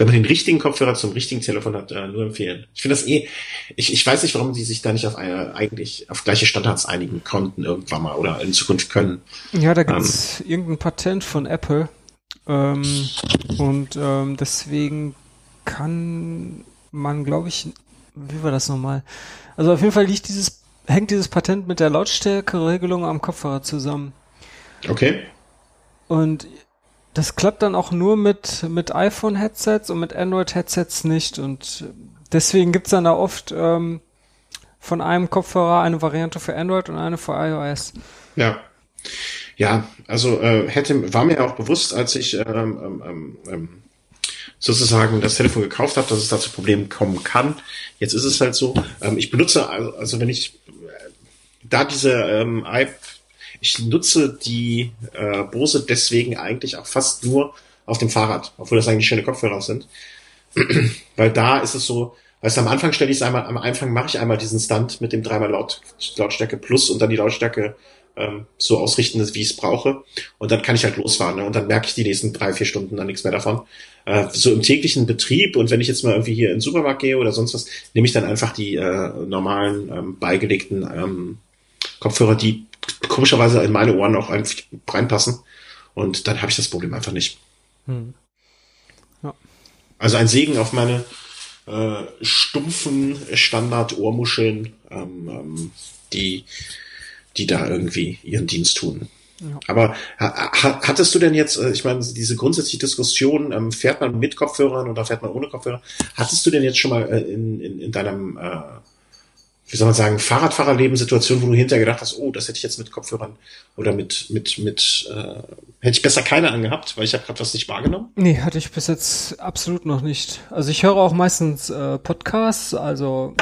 A: wenn man den richtigen Kopfhörer zum richtigen Telefon hat, äh, nur empfehlen. Ich finde das eh, ich, ich weiß nicht, warum die sich da nicht auf eine, eigentlich auf gleiche Standards einigen konnten irgendwann mal oder in Zukunft können.
B: Ja, da gibt's ähm, irgendein Patent von Apple. Ähm, und ähm, deswegen kann man, glaube ich, wie war das nochmal? Also auf jeden Fall liegt dieses, hängt dieses Patent mit der Lautstärkeregelung am Kopfhörer zusammen.
A: Okay.
B: Und das klappt dann auch nur mit, mit iPhone-Headsets und mit Android-Headsets nicht. Und deswegen gibt's dann da oft ähm, von einem Kopfhörer eine Variante für Android und eine für iOS.
A: Ja. Ja, also äh, hätte war mir auch bewusst, als ich ähm, ähm, ähm, ähm, sozusagen das Telefon gekauft habe, dass es da zu Problemen kommen kann. Jetzt ist es halt so. Ähm, ich benutze also, also wenn ich äh, da diese ähm, App ich nutze die äh, Bose deswegen eigentlich auch fast nur auf dem Fahrrad, obwohl das eigentlich schöne Kopfhörer sind. Weil da ist es so, weißt du, am Anfang stelle ich es einmal, am Anfang mache ich einmal diesen Stunt mit dem dreimal Laut, Lautstärke plus und dann die Lautstärke ähm, so ausrichten, wie ich es brauche. Und dann kann ich halt losfahren. Ne? Und dann merke ich die nächsten drei, vier Stunden dann nichts mehr davon. Äh, so im täglichen Betrieb und wenn ich jetzt mal irgendwie hier in den Supermarkt gehe oder sonst was, nehme ich dann einfach die äh, normalen ähm, beigelegten ähm, Kopfhörer, die komischerweise in meine Ohren auch einfach reinpassen. Und dann habe ich das Problem einfach nicht. Hm. Ja. Also ein Segen auf meine äh, stumpfen Standard-Ohrmuscheln, ähm, ähm, die, die da irgendwie ihren Dienst tun. Ja. Aber ha, hattest du denn jetzt, äh, ich meine, diese grundsätzliche Diskussion, ähm, fährt man mit Kopfhörern oder fährt man ohne Kopfhörer? Hattest du denn jetzt schon mal äh, in, in, in deinem äh, wie soll man sagen, Fahrradfahrerleben Situation, wo du hinterher gedacht hast, oh, das hätte ich jetzt mit Kopfhörern oder mit, mit, mit, äh, hätte ich besser keine angehabt, weil ich habe gerade was nicht wahrgenommen?
B: Nee, hatte ich bis jetzt absolut noch nicht. Also ich höre auch meistens äh, Podcasts, also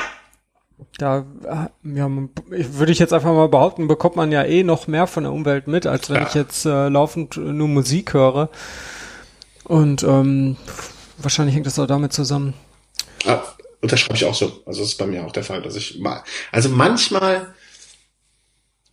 B: da äh, ja, würde ich jetzt einfach mal behaupten, bekommt man ja eh noch mehr von der Umwelt mit, als wenn ja. ich jetzt äh, laufend nur Musik höre. Und ähm, wahrscheinlich hängt das auch damit zusammen.
A: Ah, und das schreibe ich auch so. Also das ist bei mir auch der Fall, dass ich mal, also manchmal,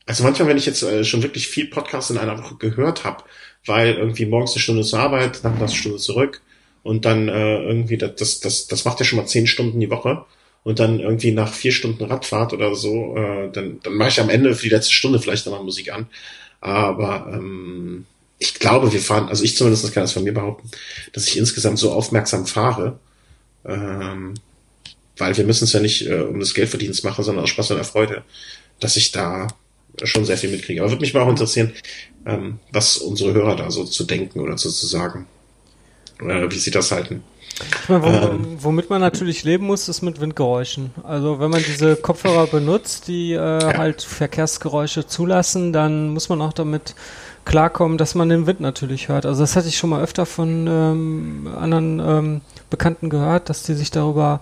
A: also manchmal, wenn ich jetzt äh, schon wirklich viel Podcast in einer Woche gehört habe, weil irgendwie morgens eine Stunde zur Arbeit, dann eine Stunde zurück und dann äh, irgendwie, das, das, das macht ja schon mal zehn Stunden die Woche und dann irgendwie nach vier Stunden Radfahrt oder so, äh, dann, dann mache ich am Ende für die letzte Stunde vielleicht nochmal Musik an. Aber ähm, ich glaube, wir fahren, also ich zumindest kann das von mir behaupten, dass ich insgesamt so aufmerksam fahre, ähm, weil wir müssen es ja nicht äh, um des Geldverdienens machen, sondern aus Spaß und Freude, dass ich da schon sehr viel mitkriege. Aber würde mich mal auch interessieren, ähm, was unsere Hörer da so zu denken oder so zu sagen, äh, wie sie das halten.
B: Ich meine, ähm, womit man natürlich leben muss, ist mit Windgeräuschen. Also wenn man diese Kopfhörer benutzt, die äh, ja. halt Verkehrsgeräusche zulassen, dann muss man auch damit klarkommen, dass man den Wind natürlich hört. Also das hatte ich schon mal öfter von ähm, anderen ähm, Bekannten gehört, dass die sich darüber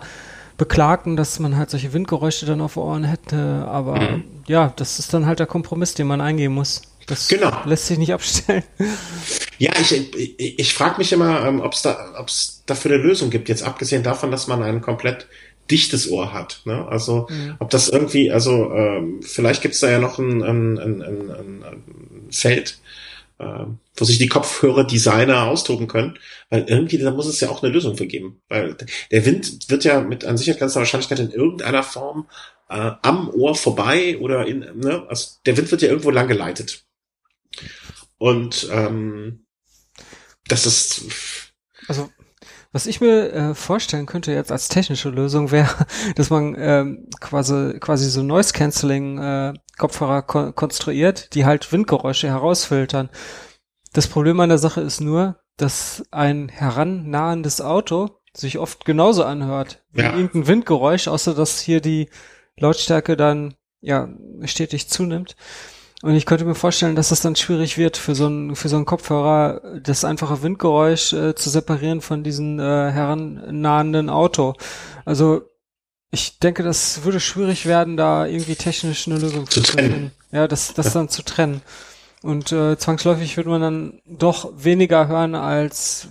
B: beklagten, dass man halt solche Windgeräusche dann auf Ohren hätte. Aber mhm. ja, das ist dann halt der Kompromiss, den man eingehen muss. Das genau. lässt sich nicht abstellen.
A: Ja, ich, ich, ich frage mich immer, ähm, ob es da, ob's dafür eine Lösung gibt, jetzt abgesehen davon, dass man ein komplett dichtes Ohr hat. Ne? Also mhm. ob das irgendwie, also ähm, vielleicht gibt es da ja noch ein, ein, ein, ein, ein Feld, äh, wo sich die Kopfhörer-Designer austoben können, weil irgendwie, da muss es ja auch eine Lösung für geben. Weil der Wind wird ja mit an Sicherheit ganzer Wahrscheinlichkeit in irgendeiner Form äh, am Ohr vorbei oder in, ne, also der Wind wird ja irgendwo lang geleitet. Und ähm, das ist.
B: Also was ich mir äh, vorstellen könnte jetzt als technische Lösung wäre, dass man ähm, quasi quasi so Noise Cancelling äh, Kopfhörer ko konstruiert, die halt Windgeräusche herausfiltern. Das Problem an der Sache ist nur, dass ein herannahendes Auto sich oft genauso anhört wie ja. irgendein Windgeräusch, außer dass hier die Lautstärke dann ja stetig zunimmt. Und ich könnte mir vorstellen, dass das dann schwierig wird für so einen für so einen Kopfhörer, das einfache Windgeräusch äh, zu separieren von diesem äh, herannahenden Auto. Also ich denke, das würde schwierig werden, da irgendwie technisch eine Lösung zu, zu finden. Ja, das, das ja. dann zu trennen. Und äh, zwangsläufig würde man dann doch weniger hören als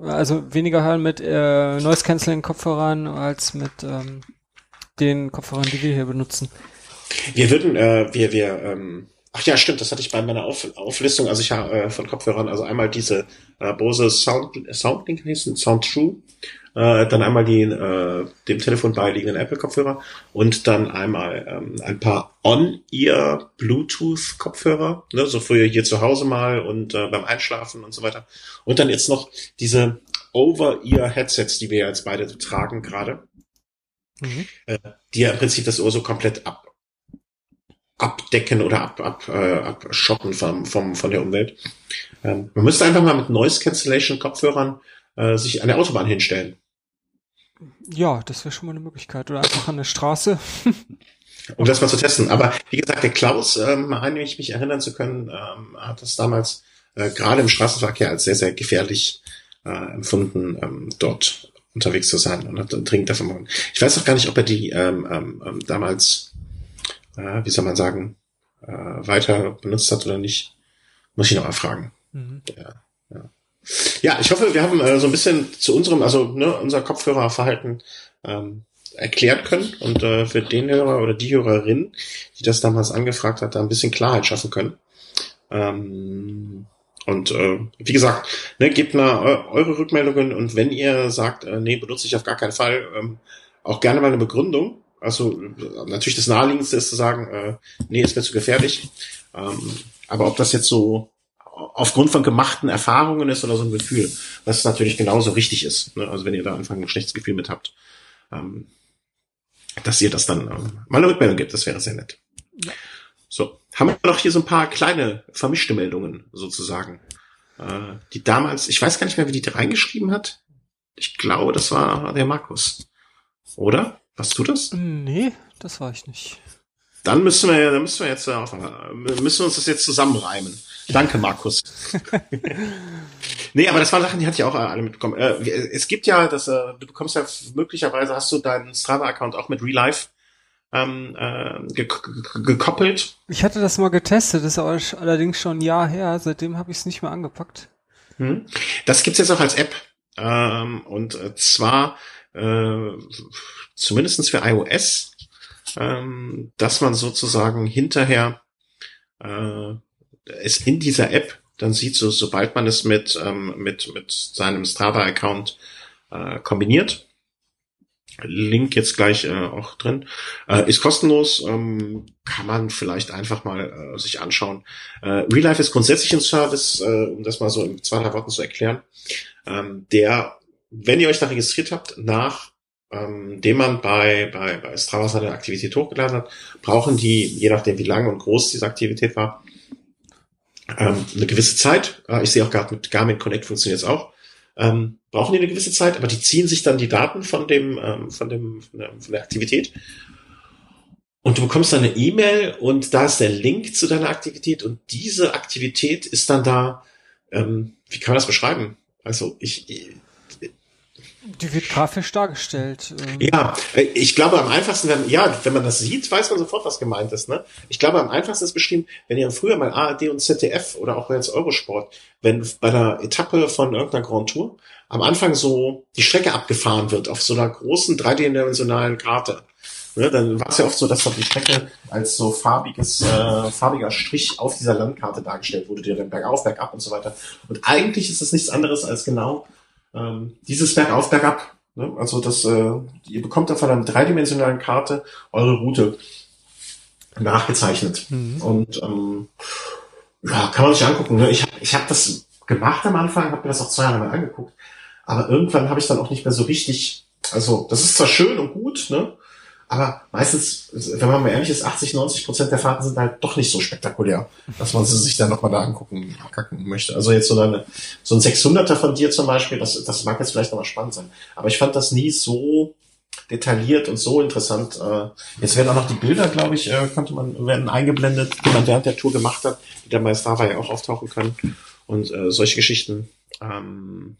B: also weniger hören mit äh, Noise Cancelling Kopfhörern als mit ähm, den Kopfhörern, die wir hier benutzen.
A: Wir würden, äh, wir, wir, ähm, ach ja, stimmt, das hatte ich bei meiner Auf, Auflistung, also ich habe äh, von Kopfhörern, also einmal diese äh, Bose Sound, Soundlink hießen, Sound True, äh, dann einmal die äh, dem Telefon beiliegenden Apple-Kopfhörer und dann einmal ähm, ein paar On-Ear Bluetooth-Kopfhörer, ne, so für hier zu Hause mal und äh, beim Einschlafen und so weiter. Und dann jetzt noch diese Over-Ear-Headsets, die wir jetzt beide tragen gerade, mhm. äh, die ja im Prinzip das Ohr so komplett ab abdecken oder ab, ab, äh, abschotten vom, vom, von der Umwelt. Ähm, man müsste einfach mal mit Noise Cancellation Kopfhörern äh, sich an der Autobahn hinstellen.
B: Ja, das wäre schon mal eine Möglichkeit. Oder einfach an der Straße.
A: um das mal zu testen. Aber wie gesagt, der Klaus, ähm, an den ich mich erinnern zu können, ähm, hat das damals äh, gerade im Straßenverkehr als sehr, sehr gefährlich äh, empfunden, ähm, dort unterwegs zu sein und hat dringend davon Ich weiß auch gar nicht, ob er die ähm, ähm, ähm damals äh, wie soll man sagen, äh, weiter benutzt hat oder nicht. Muss ich noch mal fragen. Mhm. Ja, ja. ja, ich hoffe, wir haben äh, so ein bisschen zu unserem, also ne, unser Kopfhörerverhalten ähm, erklärt können und äh, für den Hörer oder die Hörerin, die das damals angefragt hat, da ein bisschen Klarheit schaffen können. Ähm, und äh, wie gesagt, ne, gebt mal eu eure Rückmeldungen und wenn ihr sagt, äh, nee, benutze ich auf gar keinen Fall, ähm, auch gerne mal eine Begründung. Also natürlich das Naheliegendste ist zu sagen, äh, nee, ist mir zu gefährlich. Ähm, aber ob das jetzt so aufgrund von gemachten Erfahrungen ist oder so ein Gefühl, was natürlich genauso richtig ist. Ne? Also wenn ihr da einfach ein schlechtes Gefühl mit habt, ähm, dass ihr das dann ähm, mal eine Rückmeldung gibt, das wäre sehr nett. Ja. So, haben wir noch hier so ein paar kleine vermischte Meldungen sozusagen, äh, die damals, ich weiß gar nicht mehr, wie die reingeschrieben hat. Ich glaube, das war der Markus. Oder? Warst du das?
B: Nee, das war ich nicht.
A: Dann müssen wir, dann müssen wir jetzt müssen wir uns das jetzt zusammenreimen. Danke, Markus. nee, aber das waren Sachen, die hatte ich auch alle mitbekommen. Äh, es gibt ja, das, äh, du bekommst ja möglicherweise hast du deinen Strava-Account auch mit Real Life ähm, äh, ge gekoppelt.
B: Ich hatte das mal getestet, das ist allerdings schon ein Jahr her. Seitdem habe ich es nicht mehr angepackt.
A: Hm. Das gibt's jetzt auch als App. Ähm, und zwar äh, zumindestens für iOS, ähm, dass man sozusagen hinterher äh, es in dieser App dann sieht, so, sobald man es mit, ähm, mit, mit seinem Strava-Account äh, kombiniert. Link jetzt gleich äh, auch drin. Äh, ist kostenlos, ähm, kann man vielleicht einfach mal äh, sich anschauen. Äh, Real Life ist grundsätzlich ein Service, äh, um das mal so in zwei, drei Worten zu erklären, ähm, der, wenn ihr euch da registriert habt, nach ähm, den man bei, bei, bei Strava seine Aktivität hochgeladen hat, brauchen die, je nachdem wie lang und groß diese Aktivität war, ähm, eine gewisse Zeit. Äh, ich sehe auch gerade mit Garmin Connect funktioniert es auch. Ähm, brauchen die eine gewisse Zeit, aber die ziehen sich dann die Daten von dem, ähm, von dem, von der, von der Aktivität. Und du bekommst dann eine E-Mail und da ist der Link zu deiner Aktivität und diese Aktivität ist dann da, ähm, wie kann man das beschreiben? Also ich,
B: die wird grafisch dargestellt.
A: Ähm. Ja, ich glaube am einfachsten, wenn, ja, wenn man das sieht, weiß man sofort, was gemeint ist. Ne? Ich glaube am einfachsten ist beschrieben, wenn ihr früher mal ARD und ZDF oder auch jetzt Eurosport, wenn bei einer Etappe von irgendeiner Grand Tour am Anfang so die Strecke abgefahren wird auf so einer großen dreidimensionalen Karte. Ne, dann war es ja oft so, dass dann die Strecke als so farbiges, äh, farbiger Strich auf dieser Landkarte dargestellt wurde, die dann bergauf, bergab und so weiter. Und eigentlich ist es nichts anderes als genau ähm, dieses bergauf, bergab. Ne? Also das, äh, ihr bekommt da von einer dreidimensionalen Karte eure Route nachgezeichnet. Mhm. Und ähm, ja, kann man sich angucken. Ne? Ich habe ich hab das gemacht am Anfang, habe mir das auch zwei Jahre mal angeguckt, aber irgendwann habe ich dann auch nicht mehr so richtig. Also das ist zwar schön und gut, ne? Aber meistens, wenn man mal ehrlich ist, 80, 90 Prozent der Fahrten sind halt doch nicht so spektakulär, dass man sie sich dann nochmal da angucken kacken möchte. Also jetzt so, eine, so ein 600er von dir zum Beispiel, das, das mag jetzt vielleicht nochmal spannend sein. Aber ich fand das nie so detailliert und so interessant. Äh, jetzt werden auch noch die Bilder, glaube ich, äh, konnte man, werden eingeblendet, die man während der Tour gemacht hat, die dann bei Strava ja auch auftauchen können. Und äh, solche Geschichten. Ähm,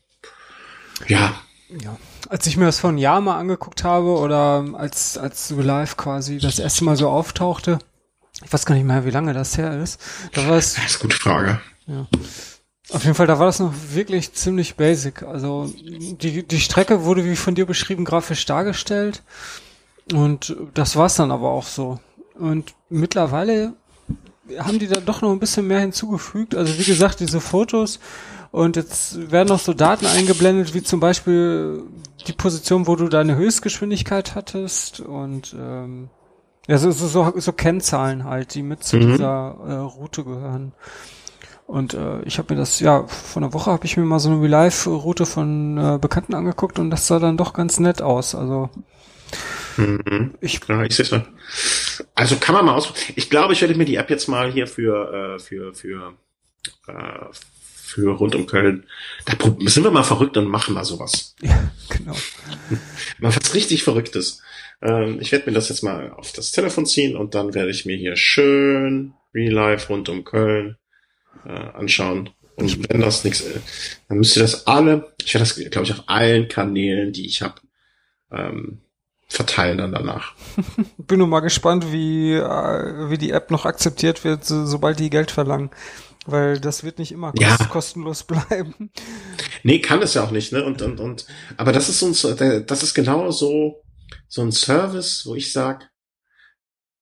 A: ja,
B: ja, als ich mir das vor einem Jahr mal angeguckt habe oder als, als so live quasi das erste Mal so auftauchte, ich weiß gar nicht mehr, wie lange das her ist, da war es.
A: Das ist eine gute Frage.
B: Ja. Auf jeden Fall, da war das noch wirklich ziemlich basic. Also die, die Strecke wurde, wie von dir beschrieben, grafisch dargestellt. Und das war's dann aber auch so. Und mittlerweile haben die da doch noch ein bisschen mehr hinzugefügt. Also wie gesagt, diese Fotos und jetzt werden noch so Daten eingeblendet, wie zum Beispiel die Position, wo du deine Höchstgeschwindigkeit hattest und ähm, ja, so, so, Kennzahlen halt, die mit zu mhm. dieser äh, Route gehören. Und äh, ich habe mir das, ja, vor einer Woche habe ich mir mal so eine Real-Life-Route von äh, Bekannten angeguckt und das sah dann doch ganz nett aus. Also
A: mhm. ich, ja, ich sehe schon. Also kann man mal aus. Ich glaube, ich werde mir die App jetzt mal hier für äh, für für äh, für rund um Köln. Da sind wir mal verrückt und machen mal sowas.
B: Ja, genau.
A: mal was richtig Verrücktes. Ähm, ich werde mir das jetzt mal auf das Telefon ziehen und dann werde ich mir hier schön Real Life rund um Köln äh, anschauen. Und wenn das nichts, äh, dann müsst ihr das alle, ich werde das, glaube ich, auf allen Kanälen, die ich habe, ähm, verteilen dann danach.
B: Bin nur mal gespannt, wie, äh, wie die App noch akzeptiert wird, so, sobald die Geld verlangen. Weil das wird nicht immer
A: ja.
B: kostenlos bleiben.
A: Nee, kann es ja auch nicht, ne? Und, und, und, aber das ist so ein, das ist genau so, so ein Service, wo ich sag,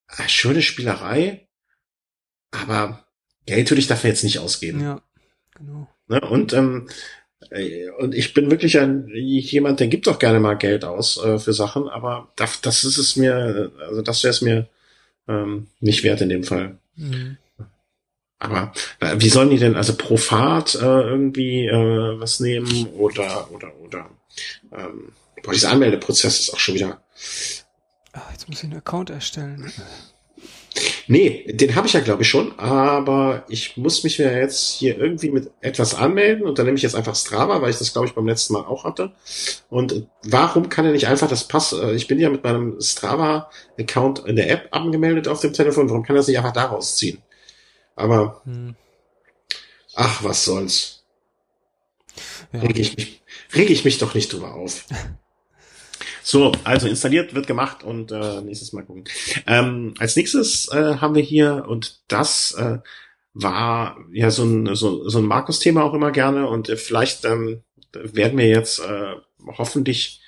A: ah, schöne Spielerei, aber Geld würde ich dafür jetzt nicht ausgeben.
B: Ja, genau.
A: Ne? Und, ähm, äh, und ich bin wirklich ein jemand, der gibt doch gerne mal Geld aus äh, für Sachen, aber das, das ist es mir, also das wäre es mir ähm, nicht wert in dem Fall. Mhm. Aber äh, wie sollen die denn also pro Fahrt äh, irgendwie äh, was nehmen oder oder oder ähm, boah, dieser Anmeldeprozess ist auch schon wieder.
B: Ach, jetzt muss ich einen Account erstellen.
A: Nee, den habe ich ja, glaube ich, schon, aber ich muss mich ja jetzt hier irgendwie mit etwas anmelden und dann nehme ich jetzt einfach Strava, weil ich das, glaube ich, beim letzten Mal auch hatte. Und warum kann er nicht einfach das Pass, äh, ich bin ja mit meinem Strava-Account in der App angemeldet auf dem Telefon, warum kann er das nicht einfach daraus ziehen? Aber, hm. ach, was soll's. Ja. Reg ich mich, reg ich mich doch nicht drüber auf. So, also installiert, wird gemacht und äh, nächstes Mal gucken. Ähm, als nächstes äh, haben wir hier, und das äh, war ja so ein, so, so ein Markus-Thema auch immer gerne und äh, vielleicht ähm, werden wir jetzt äh, hoffentlich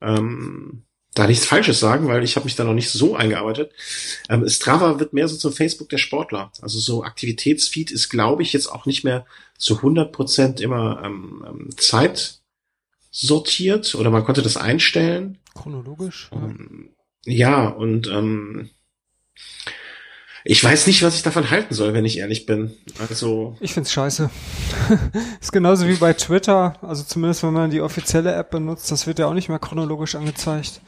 A: ähm, da nichts Falsches sagen, weil ich habe mich da noch nicht so eingearbeitet. Ähm, Strava wird mehr so zum Facebook der Sportler. Also so Aktivitätsfeed ist, glaube ich, jetzt auch nicht mehr zu 100 Prozent immer ähm, ähm Zeit sortiert oder man konnte das einstellen.
B: Chronologisch.
A: Ja, um, ja und ähm, ich weiß nicht, was ich davon halten soll, wenn ich ehrlich bin. Also
B: ich find's scheiße. ist genauso wie bei Twitter, also zumindest wenn man die offizielle App benutzt, das wird ja auch nicht mehr chronologisch angezeigt.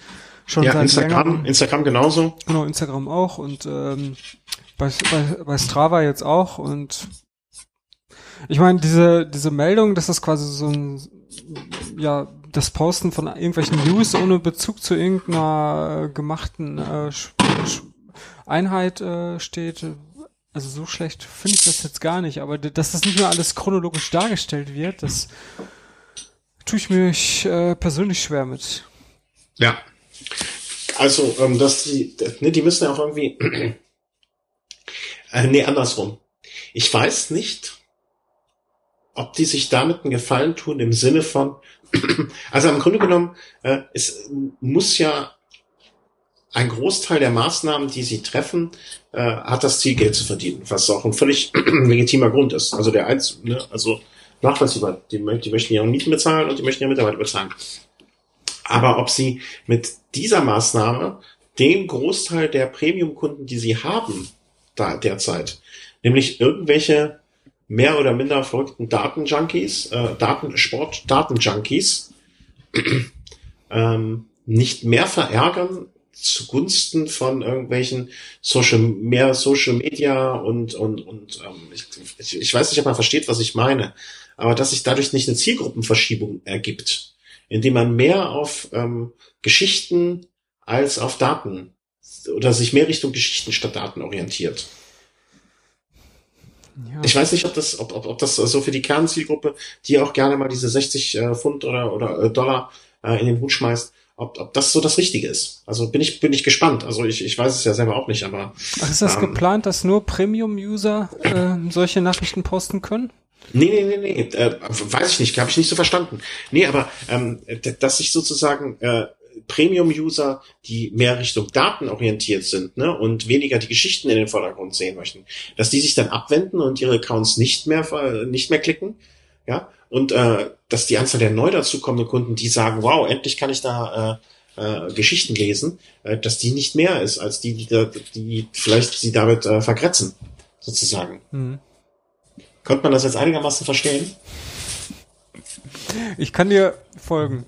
A: Schon ja, Instagram. Instagram genauso.
B: Genau, Instagram auch und ähm, bei, bei, bei Strava jetzt auch und ich meine, diese, diese Meldung, dass das quasi so ein, ja, das Posten von irgendwelchen News ohne Bezug zu irgendeiner äh, gemachten äh, Einheit äh, steht, also so schlecht finde ich das jetzt gar nicht, aber dass das nicht mehr alles chronologisch dargestellt wird, das tue ich mich äh, persönlich schwer mit.
A: Ja. Also, ähm, dass die, ne, die müssen ja auch irgendwie, äh, nee, andersrum. Ich weiß nicht, ob die sich damit einen Gefallen tun im Sinne von, also im Grunde genommen, äh, es muss ja ein Großteil der Maßnahmen, die sie treffen, äh, hat das Ziel, Geld zu verdienen, was auch ein völlig legitimer Grund ist. Also der eins, ne, also nachvollziehbar, die, die möchten auch Mieten bezahlen und die möchten ja Mitarbeiter bezahlen. Aber ob sie mit dieser Maßnahme den Großteil der Premium-Kunden, die sie haben, da derzeit, nämlich irgendwelche mehr oder minder verrückten Datenjunkies, äh, Daten, Sport, Datenjunkies, ähm, nicht mehr verärgern zugunsten von irgendwelchen Social, mehr Social Media und, und, und ähm, ich, ich weiß nicht, ob man versteht, was ich meine, aber dass sich dadurch nicht eine Zielgruppenverschiebung ergibt, indem man mehr auf ähm, Geschichten als auf Daten oder sich mehr Richtung Geschichten statt Daten orientiert. Ja. Ich weiß nicht, ob das, ob, ob, ob das so für die Kernzielgruppe, die auch gerne mal diese 60 äh, Pfund oder, oder äh, Dollar äh, in den Hut schmeißt, ob, ob das so das Richtige ist. Also bin ich, bin ich gespannt. Also ich, ich weiß es ja selber auch nicht, aber.
B: Ach, ist das ähm, geplant, dass nur Premium-User äh, solche Nachrichten posten können?
A: Nee, nee, nee, nee. Äh, weiß ich nicht, habe ich nicht so verstanden. Nee, aber ähm, dass sich sozusagen äh, Premium-User, die mehr Richtung Daten orientiert sind ne, und weniger die Geschichten in den Vordergrund sehen möchten, dass die sich dann abwenden und ihre Accounts nicht mehr nicht mehr klicken, ja, und äh, dass die Anzahl der neu dazukommenden Kunden, die sagen, wow, endlich kann ich da äh, äh, Geschichten lesen, äh, dass die nicht mehr ist als die, die, die vielleicht sie damit äh, vergrätzen, sozusagen. Mhm. Konnte man das jetzt einigermaßen verstehen?
B: Ich kann dir folgen.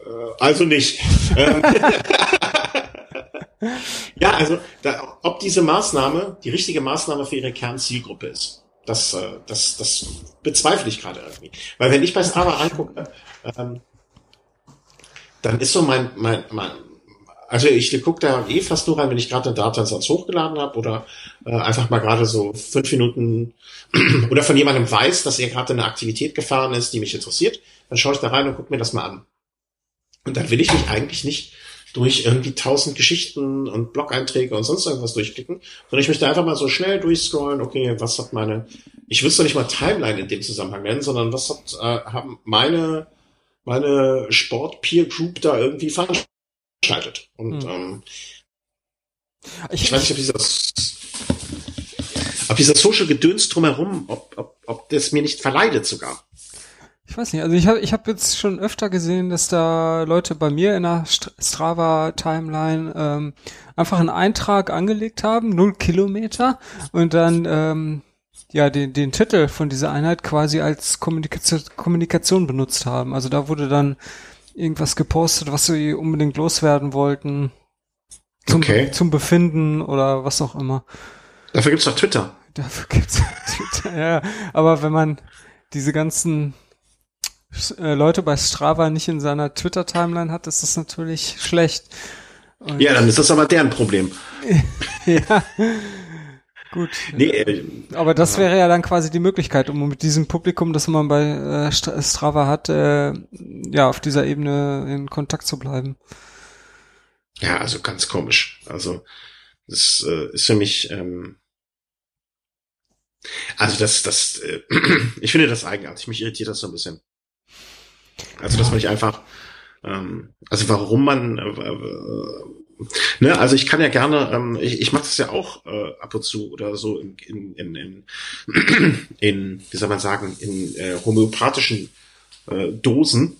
A: Äh, also nicht. Ähm, ja, also da, ob diese Maßnahme die richtige Maßnahme für ihre Kernzielgruppe ist, das, äh, das, das bezweifle ich gerade irgendwie. Weil wenn ich bei Strava angucke, ähm, dann ist so mein, mein, mein also ich gucke da eh fast nur rein, wenn ich gerade einen Datensatz hochgeladen habe oder äh, einfach mal gerade so fünf Minuten oder von jemandem weiß, dass er gerade eine Aktivität gefahren ist, die mich interessiert, dann schaue ich da rein und gucke mir das mal an. Und dann will ich mich eigentlich nicht durch irgendwie tausend Geschichten und Blog-Einträge und sonst irgendwas durchklicken, sondern ich möchte einfach mal so schnell durchscrollen, okay, was hat meine, ich will es doch nicht mal Timeline in dem Zusammenhang nennen, sondern was hat, äh, haben meine, meine Sport-Peer-Group da irgendwie veranstaltet. Und hm. ähm, ich, ich weiß nicht, ob dieses, ob dieser Social Gedöns drumherum, ob, ob, ob das mir nicht verleidet sogar.
B: Ich weiß nicht, also ich habe ich hab jetzt schon öfter gesehen, dass da Leute bei mir in der Strava-Timeline ähm, einfach einen Eintrag angelegt haben, null Kilometer, und dann ähm, ja den, den Titel von dieser Einheit quasi als Kommunikation, Kommunikation benutzt haben. Also da wurde dann irgendwas gepostet, was sie unbedingt loswerden wollten. Zum, okay. zum Befinden oder was auch immer.
A: Dafür gibt's doch Twitter.
B: Dafür gibt's Twitter, ja. Aber wenn man diese ganzen Leute bei Strava nicht in seiner Twitter-Timeline hat, ist das natürlich schlecht.
A: Und ja, dann ist das aber deren Problem.
B: ja. Gut. Nee, äh, aber das wäre ja dann quasi die Möglichkeit, um mit diesem Publikum, das man bei äh, Strava hat, äh, ja, auf dieser Ebene in Kontakt zu bleiben.
A: Ja, also ganz komisch. Also das äh, ist für mich, ähm, also das, das, äh, ich finde das eigenartig. Mich irritiert das so ein bisschen. Also, dass man nicht einfach, ähm, also warum man, äh, äh, ne, also ich kann ja gerne, ähm, ich, ich mache das ja auch äh, ab und zu oder so in, in, in, in, in wie soll man sagen, in äh, homöopathischen äh, Dosen,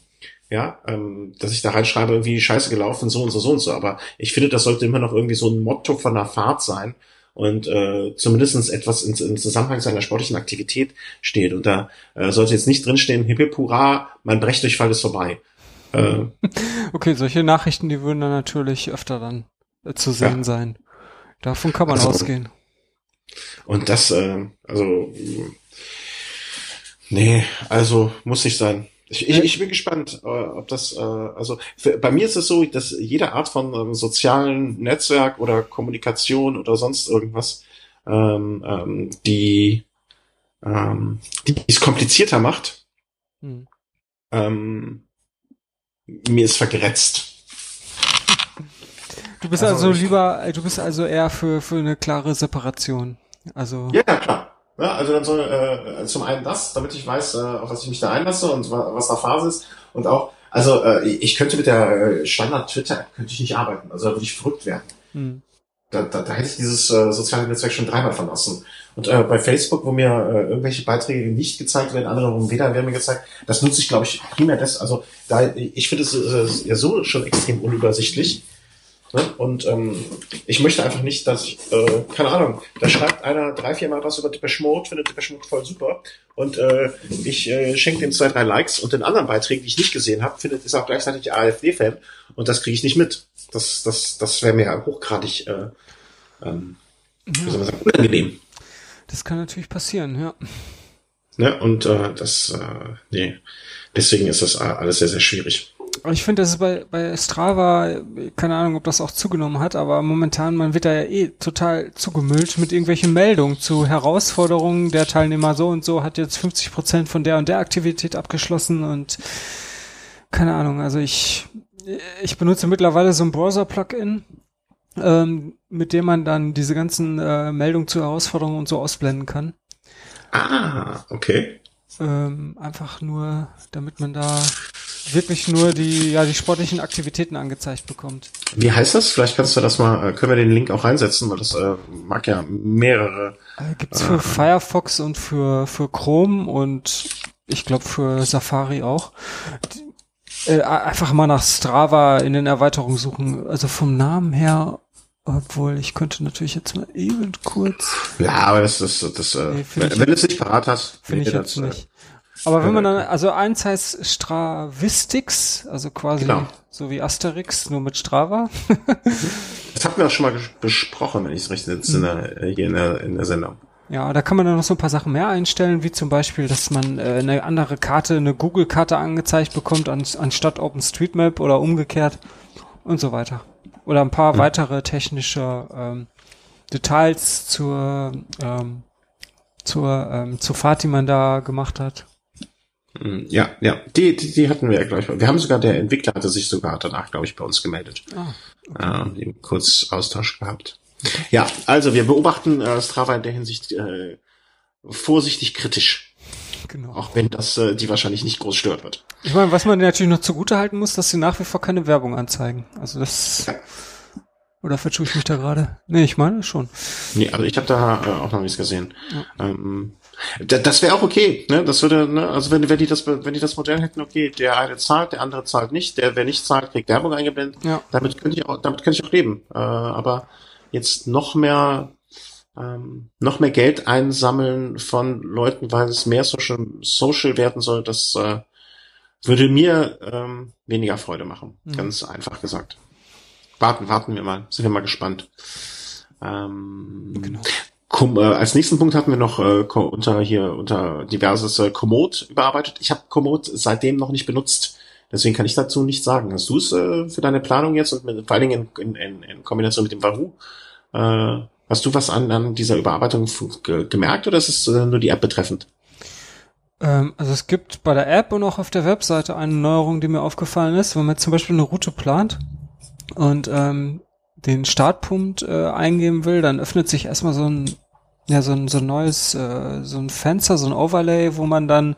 A: ja, ähm, dass ich da reinschreibe, irgendwie scheiße gelaufen, so und so, so und so. Aber ich finde, das sollte immer noch irgendwie so ein Motto von einer Fahrt sein, und äh, zumindestens etwas in, in Zusammenhang seiner sportlichen Aktivität steht. Und da äh, sollte jetzt nicht drinstehen, hippe hurra, mein Brechdurchfall ist vorbei.
B: Äh, okay, solche Nachrichten, die würden dann natürlich öfter dann äh, zu sehen ja. sein. Davon kann man also, ausgehen.
A: Und das, äh, also, nee, also muss nicht sein. Ich, ich, ich bin gespannt, äh, ob das, äh, also für, bei mir ist es so, dass jede Art von ähm, sozialen Netzwerk oder Kommunikation oder sonst irgendwas, ähm, ähm, die, ähm, die es komplizierter macht, hm. ähm, mir ist vergrätzt.
B: Du bist also, also lieber, du bist also eher für, für eine klare Separation. Also.
A: Ja, klar. Ja, also dann soll äh, zum einen das, damit ich weiß, äh, auf was ich mich da einlasse und was da Phase ist. Und auch, also äh, ich könnte mit der äh, Standard-Twitter-App könnte ich nicht arbeiten. Also da würde ich verrückt werden. Hm. Da, da, da hätte ich dieses äh, soziale Netzwerk schon dreimal verlassen. Und äh, bei Facebook, wo mir äh, irgendwelche Beiträge nicht gezeigt werden, andere wo weder werden mir gezeigt, das nutze ich, glaube ich, primär das. Also da, ich finde es äh, ja so schon extrem unübersichtlich. Ne? Und ähm, ich möchte einfach nicht, dass ich, äh, keine Ahnung, da schreibt einer drei, vier Mal was über Depeche Mode, findet Depeche Mode voll super und äh, ich äh, schenke dem zwei, drei Likes und den anderen Beiträgen, die ich nicht gesehen habe, findet ist auch gleichzeitig AfD-Fan und das kriege ich nicht mit. Das, das, das wäre mir hochgradig äh, ähm, wie soll man sagen, unangenehm.
B: Das kann natürlich passieren, ja.
A: Ne? Und äh, das, äh, nee, deswegen ist das alles sehr, sehr schwierig
B: ich finde, das ist bei, bei Strava, keine Ahnung, ob das auch zugenommen hat, aber momentan, man wird da ja eh total zugemüllt mit irgendwelchen Meldungen zu Herausforderungen. Der Teilnehmer so und so hat jetzt 50 Prozent von der und der Aktivität abgeschlossen und keine Ahnung, also ich, ich benutze mittlerweile so ein Browser-Plugin, ähm, mit dem man dann diese ganzen äh, Meldungen zu Herausforderungen und so ausblenden kann.
A: Ah, okay.
B: Ähm, einfach nur, damit man da wirklich nur die, ja, die sportlichen Aktivitäten angezeigt bekommt.
A: Wie heißt das? Vielleicht kannst du das mal, äh, können wir den Link auch reinsetzen, weil das äh, mag ja mehrere.
B: Äh, gibt's für äh, Firefox und für, für Chrome und ich glaube für Safari auch. Äh, einfach mal nach Strava in den Erweiterungen suchen. Also vom Namen her obwohl, ich könnte natürlich jetzt mal eben kurz.
A: Ja, aber das ist das, das äh, nee, wenn, wenn du es nicht parat hast,
B: finde ich jetzt das, nicht. Aber wenn man dann, also eins heißt Stravistix, also quasi genau. so wie Asterix, nur mit Strava.
A: das hatten wir auch schon mal besprochen, wenn ich es richtig entsinne, mhm. hier in der, in der Sendung.
B: Ja, da kann man dann noch so ein paar Sachen mehr einstellen, wie zum Beispiel, dass man äh, eine andere Karte, eine Google-Karte angezeigt bekommt, an, anstatt OpenStreetMap oder umgekehrt und so weiter. Oder ein paar mhm. weitere technische ähm, Details zur, ähm, zur, ähm, zur Fahrt, die man da gemacht hat.
A: Hm, ja, ja, die, die, die hatten wir ja, glaube ich. Wir haben sogar, der Entwickler hatte sich sogar danach, glaube ich, bei uns gemeldet. Ah, okay. äh, kurz Austausch gehabt. Ja, also wir beobachten äh, Strava in der Hinsicht äh, vorsichtig kritisch. Genau. Auch wenn das äh, die wahrscheinlich nicht groß stört wird.
B: Ich meine, was man natürlich noch zugute halten muss, dass sie nach wie vor keine Werbung anzeigen. Also das. Ja. Oder vertue ich mich da gerade? Nee, ich meine schon.
A: Nee, also ich habe da äh, auch noch nichts gesehen. Ja. Ähm, das wäre auch okay, ne? Das würde, ne? Also wenn, wenn die das, wenn die das Modell hätten, okay, der eine zahlt, der andere zahlt nicht, der, wer nicht zahlt, kriegt Werbung eingeblendet. Ja. Damit könnte ich auch, damit könnte ich auch leben. Äh, aber jetzt noch mehr, ähm, noch mehr Geld einsammeln von Leuten, weil es mehr Social, Social werden soll, das äh, würde mir ähm, weniger Freude machen. Mhm. Ganz einfach gesagt. Warten, warten wir mal. Sind wir mal gespannt. Ähm, genau. Kom äh, als nächsten Punkt hatten wir noch äh, unter hier unter diverses äh, Komoot überarbeitet. Ich habe Komoot seitdem noch nicht benutzt. Deswegen kann ich dazu nichts sagen. Hast du es äh, für deine Planung jetzt und mit, vor allen Dingen in, in, in Kombination mit dem Wahoo? Äh, hast du was an, an dieser Überarbeitung gemerkt oder ist es äh, nur die App betreffend?
B: Ähm, also es gibt bei der App und auch auf der Webseite eine Neuerung, die mir aufgefallen ist, wenn man zum Beispiel eine Route plant und ähm, den Startpunkt äh, eingeben will, dann öffnet sich erstmal so ein ja so ein so ein neues äh, so ein Fenster, so ein Overlay, wo man dann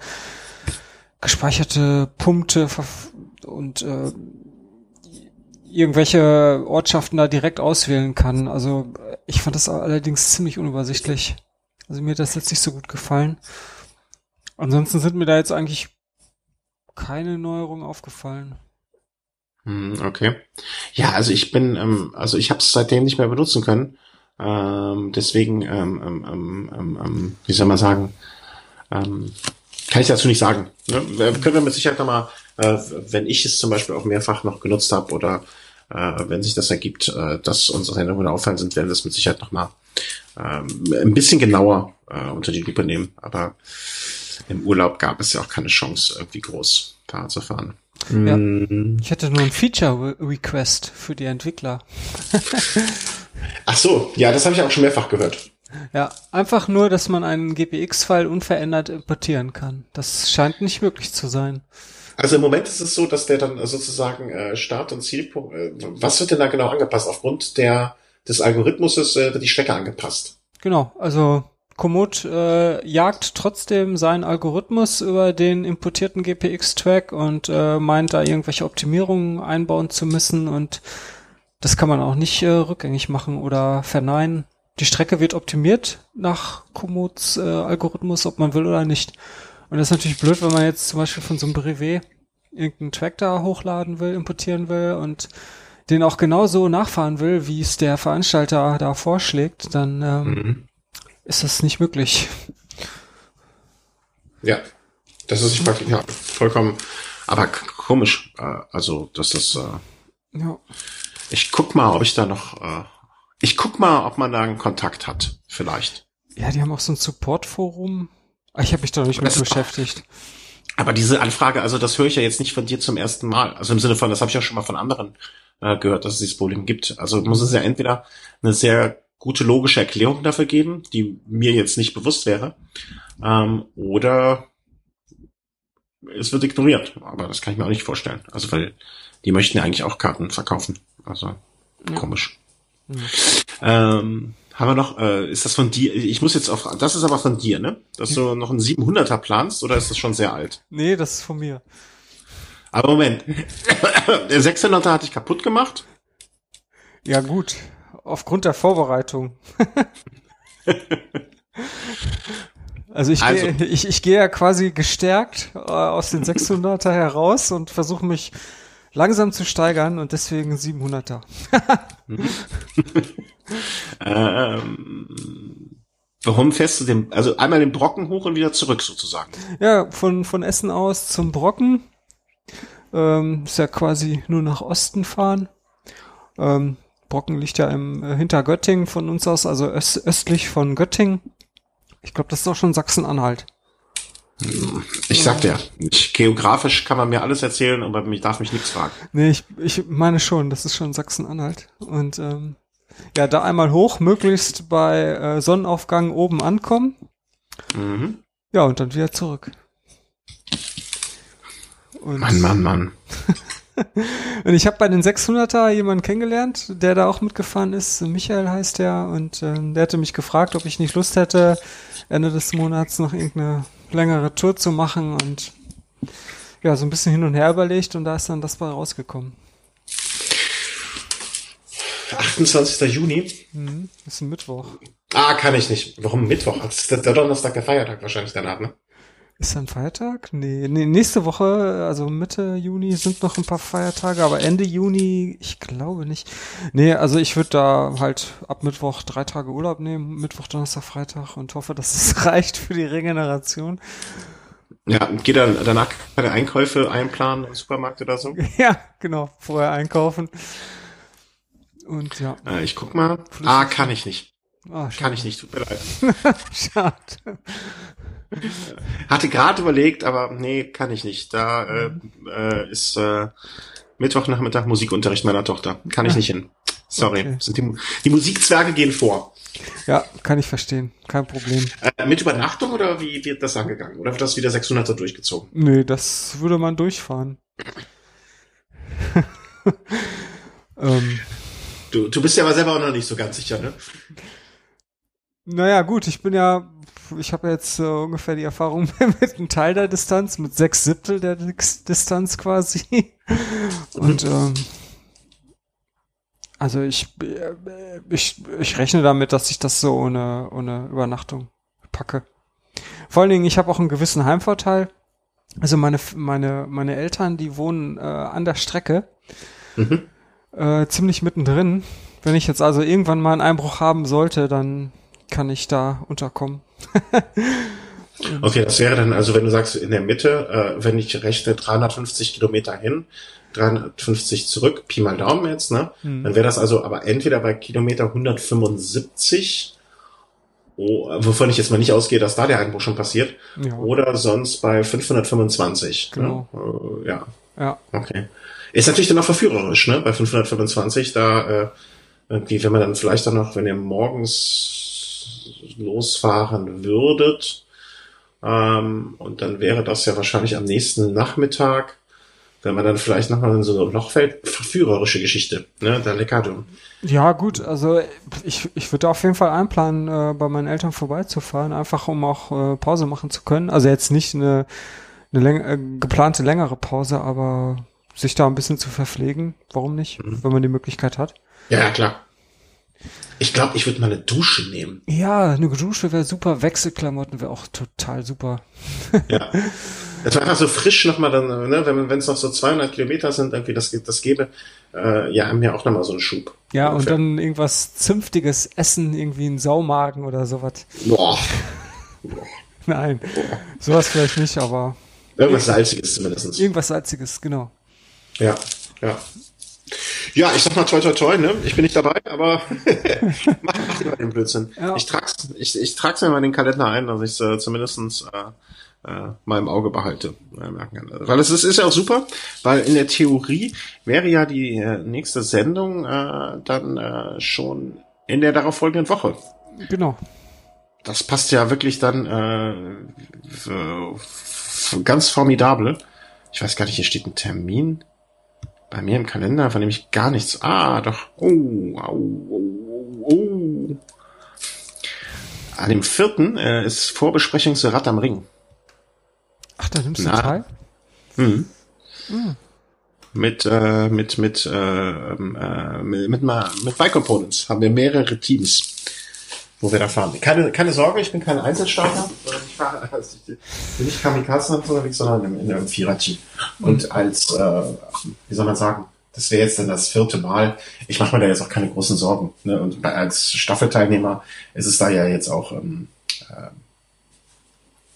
B: gespeicherte Punkte und äh, irgendwelche Ortschaften da direkt auswählen kann. Also ich fand das allerdings ziemlich unübersichtlich. Also mir hat das jetzt nicht so gut gefallen. Ansonsten sind mir da jetzt eigentlich keine Neuerungen aufgefallen.
A: Hm, okay. Ja, also ich bin, ähm, also ich habe es seitdem nicht mehr benutzen können. Ähm, deswegen, ähm, ähm, ähm, ähm, ähm wie soll man sagen, ähm, kann ich dazu nicht sagen. Ne? Können wir mit Sicherheit nochmal, äh, wenn ich es zum Beispiel auch mehrfach noch genutzt habe oder äh, wenn sich das ergibt, äh, dass unsere Änderungen auffallen sind, werden wir das mit Sicherheit nochmal ähm, ein bisschen genauer äh, unter die Lupe nehmen. Aber im Urlaub gab es ja auch keine Chance, irgendwie groß Fahrrad zu fahren.
B: Ja. Mm. Ich hätte nur ein Feature-Request für die Entwickler.
A: Ach so, ja, das habe ich auch schon mehrfach gehört.
B: Ja, einfach nur, dass man einen GPX-File unverändert importieren kann. Das scheint nicht möglich zu sein.
A: Also im Moment ist es so, dass der dann sozusagen äh, Start- und Zielpunkt, äh, was wird denn da genau angepasst? Aufgrund der des Algorithmus äh, wird die Strecke angepasst.
B: Genau, also Komoot äh, jagt trotzdem seinen Algorithmus über den importierten GPX-Track und äh, meint da irgendwelche Optimierungen einbauen zu müssen und das kann man auch nicht äh, rückgängig machen oder verneinen. Die Strecke wird optimiert nach Komoots äh, Algorithmus, ob man will oder nicht. Und das ist natürlich blöd, wenn man jetzt zum Beispiel von so einem Brevet irgendeinen Track da hochladen will, importieren will und den auch genauso nachfahren will, wie es der Veranstalter da vorschlägt, dann ähm, mhm ist das nicht möglich.
A: Ja, das ist ich ja, vollkommen, aber komisch. Äh, also, dass das. Äh, ja. Ich guck mal, ob ich da noch. Äh, ich guck mal, ob man da einen Kontakt hat, vielleicht.
B: Ja, die haben auch so ein Support-Forum. Ah, ich habe mich da nicht mit beschäftigt.
A: Aber diese Anfrage, also das höre ich ja jetzt nicht von dir zum ersten Mal. Also im Sinne von, das habe ich ja schon mal von anderen äh, gehört, dass es dieses Problem gibt. Also muss es ja entweder eine sehr gute logische Erklärung dafür geben, die mir jetzt nicht bewusst wäre. Ähm, oder es wird ignoriert. Aber das kann ich mir auch nicht vorstellen. Also weil die möchten ja eigentlich auch Karten verkaufen. Also ja. komisch. Ja. Ähm, haben wir noch, äh, ist das von dir, ich muss jetzt auf, das ist aber von dir, ne? Dass du noch einen 700er planst oder ist das schon sehr alt?
B: Nee, das ist von mir.
A: Aber Moment. Der 600er hatte ich kaputt gemacht.
B: Ja, gut. Aufgrund der Vorbereitung. also ich
A: Also-
B: gehe ich, ich gehe ja quasi gestärkt äh, aus den 600er heraus und versuche mich langsam zu steigern und deswegen 700er.
A: Ähm, warum fährst du den, also einmal den Brocken hoch und wieder zurück sozusagen?
B: Ja, von, von Essen aus zum Brocken. Ähm, ist ja quasi nur nach Osten fahren. Ähm, Brocken liegt ja im, äh, hinter Göttingen von uns aus, also öst, östlich von Göttingen. Ich glaube, das ist doch schon Sachsen-Anhalt.
A: Ich sag dir, ich, geografisch kann man mir alles erzählen, aber ich darf mich nichts fragen.
B: Nee, ich, ich meine schon, das ist schon Sachsen-Anhalt. Und ähm, ja, da einmal hoch, möglichst bei äh, Sonnenaufgang oben ankommen.
A: Mhm.
B: Ja, und dann wieder zurück. Und,
A: Mann, Mann, Mann.
B: und ich habe bei den 600er jemanden kennengelernt, der da auch mitgefahren ist. Michael heißt der. Und ähm, der hatte mich gefragt, ob ich nicht Lust hätte, Ende des Monats noch irgendeine längere Tour zu machen. Und ja, so ein bisschen hin und her überlegt. Und da ist dann das bei rausgekommen.
A: 28. Juni?
B: Mhm, ist ein Mittwoch.
A: Ah, kann ich nicht. Warum Mittwoch? Das ist der Donnerstag, der Feiertag wahrscheinlich danach, ne?
B: Ist ein Feiertag? Nee, nee, nächste Woche, also Mitte Juni sind noch ein paar Feiertage, aber Ende Juni, ich glaube nicht. Nee, also ich würde da halt ab Mittwoch drei Tage Urlaub nehmen, Mittwoch, Donnerstag, Freitag und hoffe, dass es reicht für die Regeneration.
A: Ja, und geh dann danach keine Einkäufe einplanen im Supermarkt oder so?
B: Ja, genau, vorher einkaufen. Und ja,
A: Äh, ich guck mal. Ah, kann ich nicht.
B: Ah,
A: Kann ich nicht, tut mir leid.
B: Schade.
A: Hatte gerade überlegt, aber nee, kann ich nicht. Da äh, äh, ist äh, Mittwochnachmittag Musikunterricht meiner Tochter. Kann ich nicht hin. Sorry.
B: Okay.
A: Die, die Musikzwerge gehen vor.
B: Ja, kann ich verstehen, kein Problem.
A: Äh, mit Übernachtung oder wie wird das angegangen? Oder wird das wieder 600er durchgezogen?
B: Nee, das würde man durchfahren. ähm,
A: Du, du bist ja aber selber auch noch nicht so ganz sicher, ne?
B: Naja, gut, ich bin ja, ich habe jetzt äh, ungefähr die Erfahrung mit einem Teil der Distanz, mit sechs Siebtel der Dis- Distanz quasi. Und ähm, also ich, äh, ich, ich rechne damit, dass ich das so ohne, ohne Übernachtung packe. Vor allen Dingen, ich habe auch einen gewissen Heimvorteil. Also meine, meine, meine Eltern, die wohnen äh, an der Strecke
A: Mhm.
B: äh, ziemlich mittendrin. Wenn ich jetzt also irgendwann mal einen Einbruch haben sollte, dann kann ich da unterkommen.
A: Okay, das wäre dann, also wenn du sagst, in der Mitte, äh, wenn ich rechne 350 Kilometer hin, 350 zurück, Pi mal Daumen jetzt, ne?
B: Hm.
A: Dann wäre das also aber entweder bei Kilometer 175, oh, wovon ich jetzt mal nicht ausgehe, dass da der Einbruch schon passiert,
B: Ja,
A: oder sonst bei 525.
B: Genau.
A: Ne? Äh, ja,
B: ja,
A: okay. Ist natürlich dann auch verführerisch, ne? Bei 525, da äh, irgendwie, wenn man dann vielleicht dann noch, wenn ihr morgens losfahren würdet, ähm, und dann wäre das ja wahrscheinlich am nächsten Nachmittag, wenn man dann vielleicht nochmal in so ein Loch fällt, verführerische Geschichte, ne? Der Leckado.
B: ja, gut. Also ich, ich würde auf jeden Fall einplanen, äh, bei meinen Eltern vorbeizufahren, einfach um auch äh, Pause machen zu können. Also jetzt nicht eine, eine läng äh, geplante längere Pause, aber sich da ein bisschen zu verpflegen. Warum nicht, wenn man die Möglichkeit hat?
A: Ja, klar. Ich glaube, ich würde mal eine Dusche nehmen.
B: Ja, eine Dusche wäre super, Wechselklamotten wäre auch total super.
A: Ja. Das war einfach so frisch nochmal dann, ne, wenn es noch so 200 Kilometer sind, irgendwie das, das gäbe, äh, ja, mir auch nochmal so einen Schub.
B: Ja, und
A: Ungefähr.
B: dann irgendwas Zünftiges essen, irgendwie ein Saumagen oder sowas.
A: Boah,
B: Nein, sowas vielleicht nicht, aber
A: irgendwas Salziges zumindest.
B: irgendwas Salziges, genau.
A: Ja, ja. Ja, ich sag mal toi toi toi, ne? Ich bin nicht dabei, aber mach, mach lieber den Blödsinn.
B: Ja.
A: Ich trag's, ich, ich trag's mir mal in den Kalender ein, dass ich äh, zumindestens äh, äh, mal im Auge behalte. Äh, merken kann. Weil es ist, ist ja auch super, weil in der Theorie wäre ja die äh, nächste Sendung äh, dann äh, schon in der darauffolgenden Woche.
B: Genau.
A: Das passt ja wirklich dann äh, ganz formidable. Ich weiß gar nicht, hier steht ein Termin bei mir im Kalender, von dem ich gar nichts. Ah, doch. Oh, au, oh, oh, oh. An dem vierten äh, ist Vorbesprechung zu Rad am Ring.
B: Ach, da nimmst du
A: Na.
B: teil?
A: Hm. mit äh, mit mit äh, äh, mit mit, mit Y-Components haben wir mehrere Teams, wo wir da fahren. Keine keine Sorge, ich bin kein Einzelstarter. Ich fahre, also bin nicht Kamikaze unterwegs, sondern in, in einem Vierer-Team. Und als äh, wie soll man sagen, das wäre jetzt dann das vierte Mal. Ich mache mir da jetzt auch keine großen Sorgen. Ne? Und bei, als Staffelteilnehmer ist es da ja jetzt auch ähm, äh,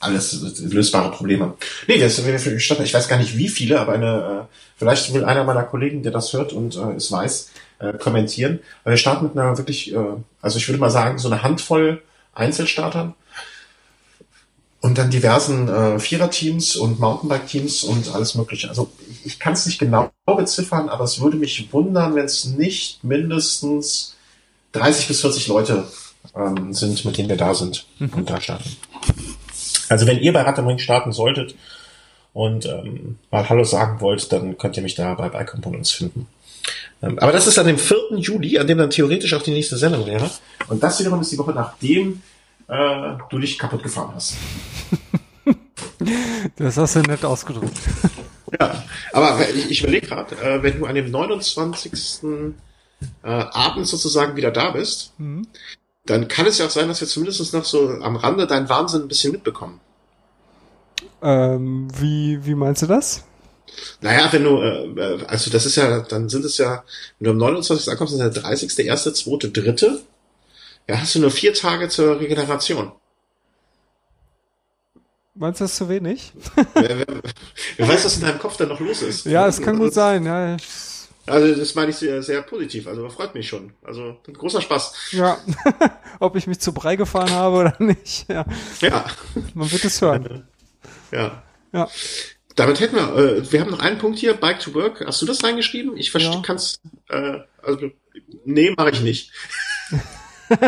A: alles lösbare Probleme. Nee, das Stadt. Ich weiß gar nicht wie viele, aber eine, äh, vielleicht will einer meiner Kollegen, der das hört und äh, es weiß, äh, kommentieren. Weil wir starten mit einer wirklich, äh, also ich würde mal sagen, so eine Handvoll Einzelstartern und dann diversen äh, Viererteams und Mountainbike-Teams und alles Mögliche. Also ich, ich kann es nicht genau beziffern, aber es würde mich wundern, wenn es nicht mindestens 30 bis 40 Leute ähm, sind, mit denen wir da sind mhm. und da starten. Also wenn ihr bei Rad am Ring starten solltet und ähm, mal Hallo sagen wollt, dann könnt ihr mich da bei Bike Components finden. Ähm, aber das ist an dem 4. Juli, an dem dann theoretisch auch die nächste Sendung wäre. Und das wiederum ist die Woche nachdem äh, du dich kaputt gefahren hast.
B: das hast du nett ausgedrückt.
A: Ja, aber ich, ich überlege gerade, äh, wenn du an dem 29. Äh, Abend sozusagen wieder da bist, mhm. dann kann es ja auch sein, dass wir zumindest noch so am Rande deinen Wahnsinn ein bisschen mitbekommen.
B: Ähm, wie, wie meinst du das?
A: Naja, wenn du, äh, also das ist ja, dann sind es ja, wenn du am 29. ankommst, ist der 30., 1., 2., 3., ja, hast du nur vier Tage zur Regeneration.
B: Meinst du das zu wenig?
A: wer, wer, wer weiß, was in deinem Kopf da noch los ist.
B: Ja, es kann gut sein, ja.
A: Also das meine ich sehr, sehr positiv, also freut mich schon. Also großer Spaß.
B: Ja, ob ich mich zu Brei gefahren habe oder nicht. Ja.
A: ja.
B: Man wird es hören.
A: Ja.
B: Ja.
A: Damit hätten wir, äh, wir haben noch einen Punkt hier, Bike to Work. Hast du das reingeschrieben? Ich verstehe, ja. kannst, äh, also, nee, mache ich nicht.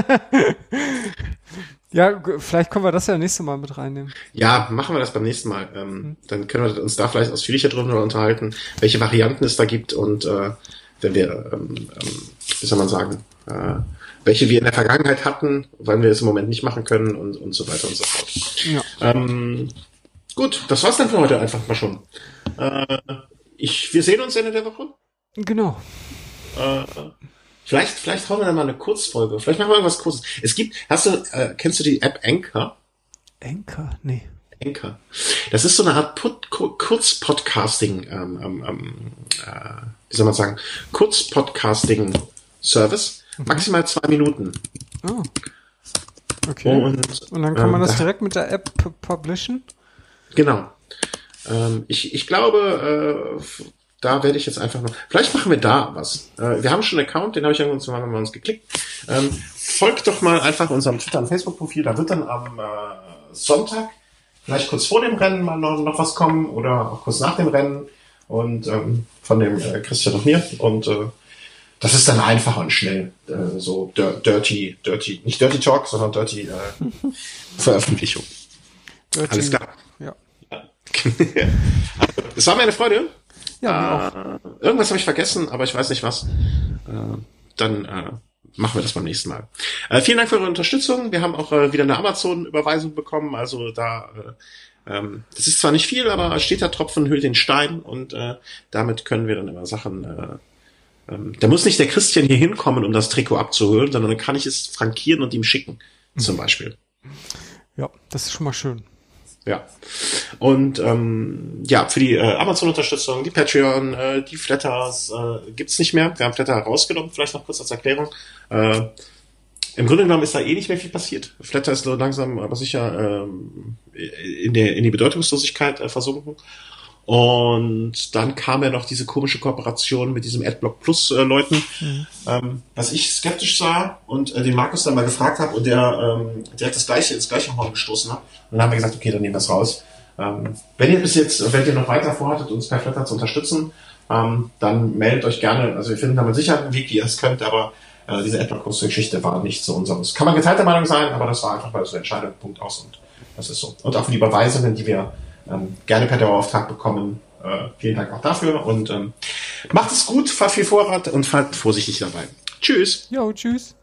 B: ja, vielleicht können wir das ja nächste Mal mit reinnehmen.
A: Ja, machen wir das beim nächsten Mal. Ähm, mhm. Dann können wir uns da vielleicht ausführlicher drüber unterhalten, welche Varianten es da gibt und äh, wenn wir, ähm, ähm, wie soll man sagen, äh, welche wir in der Vergangenheit hatten, weil wir es im Moment nicht machen können und, und so weiter und so fort. Ja. Ähm, gut, das war's dann für heute einfach mal schon. Äh, ich, wir sehen uns Ende der Woche.
B: Genau.
A: Äh, Vielleicht, vielleicht hauen wir da mal eine Kurzfolge. Vielleicht machen wir irgendwas Kurzes. Es gibt, hast du, äh, kennst du die App Anchor?
B: Anchor? Nee.
A: Anchor. Das ist so eine Art Kurz-Podcasting, ähm, ähm, ähm, äh, wie soll man sagen, Kurz-Podcasting-Service. Mhm. Maximal zwei Minuten.
B: Oh. Okay. Und, Und dann kann man ähm, das direkt mit der App publishen?
A: Genau. Ähm, ich, ich glaube, äh, da werde ich jetzt einfach noch. Vielleicht machen wir da was. Äh, wir haben schon einen Account, den habe ich irgendwann mal bei uns geklickt. Ähm, folgt doch mal einfach unserem Twitter- und Facebook-Profil. Da wird dann am äh, Sonntag, vielleicht kurz vor dem Rennen mal noch, noch was kommen oder auch kurz nach dem Rennen und ähm, von dem äh, Christian und mir. Und äh, das ist dann einfach und schnell. Äh, so dirty, dirty, nicht dirty Talk, sondern dirty äh, Veröffentlichung. Dirty, Alles klar.
B: Ja.
A: es war mir eine Freude.
B: Ja,
A: äh, irgendwas habe ich vergessen, aber ich weiß nicht was. Äh, dann äh, machen wir das beim nächsten Mal. Äh, vielen Dank für eure Unterstützung. Wir haben auch äh, wieder eine Amazon-Überweisung bekommen. Also da, äh, ähm, das ist zwar nicht viel, aber steht der Tropfen hüllt den Stein und äh, damit können wir dann immer Sachen. Äh, ähm, da muss nicht der Christian hier hinkommen, um das Trikot abzuholen, sondern dann kann ich es frankieren und ihm schicken, zum Beispiel.
B: Ja, das ist schon mal schön.
A: Ja. Und ähm, ja, für die äh, Amazon-Unterstützung, die Patreon, äh, die Flatters äh, gibt's nicht mehr. Wir haben Flatter rausgenommen, vielleicht noch kurz als Erklärung. Äh, Im Grunde genommen ist da eh nicht mehr viel passiert. Flatter ist so langsam, aber sicher ähm, in, der, in die Bedeutungslosigkeit äh, versunken. Und dann kam ja noch diese komische Kooperation mit diesem AdBlock Plus äh, Leuten, mhm. ähm, was ich skeptisch sah und äh, den Markus dann mal gefragt habe und der ähm, direkt das gleiche ins gleiche Horn gestoßen hat. Und dann haben wir gesagt, okay, dann nehmen wir es raus. Ähm, wenn ihr bis jetzt, wenn ihr noch weiter vorhattet, uns per Flatter zu unterstützen, ähm, dann meldet euch gerne. Also wir finden da mit Sicherheit einen Weg, wie ihr es könnt, aber äh, diese AdBlock Plus Geschichte war nicht so unseres. Kann man geteilter Meinung sein, aber das war einfach mal so ein entscheidender Punkt aus und das ist so. Und auch für die Überweisungen, die wir ähm, gerne per Dauerauftrag bekommen. Äh, vielen Dank auch dafür und ähm, macht es gut, fahrt viel Vorrat und fahrt vorsichtig dabei. Tschüss.
B: Jo, tschüss.